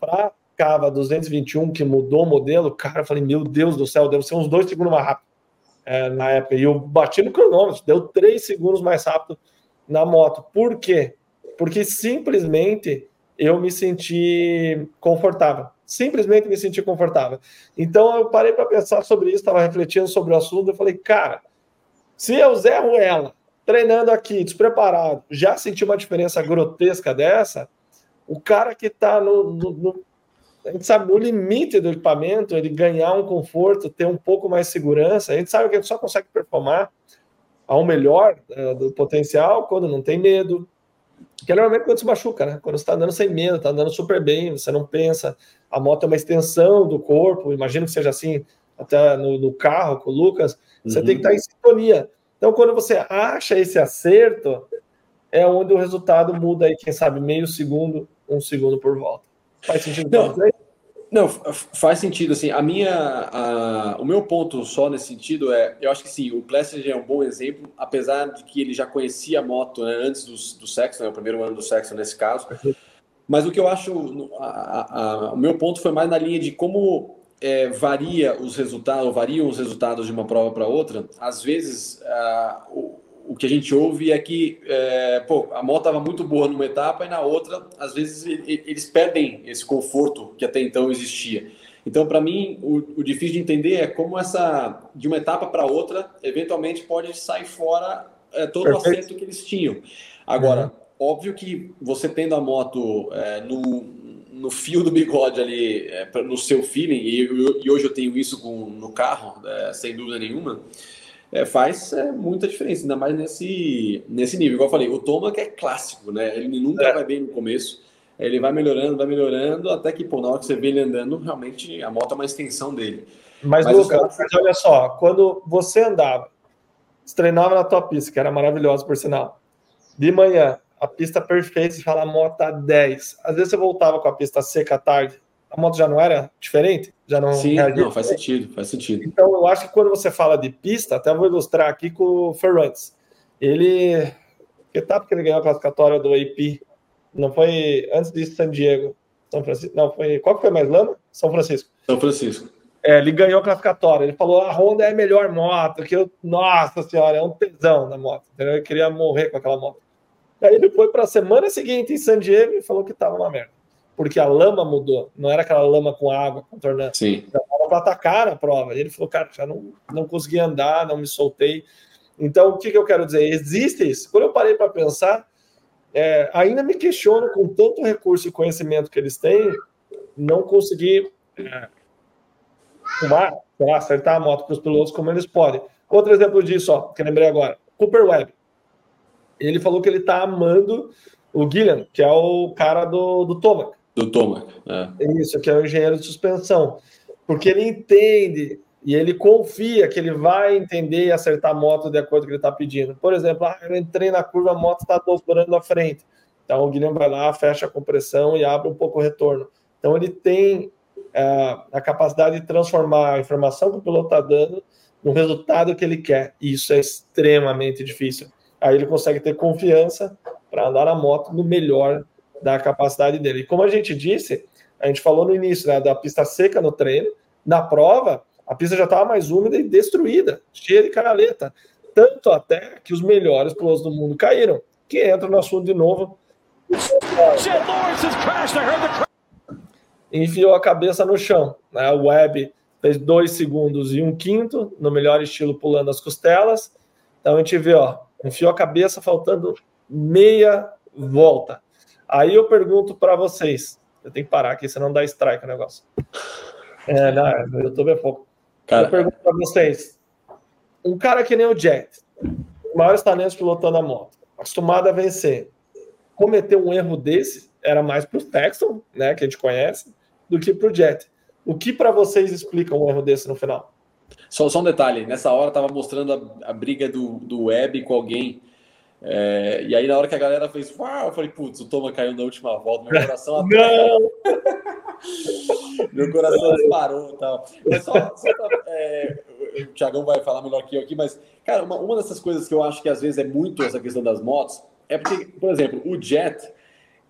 para cava 221, que mudou o modelo, cara, eu falei, meu Deus do céu, deve ser uns dois segundos mais rápido é, na época. E eu bati no cronômetro, deu três segundos mais rápido na moto. Por quê? Porque simplesmente eu me senti confortável. Simplesmente me senti confortável. Então eu parei para pensar sobre isso, estava refletindo sobre o assunto. Eu falei, cara, se eu zerro ela treinando aqui, despreparado, já senti uma diferença grotesca dessa, o cara que está no, no, no, a gente sabe, no limite do equipamento, ele ganhar um conforto, ter um pouco mais de segurança, a gente sabe que gente só consegue performar ao melhor uh, do potencial quando não tem medo, que é normalmente quando se machuca, né? Quando você está andando sem medo, está andando super bem, você não pensa. A moto é uma extensão do corpo, imagino que seja assim até no, no carro com o Lucas. Você uhum. tem que estar tá em sintonia. Então, quando você acha esse acerto, é onde o resultado muda aí, quem sabe, meio segundo, um segundo por volta. Faz sentido não, não, faz sentido. Assim, a minha, a, o meu ponto só nesse sentido é, eu acho que sim, o Plessinger é um bom exemplo, apesar de que ele já conhecia a moto né, antes do, do sexo, né, o primeiro ano do sexo nesse caso. Mas o que eu acho, a, a, o meu ponto foi mais na linha de como é, varia os resultados, variam os resultados de uma prova para outra. Às vezes, o que a gente ouve é que é, pô, a moto estava muito boa numa etapa e na outra, às vezes, eles perdem esse conforto que até então existia. Então, para mim, o, o, difícil de entender é como essa, de uma etapa para outra, eventualmente pode sair fora é, todo Perfeito. o acerto que eles tinham. Agora, uhum. óbvio que você tendo a moto é, no, no fio do bigode ali, é, no seu feeling, e, e, hoje eu tenho isso com, no carro, é, sem dúvida nenhuma, é, faz é, muita diferença, ainda mais nesse, nesse nível. Igual eu falei, o Toma que é clássico, né? Ele nunca é. vai bem no começo, ele vai melhorando, vai melhorando, até que, pô, na hora que você vê ele andando, realmente a moto é uma extensão dele. Mas, mas Lucas, mas olha só, quando você andava, você treinava na tua pista, que era maravilhosa, por sinal, de manhã, a pista perfeita, você fala, a moto tá 10. Às vezes você voltava com a pista seca à tarde, a moto já não era diferente? Já não Sim, não, faz sentido, faz sentido. Então, eu acho que quando você fala de pista, até vou ilustrar aqui com o Ferrantes. Ele. Que etapa que ele ganhou a classificatória do AP? Não foi antes de San Diego? São Francisco? Não, foi. Qual que foi mais lama? São Francisco. São Francisco. É, ele ganhou a classificatória. Ele falou: a Honda é a melhor moto. Que eu, nossa senhora, é um tesão na moto. Entendeu? Eu queria morrer com aquela moto. Aí ele foi para a semana seguinte em San Diego e falou que estava uma merda porque a lama mudou. Não era aquela lama com água contornando. Sim. Era para atacar a prova. E ele falou, cara, já não, não consegui andar, não me soltei. Então, o que, que eu quero dizer? Existe isso. Quando eu parei para pensar, é, ainda me questiono com tanto recurso e conhecimento que eles têm, não conseguir é, lá, acertar a moto para os pilotos como eles podem. Outro exemplo disso, ó, que eu lembrei agora, Cooper Webb. Ele falou que ele está amando o Guilherme, que é o cara do, do Tomac. Do Tomac, é. Isso, que é o engenheiro de suspensão. Porque ele entende e ele confia que ele vai entender e acertar a moto de acordo com o que ele está pedindo. Por exemplo, ah, eu entrei na curva, a moto está dobrando na frente. Então o Guilherme vai lá, fecha a compressão e abre um pouco o retorno. Então ele tem uh, a capacidade de transformar a informação que o piloto está dando no resultado que ele quer. E isso é extremamente difícil. Aí ele consegue ter confiança para andar a moto no melhor da capacidade dele. E como a gente disse, a gente falou no início né, da pista seca no treino, na prova, a pista já estava mais úmida e destruída, cheia de canaleta. Tanto até que os melhores pilotos do mundo caíram. Que entra no assunto de novo. Enfiou a cabeça no chão. Né? O Web fez dois segundos e um quinto, no melhor estilo, pulando as costelas. Então a gente vê, ó, enfiou a cabeça faltando meia volta. Aí eu pergunto para vocês, eu tenho que parar aqui, senão dá strike o negócio. É, não, no YouTube é pouco. Cara. Eu pergunto para vocês, um cara que nem o Jet, maiores talentos pilotando a moto, acostumado a vencer, cometer um erro desse era mais para o Texton, né, que a gente conhece, do que para o Jet. O que para vocês explica um erro desse no final? Só, só um detalhe, nessa hora estava mostrando a, a, briga do, do Web com alguém É, e aí, na hora que a galera fez, uau, eu falei, putz, o Toma caiu na última volta, meu coração até... meu coração disparou e tal. Mas só, só pra, é, o Thiagão vai falar melhor que eu aqui, mas, cara, uma, uma dessas coisas que eu acho que às vezes é muito essa questão das motos, é porque, por exemplo, o Jet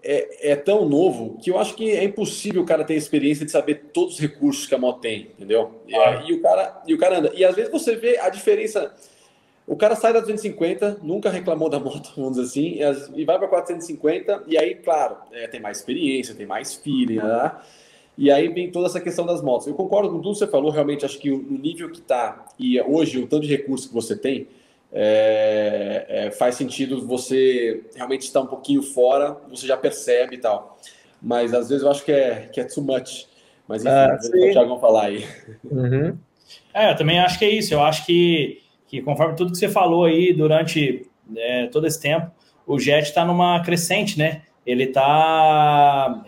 é, é, tão novo que eu acho que é impossível o cara ter a experiência de saber todos os recursos que a moto tem, entendeu? Ah. E, e, o cara, e o cara anda. E às vezes você vê a diferença. O cara sai da 250, nunca reclamou da moto, vamos dizer assim, e vai para 450, e aí, claro, é, tem mais experiência, tem mais feeling, né? E aí vem toda essa questão das motos. Eu concordo com tudo que você falou, realmente acho que o nível que está e hoje o tanto de recursos que você tem, é, é, faz sentido você realmente estar um pouquinho fora, você já percebe e tal. Mas às vezes eu acho que é, que é too much. Mas enfim, ah, o Thiago falar aí. Uhum. É, eu também acho que é isso. Eu acho que, que conforme tudo que você falou aí durante é, todo esse tempo, o Jet está numa crescente, né? Ele está.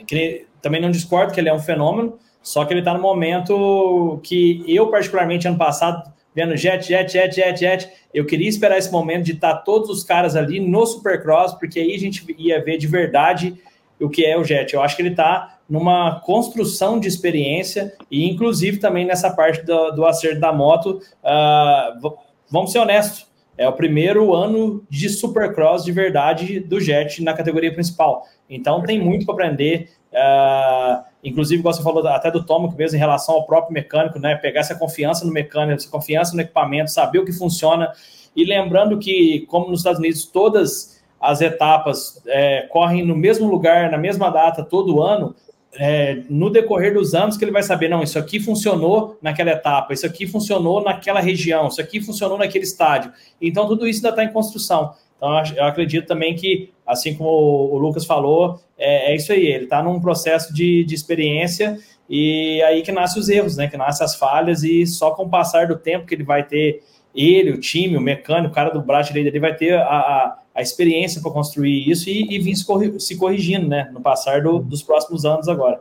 Também não discordo que ele é um fenômeno, só que ele está no momento que eu, particularmente, ano passado, vendo jet, jet, jet, jet, jet. Eu queria esperar esse momento de estar todos os caras ali no Supercross, porque aí a gente ia ver de verdade o que é o jet. Eu acho que ele está numa construção de experiência e, inclusive, também nessa parte do, do acerto da moto. Uh, vamos ser honestos, é o primeiro ano de Supercross de verdade do jet na categoria principal. Então tem muito para aprender. Uh, inclusive, você falou até do Tomo, mesmo em relação ao próprio mecânico, né? Pegar essa confiança no mecânico, essa confiança no equipamento, saber o que funciona. E lembrando que, como nos Estados Unidos, todas as etapas é, correm no mesmo lugar, na mesma data, todo ano, é, no decorrer dos anos que ele vai saber, não, isso aqui funcionou naquela etapa, isso aqui funcionou naquela região, isso aqui funcionou naquele estádio. Então, tudo isso ainda está em construção. Então, eu acredito também que, assim como o Lucas falou, é, é isso aí, ele está num processo de, de experiência e aí que nascem os erros, né? Que nascem as falhas, e só com o passar do tempo que ele vai ter, ele, o time, o mecânico, o cara do braço direito, ele vai ter a, a, a experiência para construir isso e, e vir se, corrigindo, né? No passar do, dos próximos anos agora.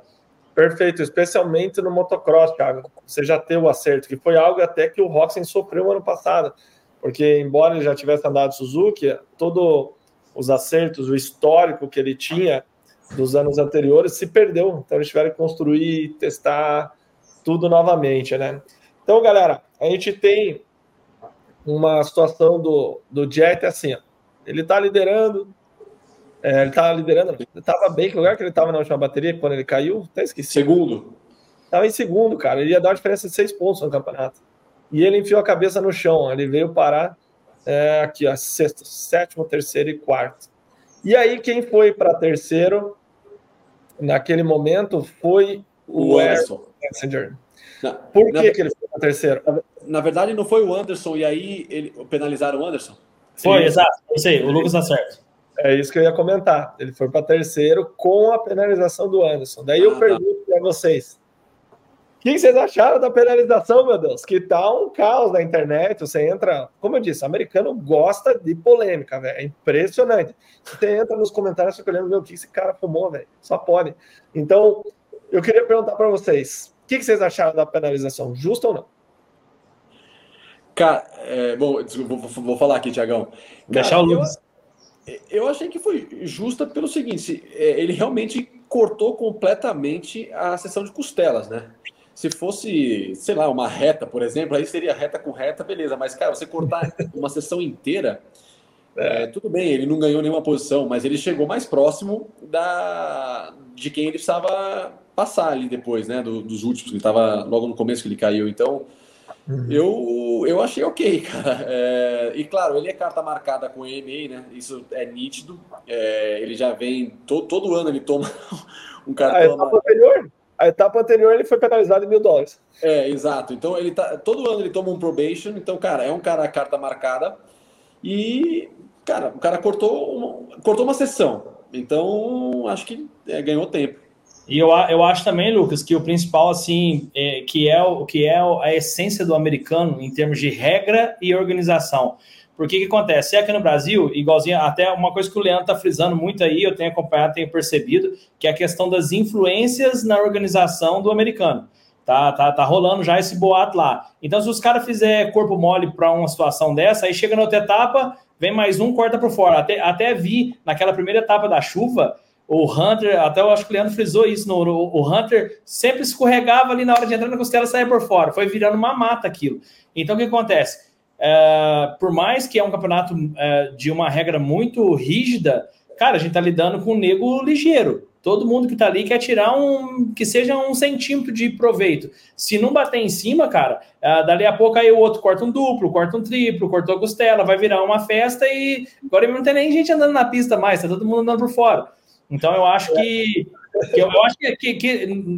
Perfeito, especialmente no motocross, Thiago. Você já teve o acerto, que foi algo até que o Roxen sofreu ano passado porque embora ele já tivesse andado Suzuki, todos os acertos, o histórico que ele tinha dos anos anteriores se perdeu. Então eles tiveram que construir, testar tudo novamente, né? Então, galera, a gente tem uma situação do, do Jet assim, ó, ele tá liderando, é, ele tá liderando, ele tava bem, que lugar que ele tava na última bateria, quando ele caiu, até esqueci. Segundo. Tava em segundo, cara, ele ia dar uma diferença de seis pontos no campeonato e ele enfiou a cabeça no chão. Ele veio parar é, aqui, ó, sexto, sétimo, terceiro e quarto. E aí, quem foi para terceiro naquele momento foi o, o Anderson. Messenger. Por que, que ele foi para terceiro? Na, na, verdade, não foi o Anderson, e aí ele, penalizaram o Anderson? Foi, exato. Eu sei, o Lucas tá certo. É isso que eu ia comentar. Ele foi para terceiro com a penalização do Anderson. Daí ah, eu tá. pergunto para vocês: o que vocês acharam da penalização, meu Deus? Que tá um caos na internet. Você entra, como eu disse, o americano gosta de polêmica, velho. É impressionante. Você entra nos comentários fica olhando, meu, o que esse cara fumou, velho? Só pode. Então, eu queria perguntar para vocês: o que vocês acharam da penalização? Justa ou não? Cara, é, bom, vou, vou, falar aqui, Tiagão. Deixar o Lucas. Eu, eu achei que foi justa pelo seguinte: é, ele realmente cortou completamente a sessão de costelas, né? Se fosse, sei lá, uma reta, por exemplo, aí seria reta com reta, beleza. Mas, cara, você cortar uma sessão inteira, é, tudo bem, ele não ganhou nenhuma posição, mas ele chegou mais próximo da de quem ele precisava passar ali depois, né? Do, dos últimos, ele estava logo no começo que ele caiu. Então, uhum. eu, eu achei ok, cara. É, e claro, ele é carta marcada com EMA, né? Isso é nítido. É, ele já vem, to, todo ano ele toma um cartão. Ah, anterior? A etapa anterior ele foi penalizado em mil dólares. É, exato. Então ele tá. Todo ano ele toma um probation. Então, cara, é um cara carta marcada. E, cara, o cara cortou uma, cortou uma sessão. Então, acho que é, ganhou tempo. E eu, eu acho também, Lucas, que o principal, assim, é, que, é o, que é a essência do americano em termos de regra e organização. Porque que acontece? É aqui no Brasil, igualzinho, até uma coisa que o Leandro está frisando muito aí, eu tenho acompanhado, tenho percebido, que é a questão das influências na organização do americano. Tá, tá, tá rolando já esse boato lá. Então, se os caras fizer corpo mole para uma situação dessa, aí chega na outra etapa, vem mais um, corta por fora. Até, até vi naquela primeira etapa da chuva, o Hunter, até eu acho que o Leandro frisou isso, no, o Hunter sempre escorregava ali na hora de entrar na costela e saia por fora. Foi virando uma mata aquilo. Então o que acontece? É, por mais que é um campeonato é, de uma regra muito rígida, cara, a gente tá lidando com um nego ligeiro. Todo mundo que tá ali quer tirar um que seja um centímetro de proveito. Se não bater em cima, cara, uh, dali a pouco aí o outro corta um duplo, corta um triplo, cortou a costela, vai virar uma festa e agora não tem nem gente andando na pista mais, tá todo mundo andando por fora. Então eu acho que, que eu, acho que, que, que,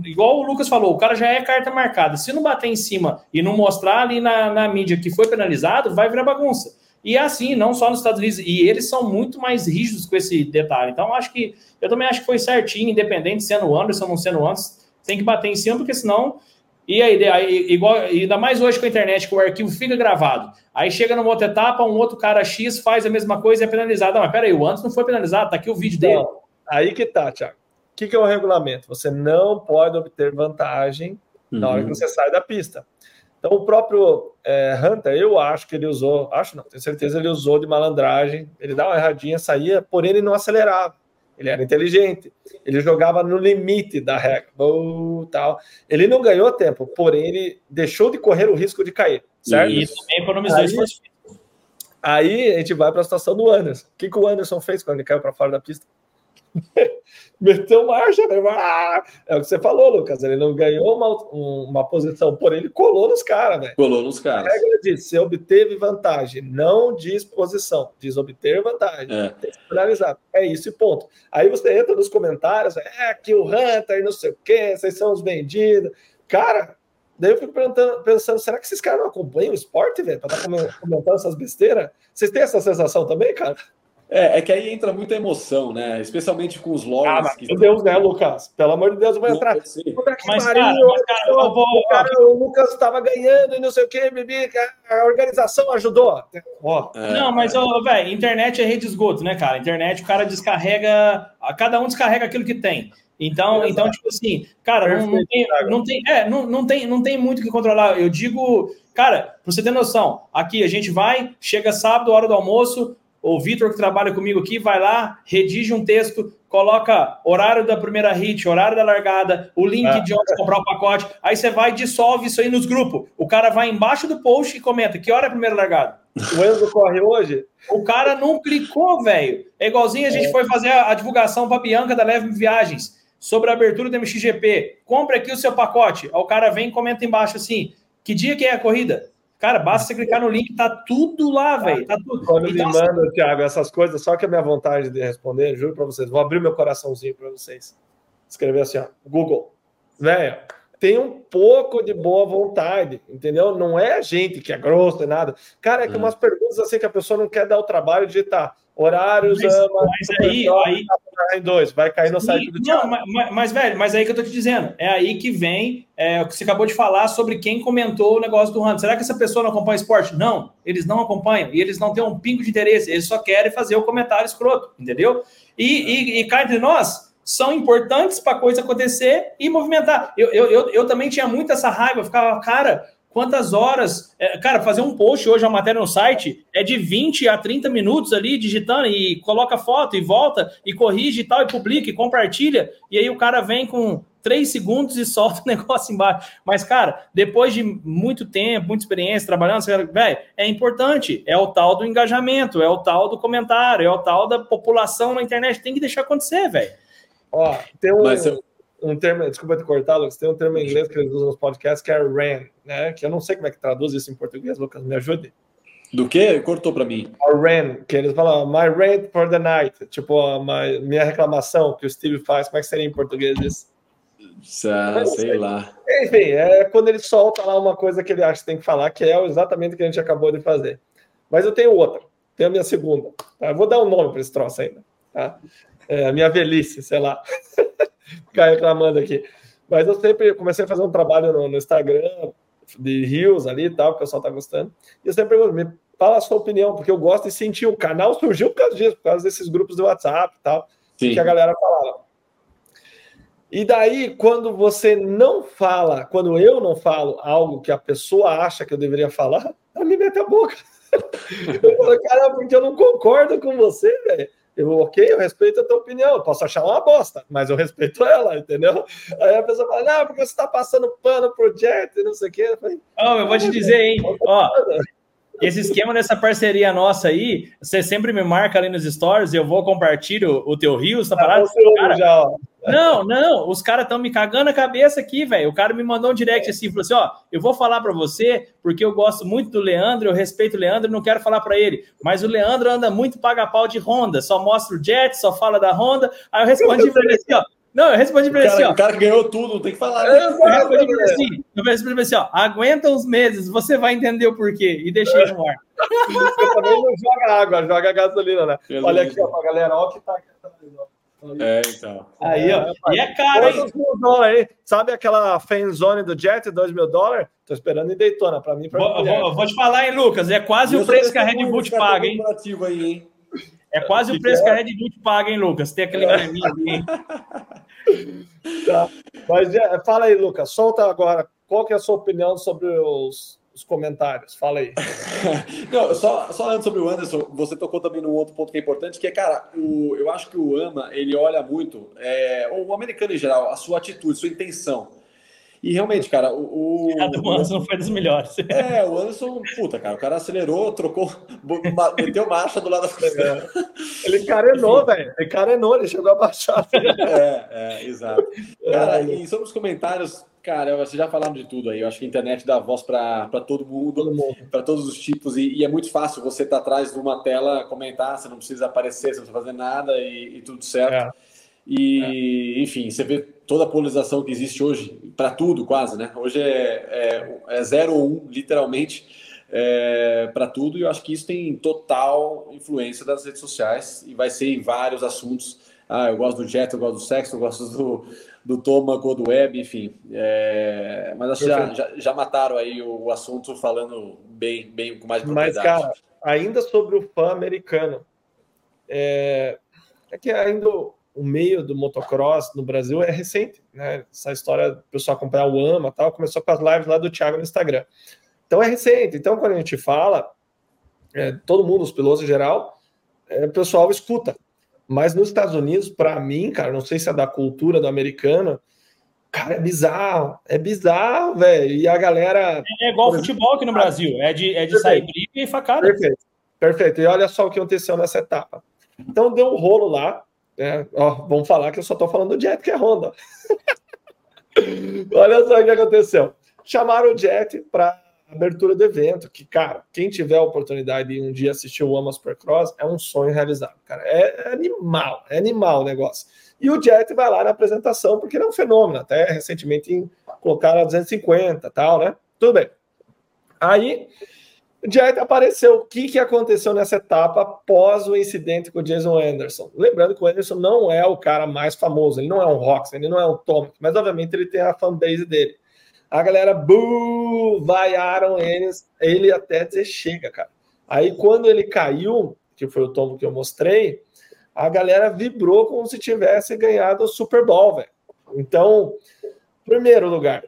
igual o Lucas falou, o cara já é carta marcada. Se não bater em cima e não mostrar ali na, na mídia que foi penalizado, vai virar bagunça. E é assim, não só nos Estados Unidos, e eles são muito mais rígidos com esse detalhe. Então, acho que eu também acho que foi certinho, independente sendo o Anderson ou não sendo o Anderson, tem que bater em cima, porque senão. E aí, aí, igual, ainda mais hoje com a internet, que o arquivo fica gravado. Aí chega numa outra etapa, um outro cara X faz a mesma coisa e é penalizado. Não, mas peraí, o Anderson não foi penalizado, tá aqui o vídeo dele. Não, aí que tá, Thiago. O que, que é o regulamento? Você não pode obter vantagem uhum. na hora que uhum. você sai da pista. Então, o próprio é, Hunter, eu acho que ele usou, acho não, tenho certeza ele usou de malandragem, ele dá uma erradinha, saía, porém ele não acelerava. Ele era inteligente, ele jogava no limite da regra, tal. Ele não ganhou tempo, porém ele deixou de correr o risco de cair, certo? E também economizou aí, esforço. Aí a gente vai para a situação do Anderson. O que, que o Anderson fez quando ele caiu para fora da pista? meteu marcha, né? Ah! É o que você falou, Lucas. Ele não ganhou uma, uma posição, porém ele colou nos caras, velho. Colou nos caras. A regra diz: você obteve vantagem, não diz posição, diz obter vantagem. É. Tem que finalizar. É isso e ponto. Aí você entra nos comentários, é que o Hunter, não sei o quê, vocês são os vendidos. Cara, daí eu fico pensando, será que esses caras não acompanham o esporte, velho, para estar tá comentando essas besteiras? Vocês têm essa sensação também, cara? É, é que aí entra muita emoção, né? Especialmente com os logs. Ah, mas, que... Meu Deus, né, Lucas? Pelo amor de Deus, eu vou entrar. Mas, cara, mas, cara, eu vou... o, cara, o Lucas estava ganhando e não sei o que, Bibi, a organização ajudou. Ó. É, não, mas, velho, internet é rede de esgoto, né, cara? Internet, o cara descarrega, cada um descarrega aquilo que tem. Então, então tipo assim, cara, não, não, tem, não, tem, é, não, não, tem, não tem muito o que controlar. Eu digo, cara, pra você ter noção, aqui a gente vai, chega sábado, hora do almoço, o Vitor, que trabalha comigo aqui, vai lá, redige um texto, coloca horário da primeira hit, horário da largada, o link ah. de onde comprar o pacote. Aí você vai e dissolve isso aí nos grupos. O cara vai embaixo do post e comenta: que hora é a primeira largada? O Enzo corre hoje? O cara não clicou, velho. É igualzinho a gente é. foi fazer a, divulgação para Bianca da Leve Viagens sobre a abertura do MXGP. Compre aqui o seu pacote. Aí o cara vem e comenta embaixo assim: que dia que é a corrida? Cara, basta você clicar no link, tá tudo lá, velho. Tá tudo. Quando então, me manda, assim... Thiago, essas coisas, só que a minha vontade de responder, juro para vocês, vou abrir meu coraçãozinho para vocês. Escrever assim, ó, Google. Velho, tem um pouco de boa vontade, entendeu? Não é a gente que é grosso e nada. Cara, é que hum. umas perguntas assim que a pessoa não quer dar o trabalho de digitar. Horários, mas, ama, mas aí, aí em dois, vai cair no site do Não, mas, mas, velho, mas aí que eu tô te dizendo, é aí que vem é, o que você acabou de falar sobre quem comentou o negócio do Hunter. Será que essa pessoa não acompanha esporte? Não, eles não acompanham e eles não têm um pingo de interesse, eles só querem fazer o comentário escroto, entendeu? E, e, e cá entre nós, são importantes para a coisa acontecer e movimentar. Eu, eu, eu, eu, também tinha muito essa raiva, eu ficava, cara, quantas horas. É, cara, fazer um post hoje, uma matéria no site, é de 20 a 30 minutos ali digitando e coloca foto e volta e corrige e tal, e publica e compartilha. E aí o cara vem com três segundos e solta o negócio embaixo. Mas, cara, depois de muito tempo, muita experiência trabalhando, velho, é importante. É o tal do engajamento, é o tal do comentário, é o tal da população na internet. Tem que deixar acontecer, velho. Ó, tem um. Mas eu um termo, desculpa te cortar, Lucas, tem um termo em inglês que eles usam nos podcasts que é RAN, né? Que eu não sei como é que traduz isso em português, Lucas, me ajude. Do que? Cortou para mim. A RAN, que eles falam my rant for the night, tipo, a my, minha reclamação que o Steve faz, como é que seria em português isso? Ah, sei, sei lá. Enfim, é quando ele solta lá uma coisa que ele acha que tem que falar, que é exatamente o que a gente acabou de fazer. Mas eu tenho outra, tenho a minha segunda. Tá? Eu vou dar um nome para esse troço ainda. Tá? É, a minha velhice, sei lá. ficar reclamando aqui. Mas eu sempre comecei a fazer um trabalho no, no Instagram, de rios ali e tal, que o pessoal tá gostando. E eu sempre pergunto, me fala a sua opinião, porque eu gosto de sentir. O canal surgiu por causa disso, por causa desses grupos do WhatsApp e tal, Sim. que a galera falava. E daí, quando você não fala, quando eu não falo algo que a pessoa acha que eu deveria falar, ela me mete a boca. Eu falei, cara, porque eu não concordo com você, velho. Eu, ok, eu respeito a tua opinião, eu posso achar uma bosta, mas eu respeito ela, entendeu? Aí a pessoa fala, não, porque você tá passando pano pro Jet e não sei o quê. Eu, falei, oh, eu vou te dizer, hein? Ó, esse esquema dessa parceria nossa aí, você sempre me marca ali nos stories, eu vou compartilhar o, o teu Rio, tá parado? Cara, já, não, não, os caras estão me cagando a cabeça aqui, velho. O cara me mandou um direct assim, falou assim: ó, eu vou falar para você, porque eu gosto muito do Leandro, eu respeito o Leandro, não quero falar para ele. Mas o Leandro anda muito paga-pau de Honda, só mostra o Jet, só fala da Honda. Aí eu respondi para ele assim, ó. Não, eu respondi para ele assim, ó. O cara que ganhou tudo, tem que falar. Né? Eu respondi para ele assim, eu respondi pra ele assim, ó. Aguenta uns meses, você vai entender o porquê. E deixei no ar. Também não joga água, joga gasolina, né? Olha aqui, ó, pra galera, ó, que tá aqui. É, então. Aí, ó. É, e é caro, hein? mil dólares aí. Sabe aquela fanzone do Jet, 2 mil dólares? Tô esperando em Daytona, pra mim. Pra vou, vou, vou, te falar, hein, Lucas? É quase o preço que a Red Bull te paga, hein? Aí, hein? É quase o preço que a Red Bull te paga, hein, Lucas? Tem aquele é. ali. tá. Mas fala aí, Lucas. Solta agora. Qual que é a sua opinião sobre os, os comentários. Fala aí. Não, só, só antes sobre o Anderson, você tocou também num outro ponto que é importante, que é, cara, o, eu acho que o AMA, ele olha muito, é, o americano em geral, a sua atitude, sua intenção. E realmente, cara, o. A do Anderson foi dos melhores. É, o Anderson, puta, cara, o cara acelerou, trocou, meteu marcha do lado da frente. É. Ele carenou, velho. Ele carenou, ele chegou a baixar. É, é, exato. Cara, é. e sobre os comentários, Cara, vocês já falaram de tudo aí. Eu acho que a internet dá voz para todo mundo, para todos os tipos, e, e, é muito fácil você estar tá atrás de uma tela, comentar, você não precisa aparecer, você não precisa fazer nada e, e tudo certo. É. E, é. enfim, você vê toda a polarização que existe hoje, para tudo quase, né? Hoje é, é, é zero ou um, literalmente, é, para tudo, e eu acho que isso tem total influência das redes sociais e vai ser em vários assuntos. Ah, eu gosto do jet, eu gosto do sexo, eu gosto do do Tômago, do Web, enfim. É, mas acho que já, já, já, mataram aí o, o, assunto falando bem, bem com mais propriedade. Mas, cara, ainda sobre o fã americano, é, é que ainda o, meio do motocross no Brasil é recente, né? Essa história do pessoal acompanhar o AMA tal, começou com as lives lá do Thiago no Instagram. Então é recente. Então, quando a gente fala, é, todo mundo, os pilotos em geral, é, o pessoal escuta. Mas nos Estados Unidos, para mim, cara, não sei se é da cultura do americano, cara, é bizarro. É bizarro, velho. E a galera. É igual exemplo, futebol aqui no Brasil. É de, é de sair briga e facada. Perfeito. Perfeito. E olha só o que aconteceu nessa etapa. Então deu um rolo lá. Né? Ó, vamos falar que eu só tô falando do Jet, que é Honda. olha só o que aconteceu. Chamaram o Jet para abertura do evento, que, cara, quem tiver a oportunidade de um dia assistir o Ama Supercross, é um sonho realizado, cara. É, é, animal, é animal o negócio. E o Jet vai lá na apresentação, porque ele é um fenômeno, até recentemente colocaram a 250 tal, né? Tudo bem. Aí, o Jet apareceu. O que, que aconteceu nessa etapa após o incidente com o Jason Anderson? Lembrando que o Anderson não é o cara mais famoso, ele não é um Rox, ele não é um Tom, mas obviamente ele tem a fanbase dele. A galera, buh, vaiaram eles, ele até dizer chega, cara. Aí quando ele caiu, que foi o tombo que eu mostrei, a galera vibrou como se tivesse ganhado o Super Bowl, velho. Então, primeiro lugar,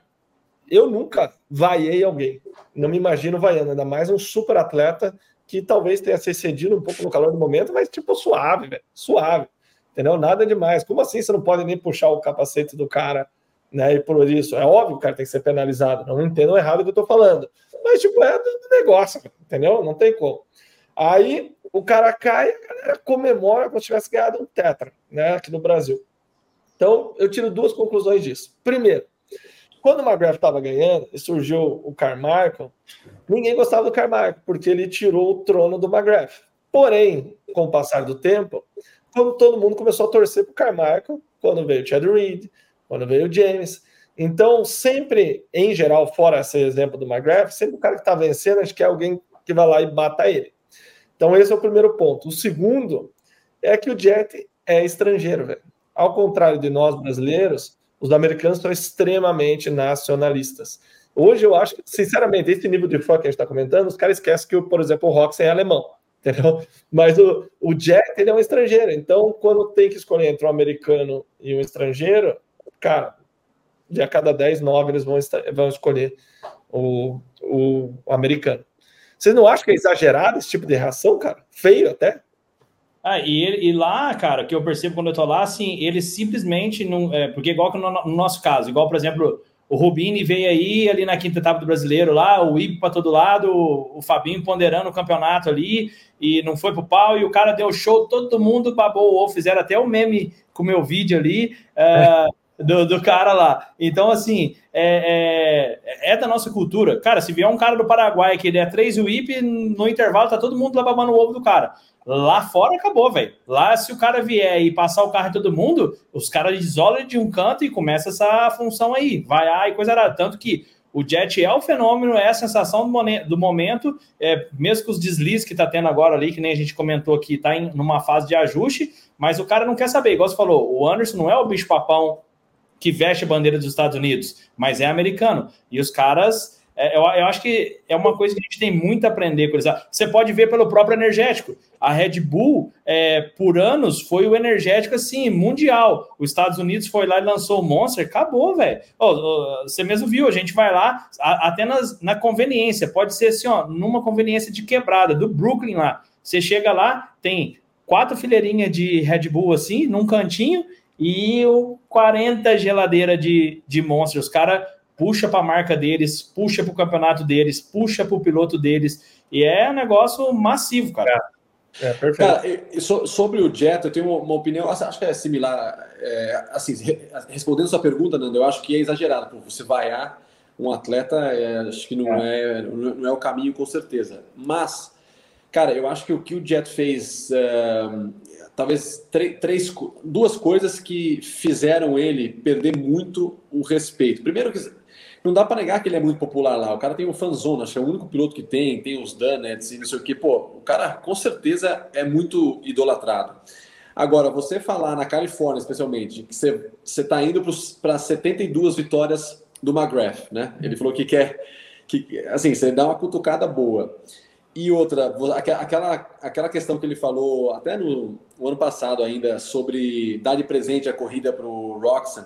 eu nunca vaiei alguém. Não me imagino vaiando, ainda mais um super atleta que talvez tenha se excedido um pouco no calor do momento, mas tipo suave, velho. Suave. Entendeu? Nada demais. Como assim você não pode nem puxar o capacete do cara né? E por isso, é óbvio que o cara tem que ser penalizado, não entendo errado o que eu tô falando. Mas, tipo, é do negócio, entendeu? Não tem como. Aí o cara cai, a galera comemora como se tivesse ganhado um tetra, né? Aqui no Brasil. Então, eu tiro duas conclusões disso. Primeiro, quando o McGrath estava ganhando e surgiu o Carmichael, ninguém gostava do Carmichael, porque ele tirou o trono do McGrath. Porém, com o passar do tempo, quando todo mundo começou a torcer para o Carmichael, quando veio o Chad Reed, quando veio o James. Então, sempre, em geral, fora esse exemplo do McGrath, sempre o cara que está vencendo, acho que é alguém que vai lá e bata ele. Então, esse é o primeiro ponto. O segundo é que o Jet é estrangeiro, velho. Ao contrário de nós brasileiros, os americanos são extremamente nacionalistas. Hoje eu acho que, sinceramente, esse nível de fã que a gente está comentando, os caras esquecem que, por exemplo, o Roxen é alemão, entendeu? Mas o, o Jet, ele é um estrangeiro. Então, quando tem que escolher entre um americano e um estrangeiro, cara, de a cada 10, 9 eles vão, vão escolher o, o, americano. Você não acha que é exagerado esse tipo de reação, cara? Feio até? Ah, e, e lá, cara, que eu percebo quando eu tô lá, assim, ele simplesmente não. É, porque, igual que no, no, nosso caso, igual, por exemplo, o Rubini veio aí ali na quinta etapa do brasileiro, lá, o Ibo para todo lado, o, o Fabinho ponderando o campeonato ali, e não foi pro pau, e o cara deu show, todo mundo babou o fizeram até o meme com o meu vídeo ali. Uh, do, do, cara lá. Então, assim, é, é, é, da nossa cultura. Cara, se vier um cara do Paraguai que ele é 3 whip, no intervalo tá todo mundo lá babando o ovo do cara. Lá fora acabou, velho. Lá, se o cara vier e passar o carro em todo mundo, os caras isolam de um canto e começa essa função aí. Vai aí, coisa errada. Tanto que o Jet é o fenômeno, é a sensação do, momento, é, mesmo com os deslizes que tá tendo agora ali, que nem a gente comentou aqui, tá em numa fase de ajuste, mas o cara não quer saber. Igual você falou, o Anderson não é o bicho-papão que veste a bandeira dos Estados Unidos, mas é americano. E os caras, é, eu, eu, acho que é uma coisa que a gente tem muito a aprender com eles. Você pode ver pelo próprio energético. A Red Bull, é, por anos, foi o energético assim, mundial. Os Estados Unidos foi lá e lançou o Monster, acabou, velho. Você mesmo viu, a gente vai lá, a, até nas, na conveniência, pode ser assim, ó, numa conveniência de quebrada, do Brooklyn lá. Você chega lá, tem quatro fileirinhas de Red Bull assim, num cantinho, e o 40 geladeira de, de Monster. Os caras puxa para a marca deles, puxa para o campeonato deles, puxa para o piloto deles. E é um negócio massivo, cara. É, é perfeito. Cara, sobre o Jet, eu tenho uma, opinião, acho que é similar. É, assim, respondendo sua pergunta, Nando, eu acho que é exagerado. Você vaiar um atleta, é, acho que não é. é, não é o caminho, com certeza. Mas, cara, eu acho que o que o Jet fez talvez três, duas coisas que fizeram ele perder muito o respeito. Primeiro que não dá para negar que ele é muito popular lá. O cara tem um fanzone, acho que é o único piloto que tem, tem os Dunnets e não sei o que. Pô, o cara com certeza é muito idolatrado. Agora, você falar na Califórnia, especialmente, que você está indo para 72 vitórias do McGrath, né? Ele falou que quer, que, assim, você dá uma cutucada boa. E outra, aquela, aquela questão que ele falou até no, no ano passado ainda sobre dar de presente a corrida para o Roxon.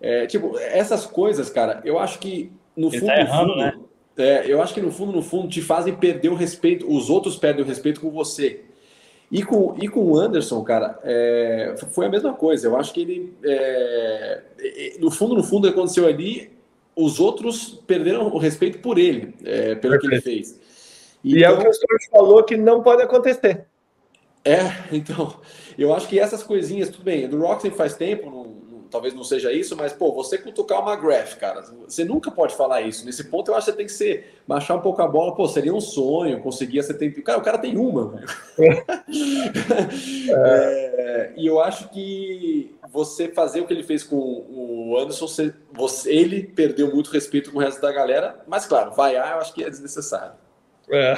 É. é, tipo, essas coisas, cara, eu acho que no ele fundo, tá errando, fundo né? é, eu acho que no fundo, no fundo, te fazem perder o respeito, os outros perdem o respeito com você. E com, e com o Anderson, cara, é, foi a mesma coisa. Eu acho que ele, é, no fundo, no fundo, aconteceu ali, os outros perderam o respeito por ele, é, pelo Perfeito. que ele fez. Então, e é o que o senhor falou que não pode acontecer. É, então, eu acho que essas coisinhas, tudo bem, do Roxy faz tempo, não, não, talvez não seja isso, mas, pô, você cutucar uma graph, cara, você nunca pode falar isso. Nesse ponto, eu acho que você tem que ser, baixar um pouco a bola, pô, seria um sonho, conseguir a 70. Cara, o cara tem uma, é, e eu acho que você fazer o que ele fez com o Anderson, você, você, ele perdeu muito respeito com o resto da galera, mas, claro, vaiar eu acho que é desnecessário. É.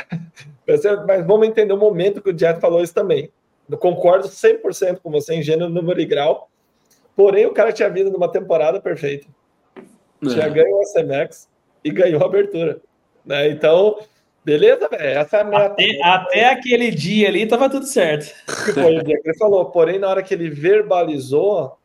Mas vamos entender o momento que o Jet falou isso também. Eu concordo 100% com você em gênero, número e grau. Porém, o cara tinha vindo numa temporada perfeita. Tinha é. ganho o SMX e ganhou a abertura. Né? Então, beleza, velho. Essa é a meta. Até, até, aquele dia ali tava tudo certo. Que foi o dia que ele falou. Porém, na hora que ele verbalizou,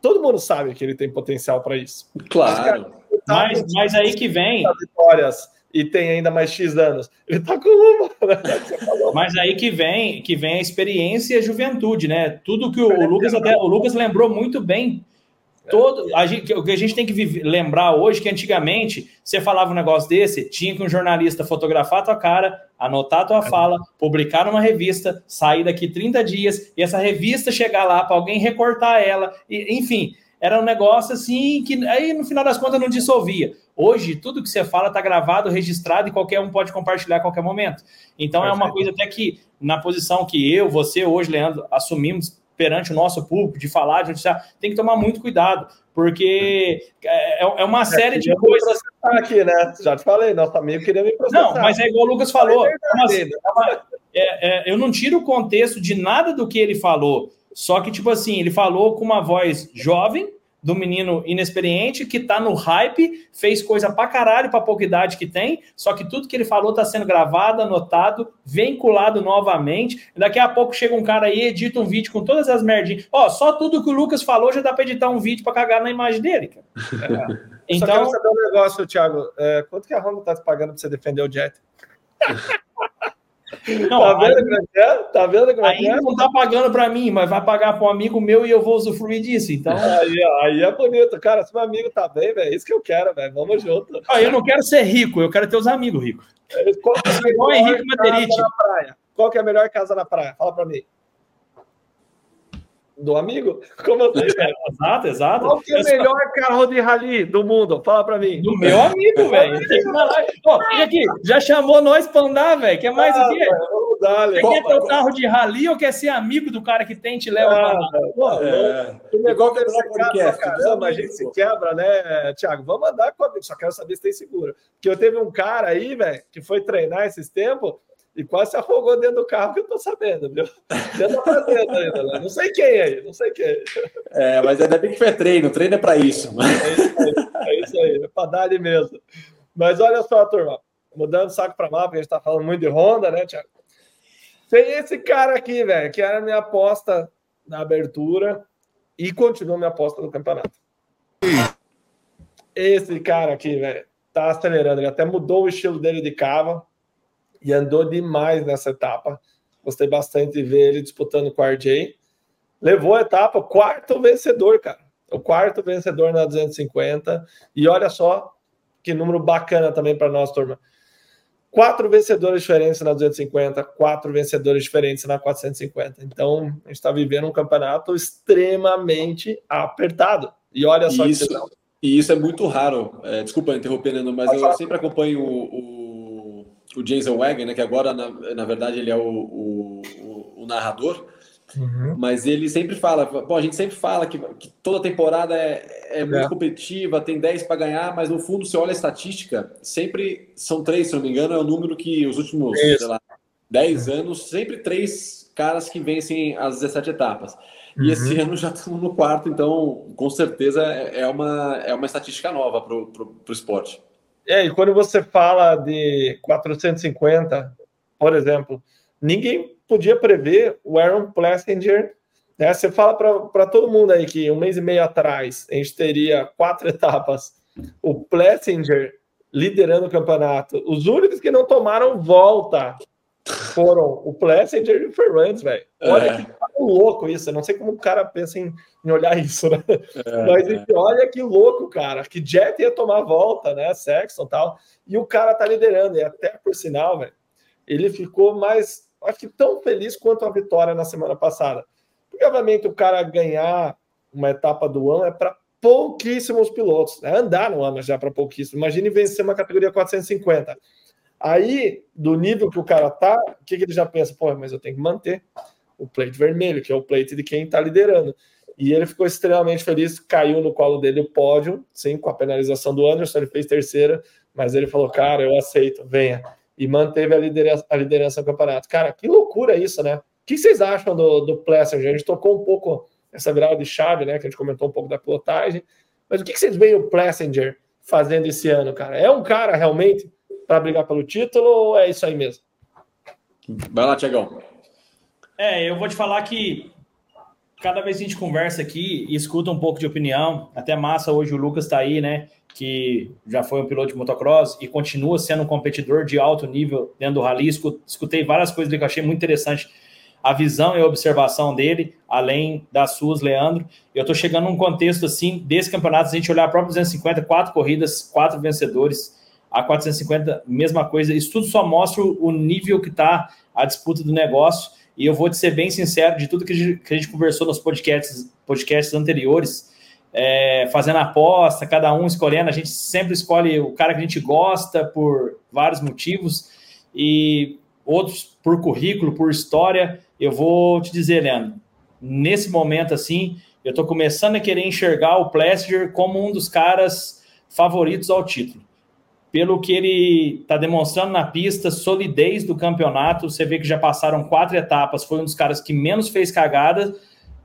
todo mundo sabe que ele tem potencial para isso. Claro. Mas, mas, mas aí que vem. Vitórias e tem ainda mais X anos. Ele tá com uma. Né? Mas aí que vem, que vem a experiência e a juventude, né? Tudo que o, o Lucas até o Lucas lembrou muito bem. Todo, a gente, o que a gente tem que viver, lembrar hoje que antigamente você falava um negócio desse, tinha que um jornalista fotografar a tua cara, anotar a tua fala, publicar numa revista, sair daqui 30 dias e essa revista chegar lá para alguém recortar ela, e, enfim, era um negócio assim que aí no final das contas não dissolvia. Hoje, tudo que você fala está gravado, registrado e qualquer um pode compartilhar a qualquer momento. Então, é uma coisa até que, na posição que eu, você, hoje, Leandro, assumimos perante o nosso público, de falar, de noticiar, tem que tomar muito cuidado, porque é, é uma é, série de coisas. aqui, né? Já te falei, nosso amigo queria me processar. Não, mas é igual o Lucas falou. É é, eu não tiro o contexto de nada do que ele falou, só que, tipo assim, ele falou com uma voz jovem, do menino inexperiente que tá no hype, fez coisa pra caralho pra pouca idade que tem, só que tudo que ele falou tá sendo gravado, anotado, vinculado novamente. Daqui a pouco chega um cara aí, edita um vídeo com todas as merdinhas. Ó, só tudo que o Lucas falou já dá pra editar um vídeo pra cagar na imagem dele, cara. É. Então. Só quero saber um negócio, Thiago. É, quanto que a Honda tá te pagando pra você defender o Jet? Não, tá vendo como é que é? Tá vendo como é que é? não tá pagando para mim, mas vai pagar para um amigo meu e eu vou usufruir disso. Então. Aí, aí é bonito, cara. Se meu amigo tá bem, velho, é isso que eu quero, velho. Vamos junto. Ah, eu não quero ser rico, eu quero ter os amigos ricos. Qual é igual Henrique Materite. Qual que é a melhor casa na praia? Fala para mim do amigo? Como assim, velho? Exato, exato. Qual que é o melhor carro de rally do mundo? Fala pra mim. Do meu amigo, velho. e aqui, já chamou nós pra andar, velho. Quer mais ah, o quê? Dar, Você quer ter o carro de rally ou quer ser amigo do cara que tem te leva ah, pra lá? É. O negócio é ser podcast. Caramba, a gente se quebra, né, Thiago? Vamos andar com a Só quero saber se tem seguro. Porque eu teve um cara aí, velho, que foi treinar esses tempos e quase se afogou dentro do carro, que eu tô sabendo, viu? Dentro da fazenda ainda, né? Não sei quem é, não sei quem. É, mas ainda bem que foi treino, treino é para isso. É isso aí, é, isso aí, é para dar ali mesmo. Mas olha só, turma, mudando saco para mapa, a gente tá falando muito de Honda, né, Tiago? Tem esse cara aqui, velho, que era minha aposta na abertura e continua minha aposta no campeonato. Esse cara aqui, velho, tá acelerando, ele até mudou o estilo dele de cava e andou demais nessa etapa. Gostei bastante de ver ele disputando com o RJ. Levou a etapa, quarto vencedor, cara. O quarto vencedor na 250. E olha só que número bacana também para nós, turma. Quatro vencedores diferentes na 250, quatro vencedores diferentes na 450. Então, a gente está vivendo um campeonato extremamente apertado. E olha só isso, que E isso é muito raro. É, desculpa interromper, mas Pode eu falar. sempre acompanho o, o o Jason Wagner, né, que agora, na, na verdade, ele é o, o, o narrador, uhum. mas ele sempre fala, bom, a gente sempre fala que, que toda temporada é, é muito é. competitiva, tem 10 para ganhar, mas no fundo, se olha a estatística, sempre são três, se não me engano, é o número que os últimos, Isso. sei lá, 10 anos, sempre três caras que vencem as 17 etapas. E uhum. esse ano já estamos no quarto, então com certeza é, é uma, é uma estatística nova para o esporte. É, e quando você fala de 450, por exemplo, ninguém podia prever o Aaron Plessinger. Né? Você fala para todo mundo aí que um mês e meio atrás a gente teria quatro etapas. O Plessinger liderando o campeonato. Os únicos que não tomaram volta foram o Plessinger e o Ferrandes, velho. Olha é. que louco isso. Eu não sei como o cara pensa em, em olhar isso, né? É. Mas enfim, olha que louco, cara. Que Jet ia tomar volta, né? Sexton tal. E o cara tá liderando. E até por sinal, velho, ele ficou mais, acho que tão feliz quanto a vitória na semana passada. Porque, obviamente, o cara ganhar uma etapa do ano é para pouquíssimos pilotos. Né? Andar no ano já para pouquíssimos. Imagine vencer uma categoria 450. Aí, do nível que o cara tá, o que, que ele já pensa? Pô, mas eu tenho que manter o plate vermelho, que é o plate de quem está liderando. E ele ficou extremamente feliz, caiu no colo dele o pódio, sim, com a penalização do Anderson, ele fez terceira, mas ele falou, cara, eu aceito, venha. E manteve a liderança, a liderança do campeonato. Cara, que loucura isso, né? O que vocês acham do, do? A gente tocou um pouco essa virada de chave, né? Que a gente comentou um pouco da pilotagem. Mas o que vocês veem o Plessinger fazendo esse ano, cara? É um cara realmente para brigar pelo título ou é isso aí mesmo? Vai lá, Tiagão. É, eu vou te falar que cada vez que a gente conversa aqui e escuta um pouco de opinião, até massa hoje o Lucas está aí, né? Que já foi um piloto de motocross e continua sendo um competidor de alto nível dentro do rally. Escutei várias coisas que eu achei muito interessante. A visão e a observação dele, além das suas, Leandro. Eu estou chegando num contexto assim, desse campeonato, se a gente olhar a própria 250, quatro corridas, quatro vencedores a 450, mesma coisa. Isso tudo só mostra o nível que está a disputa do negócio. E eu vou te ser bem sincero, de tudo que a gente, que a gente conversou nos podcasts, podcasts anteriores, é, fazendo aposta, cada um escolhendo, a gente sempre escolhe o cara que a gente gosta por vários motivos, e outros por currículo, por história. Eu vou te dizer, Leandro, nesse momento assim, eu estou começando a querer enxergar o Plessinger como um dos caras favoritos ao título pelo que ele está demonstrando na pista, solidez do campeonato. Você vê que já passaram quatro etapas, foi um dos caras que menos fez cagada,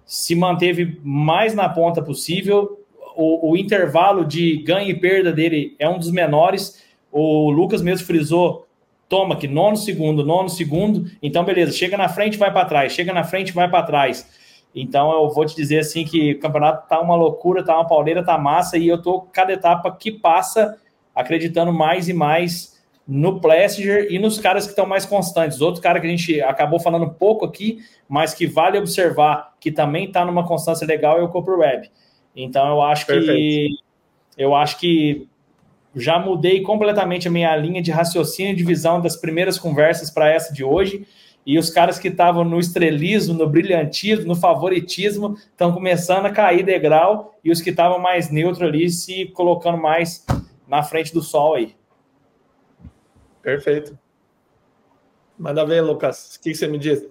se manteve mais na ponta possível. O, o intervalo de ganho e perda dele é um dos menores. O Lucas mesmo frisou toma que nono segundo, nono segundo, então beleza, chega na frente, vai para trás, chega na frente, vai para trás. Então eu vou te dizer assim que o campeonato tá uma loucura, tá uma pauleira, tá massa e eu tô cada etapa que passa acreditando mais e mais no Plessinger e nos caras que estão mais constantes. Outro cara que a gente acabou falando pouco aqui, mas que vale observar que também está numa constância legal é o Cooper Webb. Então eu acho Perfeito. que eu acho que já mudei completamente a minha linha de raciocínio de visão das primeiras conversas para essa de hoje. E os caras que estavam no estrelismo, no brilhantismo, no favoritismo, estão começando a cair degrau, e os que estavam mais neutro ali se colocando mais na frente do sol aí. Perfeito. Manda ver, Lucas. O que você me diz?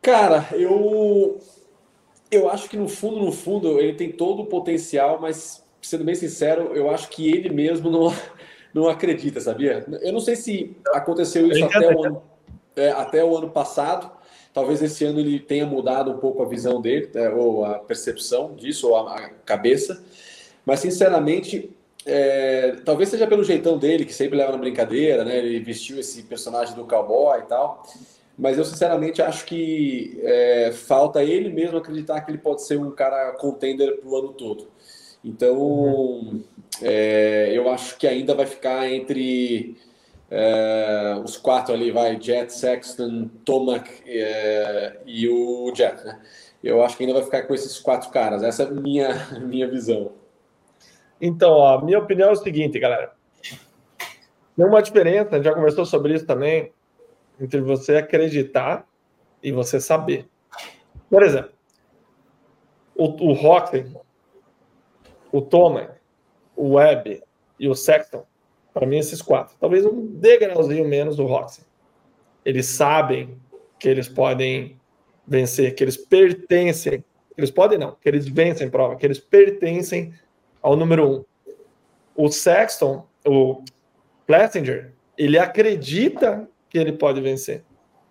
Cara, eu eu acho que no fundo, no fundo, ele tem todo o potencial, mas sendo bem sincero, eu acho que ele mesmo não, não acredita, sabia? Eu não sei se aconteceu isso até o, ano, é, até o ano passado. Talvez esse ano ele tenha mudado um pouco a visão dele, é, ou a percepção disso, ou a, a cabeça. Mas, sinceramente, é, talvez seja pelo jeitão dele, que sempre leva na brincadeira, né? Ele vestiu esse personagem do cowboy e tal. Mas eu sinceramente acho que é, falta ele mesmo acreditar que ele pode ser um cara contender pro ano todo. Então, uhum. é, eu acho que ainda vai ficar entre é, os quatro ali, vai, Jet, Sexton, Tomac é, e o Jet, né? Eu acho que ainda vai ficar com esses quatro caras. Essa é a minha, minha visão. Então, ó, minha opinião é o seguinte, galera. Tem uma diferença, a gente já conversou sobre isso também, entre você acreditar e você saber. Por exemplo, o, o o Thomas, o Webb e o Sexton, para mim, esses quatro. Talvez um degrauzinho menos do Roxy. Eles sabem que eles podem vencer, que eles pertencem. Eles podem não, que eles vencem prova, que eles pertencem ao número um. O Sexton, o Plessinger, ele acredita que ele pode vencer.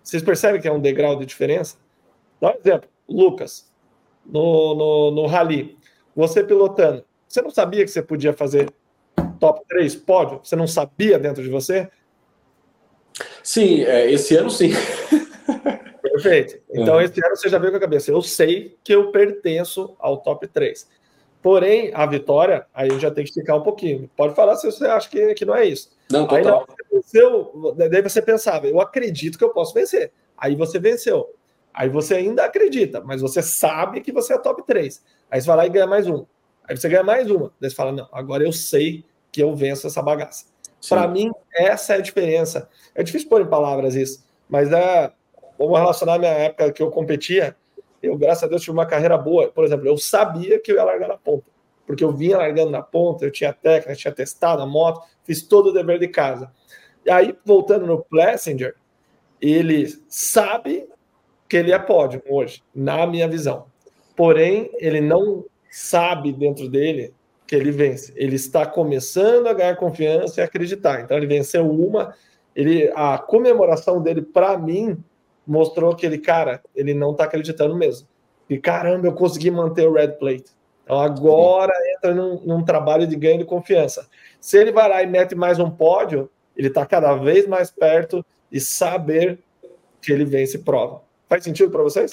Vocês percebem que é um degrau de diferença? Dá um exemplo. Lucas, no, no, no Rally, você pilotando, você não sabia que você podia fazer top 3 pódio? Você não sabia dentro de você? Sim, é, esse ano sim. Perfeito. Então, esse ano você já veio com a cabeça. Eu sei que eu pertenço ao top 3. Porém, a vitória, aí eu já tenho que explicar um pouquinho. Pode falar se você acha que, que não é isso. Não, total. Aí não, você venceu, daí você pensava, eu acredito que eu posso vencer. Aí você venceu. Aí você ainda acredita, mas você sabe que você é top 3. Aí você vai lá e ganha mais um. Aí você ganha mais uma. Daí você fala, não, agora eu sei que eu venço essa bagaça. Para mim, essa é a diferença. É difícil pôr em palavras isso, mas é, vamos relacionar a minha época que eu competia eu, graças a Deus, tive uma carreira boa. Por exemplo, eu sabia que eu ia largar na ponta, porque eu vinha largando na ponta, eu tinha técnica, tinha testado a moto, fiz todo o dever de casa. E aí, voltando no Plessinger, ele sabe que ele é pódio hoje, na minha visão. Porém, ele não sabe dentro dele que ele vence. Ele está começando a ganhar confiança e acreditar. Então, ele venceu uma. Ele, a comemoração dele, para mim, mostrou que ele, cara, ele não tá acreditando mesmo. E caramba, eu consegui manter o red plate. Então agora entra num, num, trabalho de ganho de confiança. Se ele vai lá e mete mais um pódio, ele está cada vez mais perto de saber que ele vence prova. Faz sentido para vocês?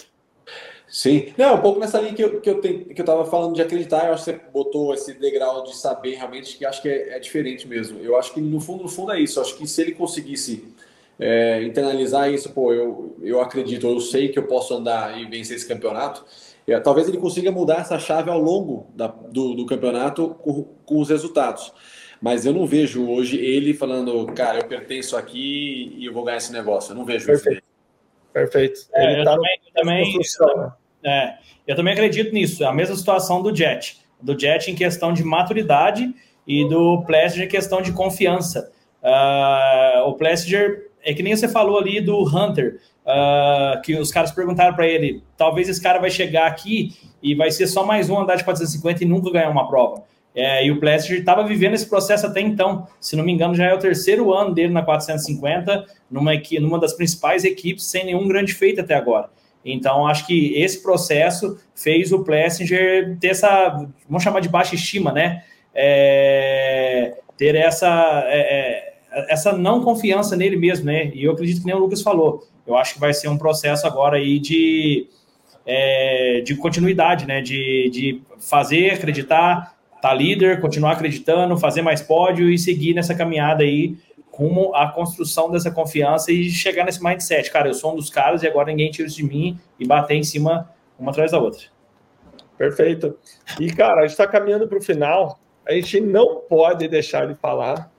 Sim. Não, um pouco nessa linha que eu, que eu, tenho, que eu tava falando de acreditar, eu acho que você botou esse degrau de saber realmente, que acho que é, é diferente mesmo. Eu acho que no fundo, no fundo é isso. Eu acho que se ele conseguisse é, internalizar isso, pô, eu, eu acredito, eu sei que eu posso andar e vencer esse campeonato. É, talvez ele consiga mudar essa chave ao longo da, do, do, campeonato com, com, os resultados. Mas eu não vejo hoje ele falando, cara, eu pertenço aqui e eu vou ganhar esse negócio. Eu não vejo Perfeito. isso. Perfeito. É, eu, tá também, eu, também, eu, é, eu também acredito nisso. É a mesma situação do Jet. Do Jet em questão de maturidade e do Plessinger em questão de confiança. Uh, o Plessinger é que nem você falou ali do Hunter, uh, que os caras perguntaram para ele: talvez esse cara vai chegar aqui e vai ser só mais um andar de 450 e nunca ganhar uma prova. É, e o Plessinger estava vivendo esse processo até então. Se não me engano, já é o terceiro ano dele na 450, numa, numa das principais equipes, sem nenhum grande feito até agora. Então, acho que esse processo fez o Plessinger ter essa, vamos chamar de baixa estima, né? É, ter essa. É, é essa não confiança nele mesmo, né? E eu acredito que nem o Lucas falou. Eu acho que vai ser um processo agora aí de, é, de continuidade, né? De, de fazer, acreditar, tá líder, continuar acreditando, fazer mais pódio e seguir nessa caminhada aí rumo à construção dessa confiança e chegar nesse mindset. Cara, eu sou um dos caras e agora ninguém tira isso de mim e bater em cima uma atrás da outra. Perfeito. E, cara, a gente está caminhando para o final. A gente não pode deixar de falar,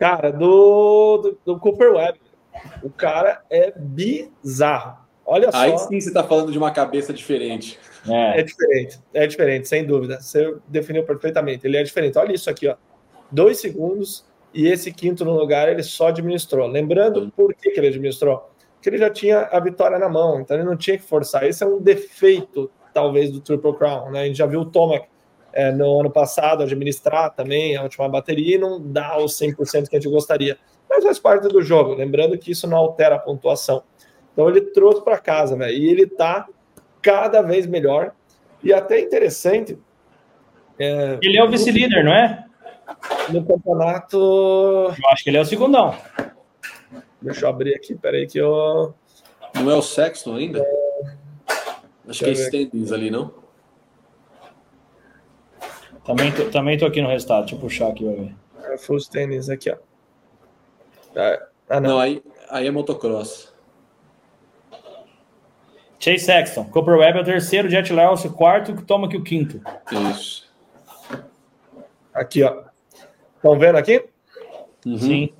cara, do, do, do Cooper Webb. O cara é bizarro. Olha só. Aí sim você está falando de uma cabeça diferente. É. é. diferente, é diferente, sem dúvida. Você definiu perfeitamente. Ele é diferente. Olha isso aqui, ó. Dois segundos e esse quinto no lugar ele só administrou. Lembrando por que, que ele administrou? Porque ele já tinha a vitória na mão, então ele não tinha que forçar. Esse é um defeito, talvez, do Triple Crown. Né? A gente já viu o Tomac é, no ano passado administrar também a última bateria e não dá os 100% que a gente gostaria. Mas faz parte do jogo. Lembrando que isso não altera a pontuação. Então ele trouxe para casa, né? E ele tá cada vez melhor. E até interessante. É, ele é o vice-líder, não é? No campeonato. Eu acho que ele é o segundão. Deixa eu abrir aqui, peraí que eu. Não é o Sexton ainda? É... Acho que é Standings ali, não? Também tô, também tô aqui no resultado, deixa eu puxar aqui, vai ver. É full standings aqui, ó. Ah, não. não, aí, aí é motocross. Chase Sexton. Cooper Webb é o terceiro, Jet Lewis o quarto, que toma aqui o quinto. Isso. Aqui, ó. Estão vendo aqui? Uhum. Sim.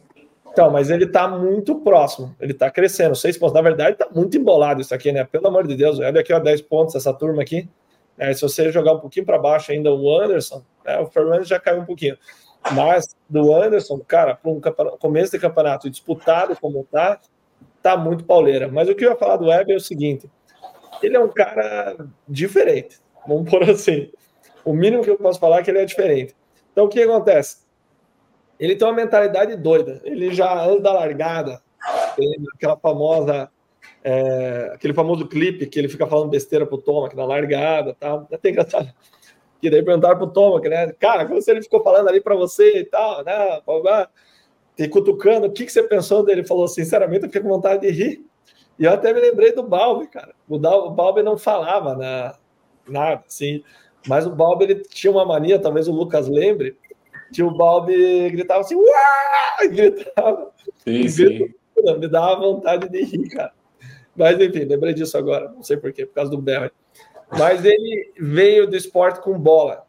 Então, mas ele tá muito próximo. Ele tá crescendo. Seis pontos. Na verdade, tá muito embolado isso aqui, né? Pelo amor de Deus. Olha aqui, ó, 10 pontos essa turma aqui. É, se você jogar um pouquinho para baixo ainda o Anderson, né, o Fernandes já caiu um pouquinho. Mas do Anderson, cara, para um começo de campeonato disputado como tá, tá muito pauleira. Mas o que eu ia falar do Web é o seguinte: ele é um cara diferente. Vamos por assim. O mínimo que eu posso falar é que ele é diferente. Então, o que acontece? Ele tem uma mentalidade doida. Ele já anda da largada, tem aquela famosa, é, aquele famoso clipe que ele fica falando besteira pro Tomac na largada, tal. É até engraçado. E daí perguntaram pro Tomac, né? Cara, como se ele ficou falando ali para você e tal, né? Te cutucando, o que, que você pensou dele? Ele falou, sinceramente, eu fiquei com vontade de rir. E eu até me lembrei do Balbi, cara. O, o Balbi não falava na, nada, assim. Mas o Balbi ele tinha uma mania, talvez o Lucas lembre, que o Balbi gritava assim, Uau! gritava. Sim, sim. Me dava vontade de rir, cara. Mas enfim, lembrei disso agora, não sei porquê, por causa do Barry. Mas ele veio do esporte com bola,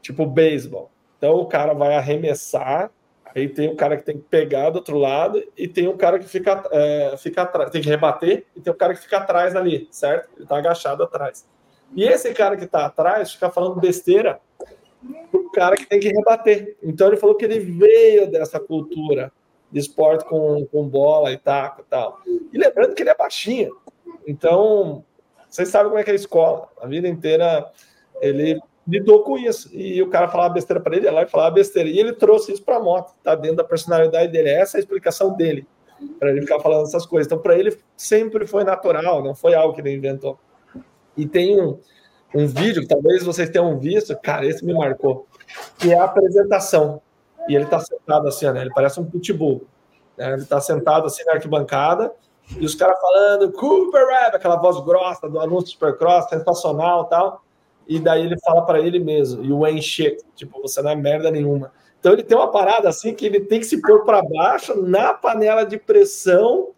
tipo beisebol. Então o cara vai arremessar Aí tem o cara que tem que pegar do outro lado e tem o cara que fica, é, fica atrás, tem que rebater e tem o cara que fica atrás ali, certo? Ele tá agachado atrás. E esse cara que tá atrás fica falando besteira pro cara que tem que rebater. Então ele falou que ele veio dessa cultura de esporte com, com bola e taco e tal. E lembrando que ele é baixinho. Então, vocês sabem como é que é a escola. A vida inteira ele lidou com isso. E o cara falava besteira para ele, ia lá e falava besteira. E ele trouxe isso para a moto, tá dentro da personalidade dele. Essa é a explicação dele, para ele ficar falando essas coisas. Então, para ele sempre foi natural, não foi algo que ele inventou. E tem um, um vídeo que talvez vocês tenham visto, cara, esse me marcou, que é a apresentação. E ele tá sentado assim, né? Ele parece um pitbull. Né? Ele tá sentado assim na arquibancada e os caras falando Cooper Webb, aquela voz grossa do anúncio Supercross, sensacional tal e daí ele fala para ele mesmo, e o shit, tipo, você não é merda nenhuma. Então ele tem uma parada assim que ele tem que se pôr para baixo na panela de pressão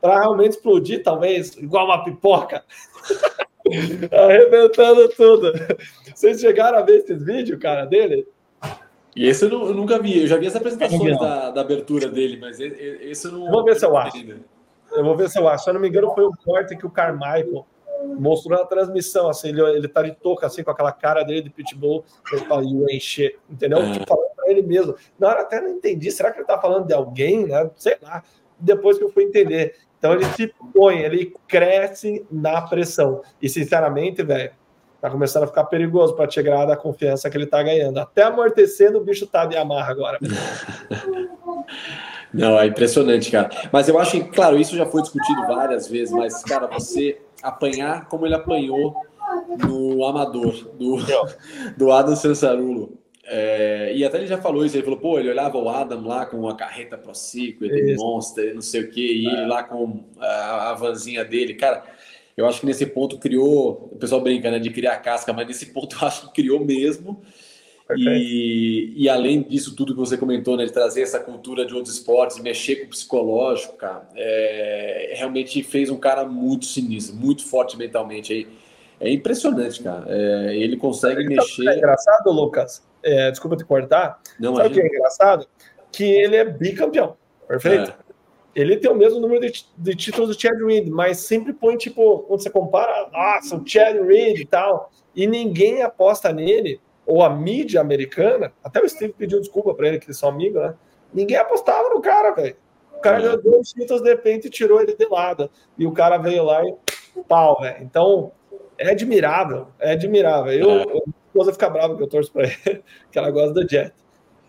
para realmente explodir, talvez, igual uma pipoca. Arrebentando tudo. Vocês chegaram a ver esse vídeo, cara, dele? E esse eu, não, eu nunca vi, eu já vi as apresentações da, da, abertura dele, mas esse eu não. Vou ver se eu acho. Eu vou ver se eu acho. Se eu não me engano, foi o corte que o Carmichael mostrou na transmissão, assim, ele, ele tá de touca, assim, com aquela cara dele de pitbull, ele fala, you shit, entendeu? É. Tipo, falando pra ele mesmo. Na hora até não entendi, será que ele tá falando de alguém, né? Sei lá. Depois que eu fui entender. Então ele se põe, ele cresce na pressão. E, sinceramente, velho, tá começando a ficar perigoso para te agradar a confiança que ele tá ganhando. Até amortecendo, o bicho tá de amarra agora. Não, é impressionante, cara. Mas eu acho que, claro, isso já foi discutido várias vezes, mas, cara, você apanhar como ele apanhou no Amador, do, do Adam Sansarulo. É, e até ele já falou isso, ele falou, pô, ele olhava o Adam lá com a carreta Pro ele Monster, não sei o que, e ele lá com a, a vanzinha dele, cara, eu acho que nesse ponto criou, o pessoal brinca, né, de criar casca, mas nesse ponto eu acho que criou mesmo, E, e, além disso tudo que você comentou, né, de trazer essa cultura de outros esportes, mexer com o psicológico, cara, é, realmente fez um cara muito sinistro, muito forte mentalmente. É, é impressionante, cara. É, ele consegue mexer. É engraçado, Lucas. É, desculpa te cortar. Não, Sabe o que é engraçado? Que ele é bicampeão. Perfeito? É. Ele tem o mesmo número de, de títulos do Chad Reed, mas sempre põe, tipo, quando você compara, nossa, o Chad Reed e tal, e ninguém aposta nele ou a mídia americana, até o Steve pediu desculpa para ele, que eles são amigos, né? Ninguém apostava no cara, velho. O cara é. ganhou dois títulos de repente e tirou ele de lado. E o cara veio lá e pau, velho. Então, é admirável, é admirável. Eu, é. eu, a esposa fica brava que eu torço para ele, que ela gosta do Jet.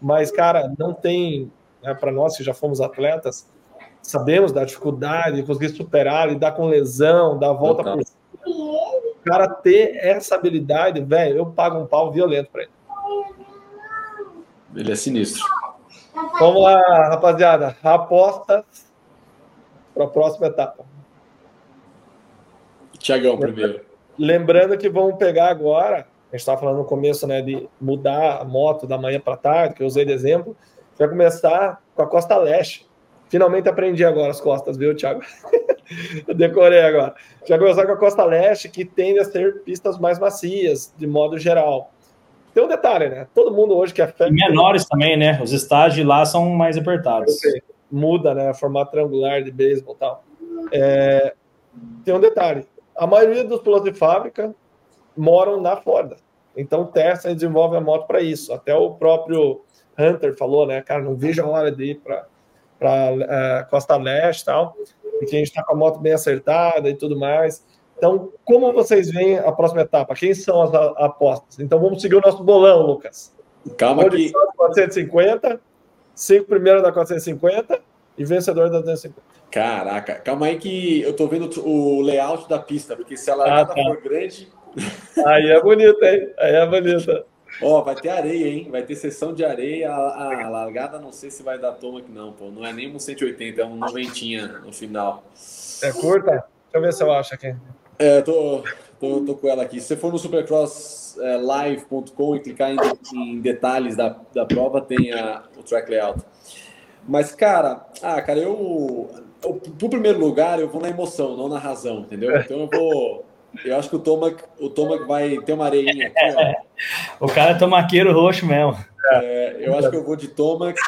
Mas, cara, não tem, né, para nós que já fomos atletas, sabemos da dificuldade de conseguir superar, lidar com lesão, dar a volta por cima cara ter essa habilidade, velho, eu pago um pau violento para ele. Ele é sinistro. Vamos lá, rapaziada. Apostas para a próxima etapa. Tiagão primeiro. Lembrando que vamos pegar agora, a gente estava falando no começo, né, de mudar a moto da manhã para tarde, que eu usei de exemplo. Vai começar com a Costa Leste. Finalmente aprendi agora as costas, viu, Thiago? eu decorei agora. Já começar com a Costa Leste, que tende a ser pistas mais macias, de modo geral. Tem um detalhe, né? Todo mundo hoje que é fã. menores também, né? Os estágios lá são mais apertados. Muda, né? Formato triangular de beisebol e tal. É... Tem um detalhe. A maioria dos pilotos de fábrica moram na Flórida. Então testam e desenvolvem a moto para isso. Até o próprio Hunter falou, né? Cara, não vejo a hora de ir para para uh, é, Costa Leste e tal, e que a gente está com a moto bem acertada e tudo mais. Então, como vocês veem a próxima etapa? Quem são as apostas? Então, vamos seguir o nosso bolão, Lucas. Calma que... 450, cinco primeiros da 450 e vencedor da 250. Caraca, calma aí que eu tô vendo o layout da pista, porque se a largada ah, tá. for grande... Aí é bonita, hein? Aí é bonita. Ó, oh, vai ter areia, hein? Vai ter sessão de areia. A, a, largada não sei se vai dar toma aqui, não, pô. Não é nem um 180, é um noventinha no final. É curta? Deixa eu ver se eu acho aqui. É, tô, tô, tô com ela aqui. Se você for no supercrosslive.com é, e clicar em, em, detalhes da, da prova, tem a, o track layout. Mas, cara, ah, cara, eu. Pro primeiro lugar, eu vou na emoção, não na razão, entendeu? Então eu vou. Eu acho que o Tomac, o Tomac vai ter uma areinha aqui, ó. o cara é tomaqueiro roxo mesmo. É, eu acho que eu vou de Tomac.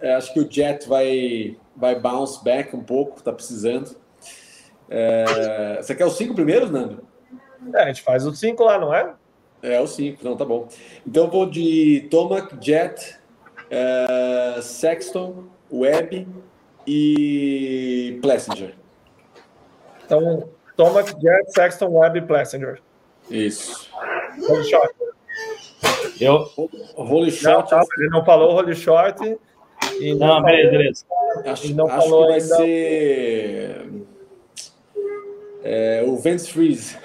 É, acho que o Jet vai, vai bounce back um pouco, tá precisando. É, você quer os cinco primeiros, Nando? É, a gente faz os cinco lá, não é? É, os cinco, não, tá bom. Então eu vou de Tomac, Jet, é, Sexton, Webb e Plessinger. Então, Thomas, Jared, Sexton, Webb e Plessinger. Isso. Holy shot. Eu, holy shot. Não, ele não falou holy shot. E não, não beleza, beleza. Acho, não acho falou que vai ainda... ser é, o Vance Freeze.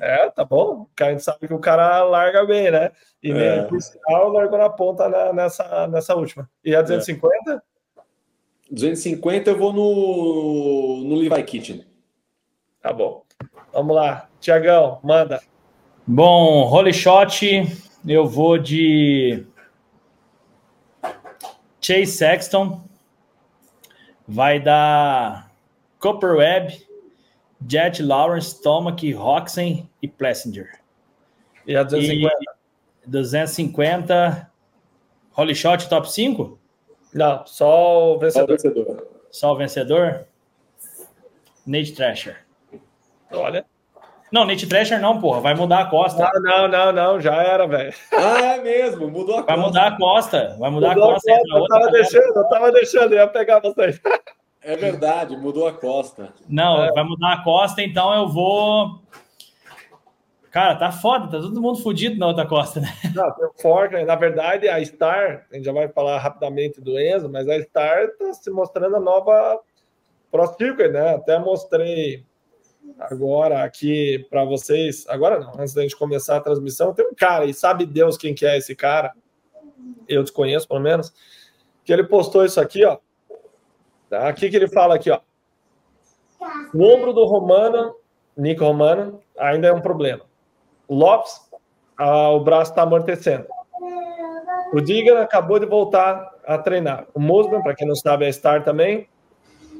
É, tá bom. Porque a gente sabe que o cara larga bem, né? E nem é. por sinal largou na ponta na, nessa, nessa última. E a 250? É. 250 eu vou no, no Levi Kitchen. Tá bom. Vamos lá. Tiagão, manda. Bom, Holy Shot, eu vou de Chase Sexton. Vai dar Copper Webb, Jet Lawrence, Tomac, Roxen e Plessinger. E a 250? E 250. Holy Shot top 5? Não, só o vencedor. Só o vencedor. Só o vencedor? Nate Thrasher. Olha. Não, Nate Thrasher não, porra. Vai mudar a costa. Não, não, não, não. Já era, velho. Ah, é mesmo. Mudou a costa. Vai mudar a costa. Vai mudar mudou a costa. A costa eu, tava deixando, eu tava deixando, eu ia pegar vocês. É verdade, mudou a costa. Não, é. vai mudar a costa, então eu vou. Cara, tá foda, tá todo mundo fudido na outra costa, né? Não, tem o na verdade, a Star, a gente já vai falar rapidamente do Enzo, mas a Star tá se mostrando a nova Pro Circuit, né? Até mostrei agora aqui para vocês. Agora não, antes da gente começar a transmissão, tem um cara, e sabe Deus quem que é esse cara? Eu desconheço, pelo menos. Que ele postou isso aqui, ó. Tá? Aqui que ele fala aqui, ó. O ombro do Romano, Nico Romano, ainda é um problema. Lopes, ah, o braço está amortecendo. O Digan acabou de voltar a treinar. O Mosman, para quem não sabe, é Star também.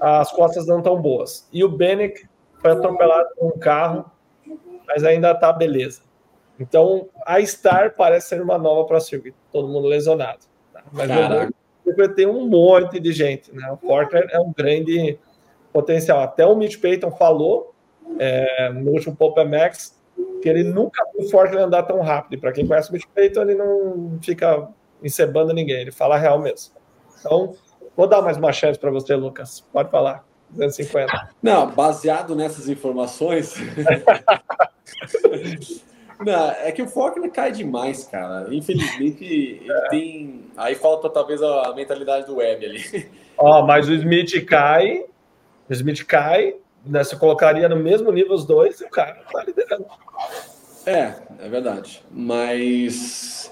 As costas não estão boas. E o Bennett foi atropelado por um carro, mas ainda está beleza. Então, a Star parece ser uma nova para circuit. Todo mundo lesionado. Tá? Mas vai ter um monte de gente. Né? O Forker é um grande potencial. Até o Mitch Payton falou é, no último Pop Max que ele nunca viu o Forker andar tão rápido. Para quem conhece o Mitch Payton, ele não fica encebando ninguém, ele fala a real mesmo. Então, vou dar mais uma chance para você, Lucas. Pode falar. 250. Não, baseado nessas informações. Não, é que o Faulkner cai demais, cara. Infelizmente, ele é. tem. Aí falta talvez a mentalidade do Web ali. Ó, mas o Smith cai. O Smith cai. Né, você colocaria no mesmo nível os dois e o cara tá liderando. É, é verdade. Mas.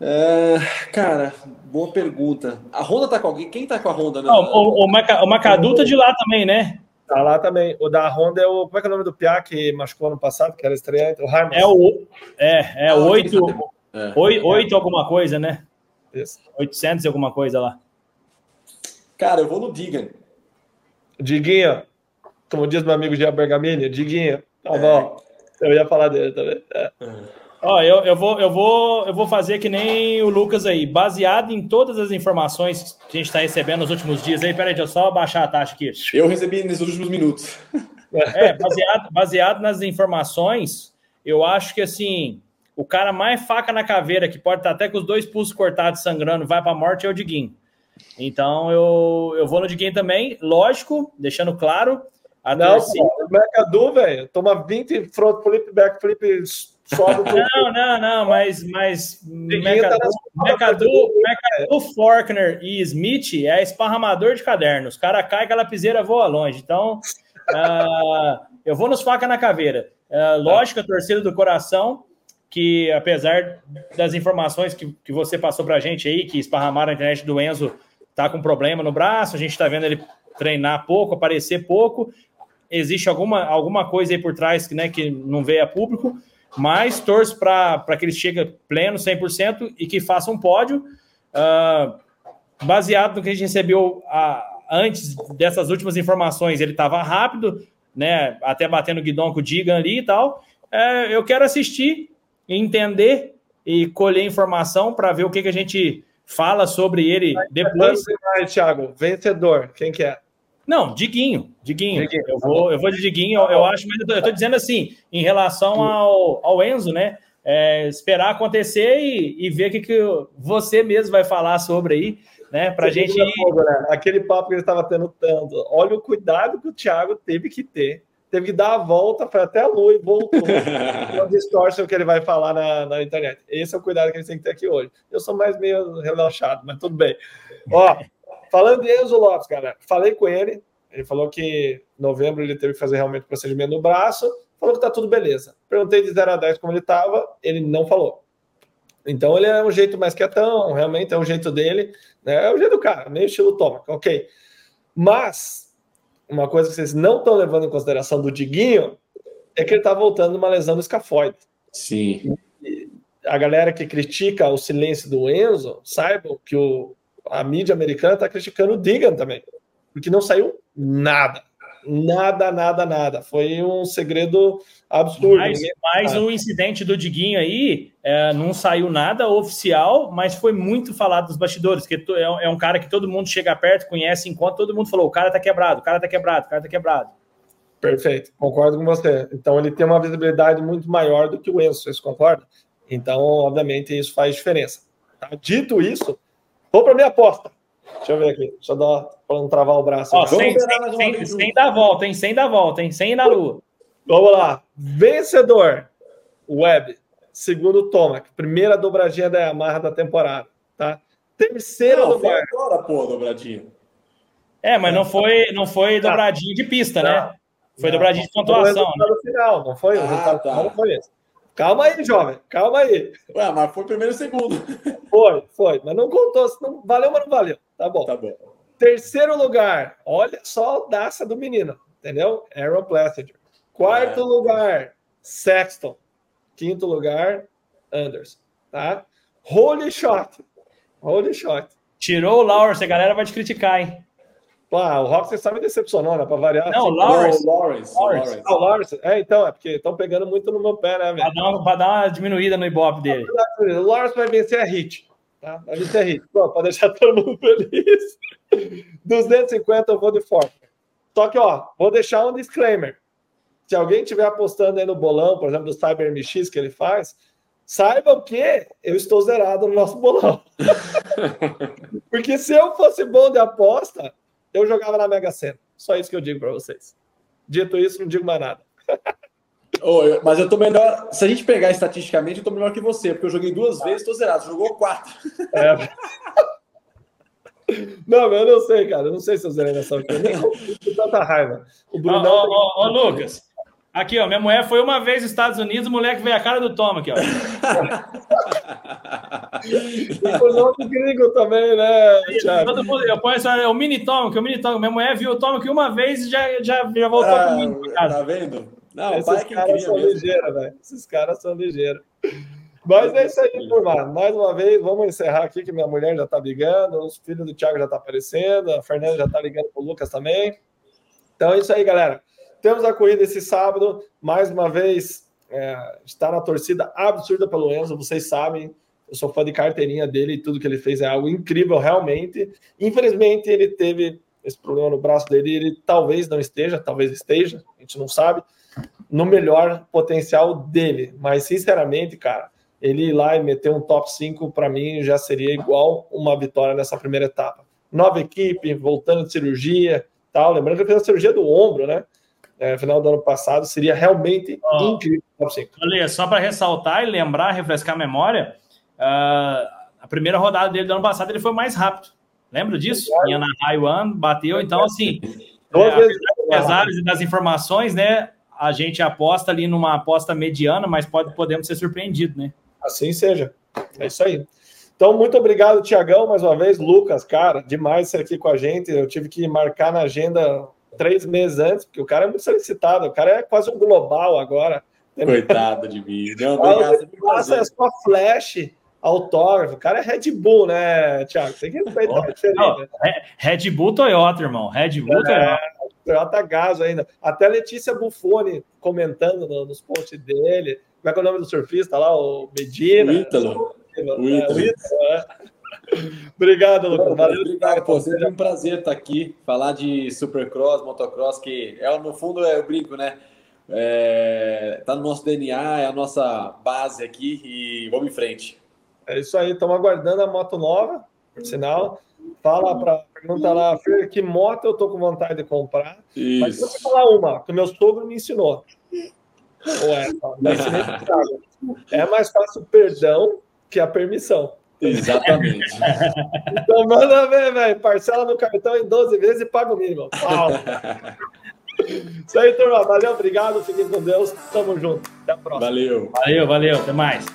É, cara, boa pergunta. A Honda tá com alguém? Quem tá com a Honda? Não, o, o, Maca, o Macadu tá de lá também, né? Tá lá também. O da Honda é o. Como é que é o nome do Pia que machucou ano passado, que era estreante? O Harman. É o. É, é ah, 8. É. 8, 8 alguma coisa, né? Isso. 800 e alguma coisa lá. Cara, eu vou no Digan. Diguinho. Como diz meu amigo Gia Bergamini, Diguinho. Tá bom. É. Eu ia falar dele também. É. é. Ó, eu, eu, vou, eu, vou, eu vou fazer que nem o Lucas aí, baseado em todas as informações que a gente está recebendo nos últimos dias aí. Peraí, deixa eu só baixar a taxa aqui. Eu recebi nesses últimos minutos. É, baseado, baseado nas informações, eu acho que assim, o cara mais faca na caveira, que pode estar até com os dois pulsos cortados sangrando, vai para a morte, é o Diguinho. Então eu, eu vou no Diguinho também, lógico, deixando claro. A não, torcida... o Mercadu, velho, toma 20 front flip, back flip não, não, não, mas, mas Mercado, Mercado, Forkner e Smith é esparramador de cadernos. O cara cai que a lapiseira voa longe. Então, uh, eu vou nos faca na caveira. Uh, lógico, a torcida do coração, que apesar das informações que, que você passou para a gente aí, que esparramaram a internet do Enzo, tá com problema no braço, a gente está vendo ele treinar pouco, aparecer pouco. Existe alguma, alguma coisa aí por trás né, que não veio a público mas torço para que ele chegue pleno, 100%, e que faça um pódio, uh, baseado no que a gente recebeu uh, antes dessas últimas informações. Ele estava rápido, né, até batendo guidão com o Digan ali e tal. Uh, eu quero assistir, entender e colher informação para ver o que, que a gente fala sobre ele depois. Thiago, vencedor, quem que é? Não, Diguinho, Diguinho. Diguinho. Eu, vou, eu vou de Diguinho, eu, eu acho, mas eu estou dizendo assim, em relação ao, ao Enzo, né? É, esperar acontecer e, e ver o que, que você mesmo vai falar sobre aí, né? Para gente. Fogo, né? Aquele papo que ele estava tendo tanto. Olha o cuidado que o Thiago teve que ter. Teve que dar a volta, foi até a lua e voltou. Uma distorção que ele vai falar na, na internet. Esse é o cuidado que ele tem que ter aqui hoje. Eu sou mais meio relaxado, mas tudo bem. Ó, Falando de Enzo Lopes, cara, falei com ele. Ele falou que em novembro ele teve que fazer realmente o procedimento no braço. Falou que tá tudo beleza. Perguntei de 0 a 10 como ele tava, ele não falou. Então ele é um jeito mais quietão, realmente é o jeito dele, né? É o jeito do cara, meio estilo Toma, ok. Mas uma coisa que vocês não estão levando em consideração do Diguinho é que ele tá voltando uma lesão no escafoide. Sim. E a galera que critica o silêncio do Enzo, saibam que o, a mídia americana está criticando o Digan também, porque não saiu nada. Nada, nada, nada. Foi um segredo absurdo. Mas, mas o incidente do Diguinho aí é, não saiu nada oficial, mas foi muito falado dos bastidores, que é, é um cara que todo mundo chega perto, conhece, enquanto todo mundo falou: o cara tá quebrado, o cara tá quebrado, o cara tá quebrado. Perfeito, concordo com você. Então ele tem uma visibilidade muito maior do que o Enzo, vocês concordam? Então, obviamente, isso faz diferença. Tá? Dito isso, Vou para minha aposta. Deixa eu ver aqui. Deixa eu dar para não travar o braço. Ó, sem, sem, sem, sem dar volta, hein? Sem dar volta, hein? Sem ir na lua. Vamos lá. Vencedor. Web. Segundo Tomac. Primeira dobradinha da Yamaha da temporada. Tá? Terceira não. Foi agora, pô, dobradinha. É, mas não foi, não foi tá. dobradinha de pista, né? Foi não, dobradinha de pontuação. Foi o né? final, não foi? Ah, o resultado tá. não foi esse. Calma aí, jovem, calma aí. Ué, mas foi primeiro e segundo. Foi, foi, mas não contou, não valeu, mas não valeu. Tá bom. Tá bom. Terceiro lugar, olha só a audácia do menino, entendeu? Aaron Plessinger. Quarto é. lugar, Sexton. Quinto lugar, Anderson, tá? Holy shot. Holy shot. Tirou o Lawrence, a galera vai te criticar, hein? Ah, o Roxy sabe me decepcionou, né? Pra variar. Não, assim, Lawrence. Lawrence. Lawrence. Ah, o Lawrence. É, então, é porque estão pegando muito no meu pé, né, Pra velho? dar, uma, pra dar uma diminuída no ibope dele. O Lawrence vai vencer a hit. Tá? Vai vencer a hit. Pra deixar todo mundo feliz. 250 eu vou de forma. Só que, ó, vou deixar um disclaimer. Se alguém estiver apostando aí no bolão, por exemplo, do Cyber MX que ele faz, saibam que eu estou zerado no nosso bolão. Porque se eu fosse bom de aposta, eu jogava na Mega Sena. Só isso que eu digo para vocês. Dito isso, não digo mais nada. Ô, eu- mas eu tô melhor. Se a gente pegar estatisticamente, eu tô melhor que você, porque eu joguei duas vezes, tô zerado. Você jogou quatro. É. Não, eu não sei, cara. Eu não sei se eu zerei nessa última. Eu tanta raiva. O ó, tem- ó, ó, Lucas. Aqui, ó. Minha mulher foi uma vez nos Estados Unidos, o moleque veio a cara do Tom aqui, ó. tem o nome gringo também, né, Thiago? Todo mundo, eu ponho essa, é o mini Tom, que é o mini Tom. Minha mulher viu o Tom aqui uma vez e já, já, já voltou Ah, comigo tá vendo? Não, Esses pai é quem caras são ligeiros, velho. Esses caras são ligeiros. Mas é isso aí, turma. Mais uma vez, vamos encerrar aqui, que minha mulher já tá ligando, os filhos do Thiago já tá aparecendo, a Fernanda já tá ligando pro Lucas também. Então é isso aí, galera. Temos a corrida esse sábado. Mais uma vez, é, está na torcida absurda pelo Enzo, vocês sabem. Eu sou fã de carteirinha dele e tudo que ele fez é algo incrível, realmente. Infelizmente, ele teve esse problema no braço dele. Ele talvez não esteja, talvez esteja, a gente não sabe, no melhor potencial dele. Mas, sinceramente, cara, ele ir lá e meter um top 5, para mim, já seria igual uma vitória nessa primeira etapa. Nova equipe, voltando de cirurgia, tal. Lembrando que ele fez a cirurgia do ombro, né? É, final do ano passado, seria realmente Ó. incrível o top 5. Olha, só para ressaltar e lembrar, refrescar a memória, ah, a primeira rodada dele do ano passado ele foi mais rápido. Lembra disso? Em Anaheim One, bateu. Então, assim, Duas é, apesar das informações, né? A gente aposta ali numa aposta mediana, mas pode, podemos ser surpreendidos, né? Assim seja. É isso aí. Então, muito obrigado, Tiagão, mais uma vez. Lucas, cara, demais ser aqui com a gente. Eu tive que marcar na agenda três meses antes, porque o cara é muito solicitado. O cara é quase um global agora. Coitado de mim. Não, obrigado. o sempre um que passa é só flash, autógrafo. O cara é Red Bull, né, Thiago? Tem que respeitar. É Não, né? Re- Red Bull Toyota, irmão. Red Bull É. Toyota. Toyota Gás ainda. Até a Letícia Buffoni comentando no- nos posts dele. Como é que é o nome do surfista lá? O Medina. O Ítalo. É, O o Ítalo. Ítalo, é. Obrigado, Lucas. Valeu. Obrigado, pô. Sempre um prazer estar aqui, falar de Supercross, motocross, que é, no fundo é o brinco, né? É, tá no nosso DNA, é a nossa base aqui e vamos em frente. É isso aí, estamos aguardando a moto nova, por sinal. Fala para pergunta lá, Fer, que moto eu tô com vontade de comprar. Mas Isso. vou falar uma, que o meu sogro me ensinou. Ou é, pro Thiago. é mais fácil o perdão que a permissão. Exatamente. Então manda ver, velho. Parcela no cartão em 12 vezes e paga o mínimo. Pau. Isso aí, turma. Valeu, obrigado. Fiquem com Deus. Tamo junto. Até a próxima. Valeu. Valeu, valeu. Até mais.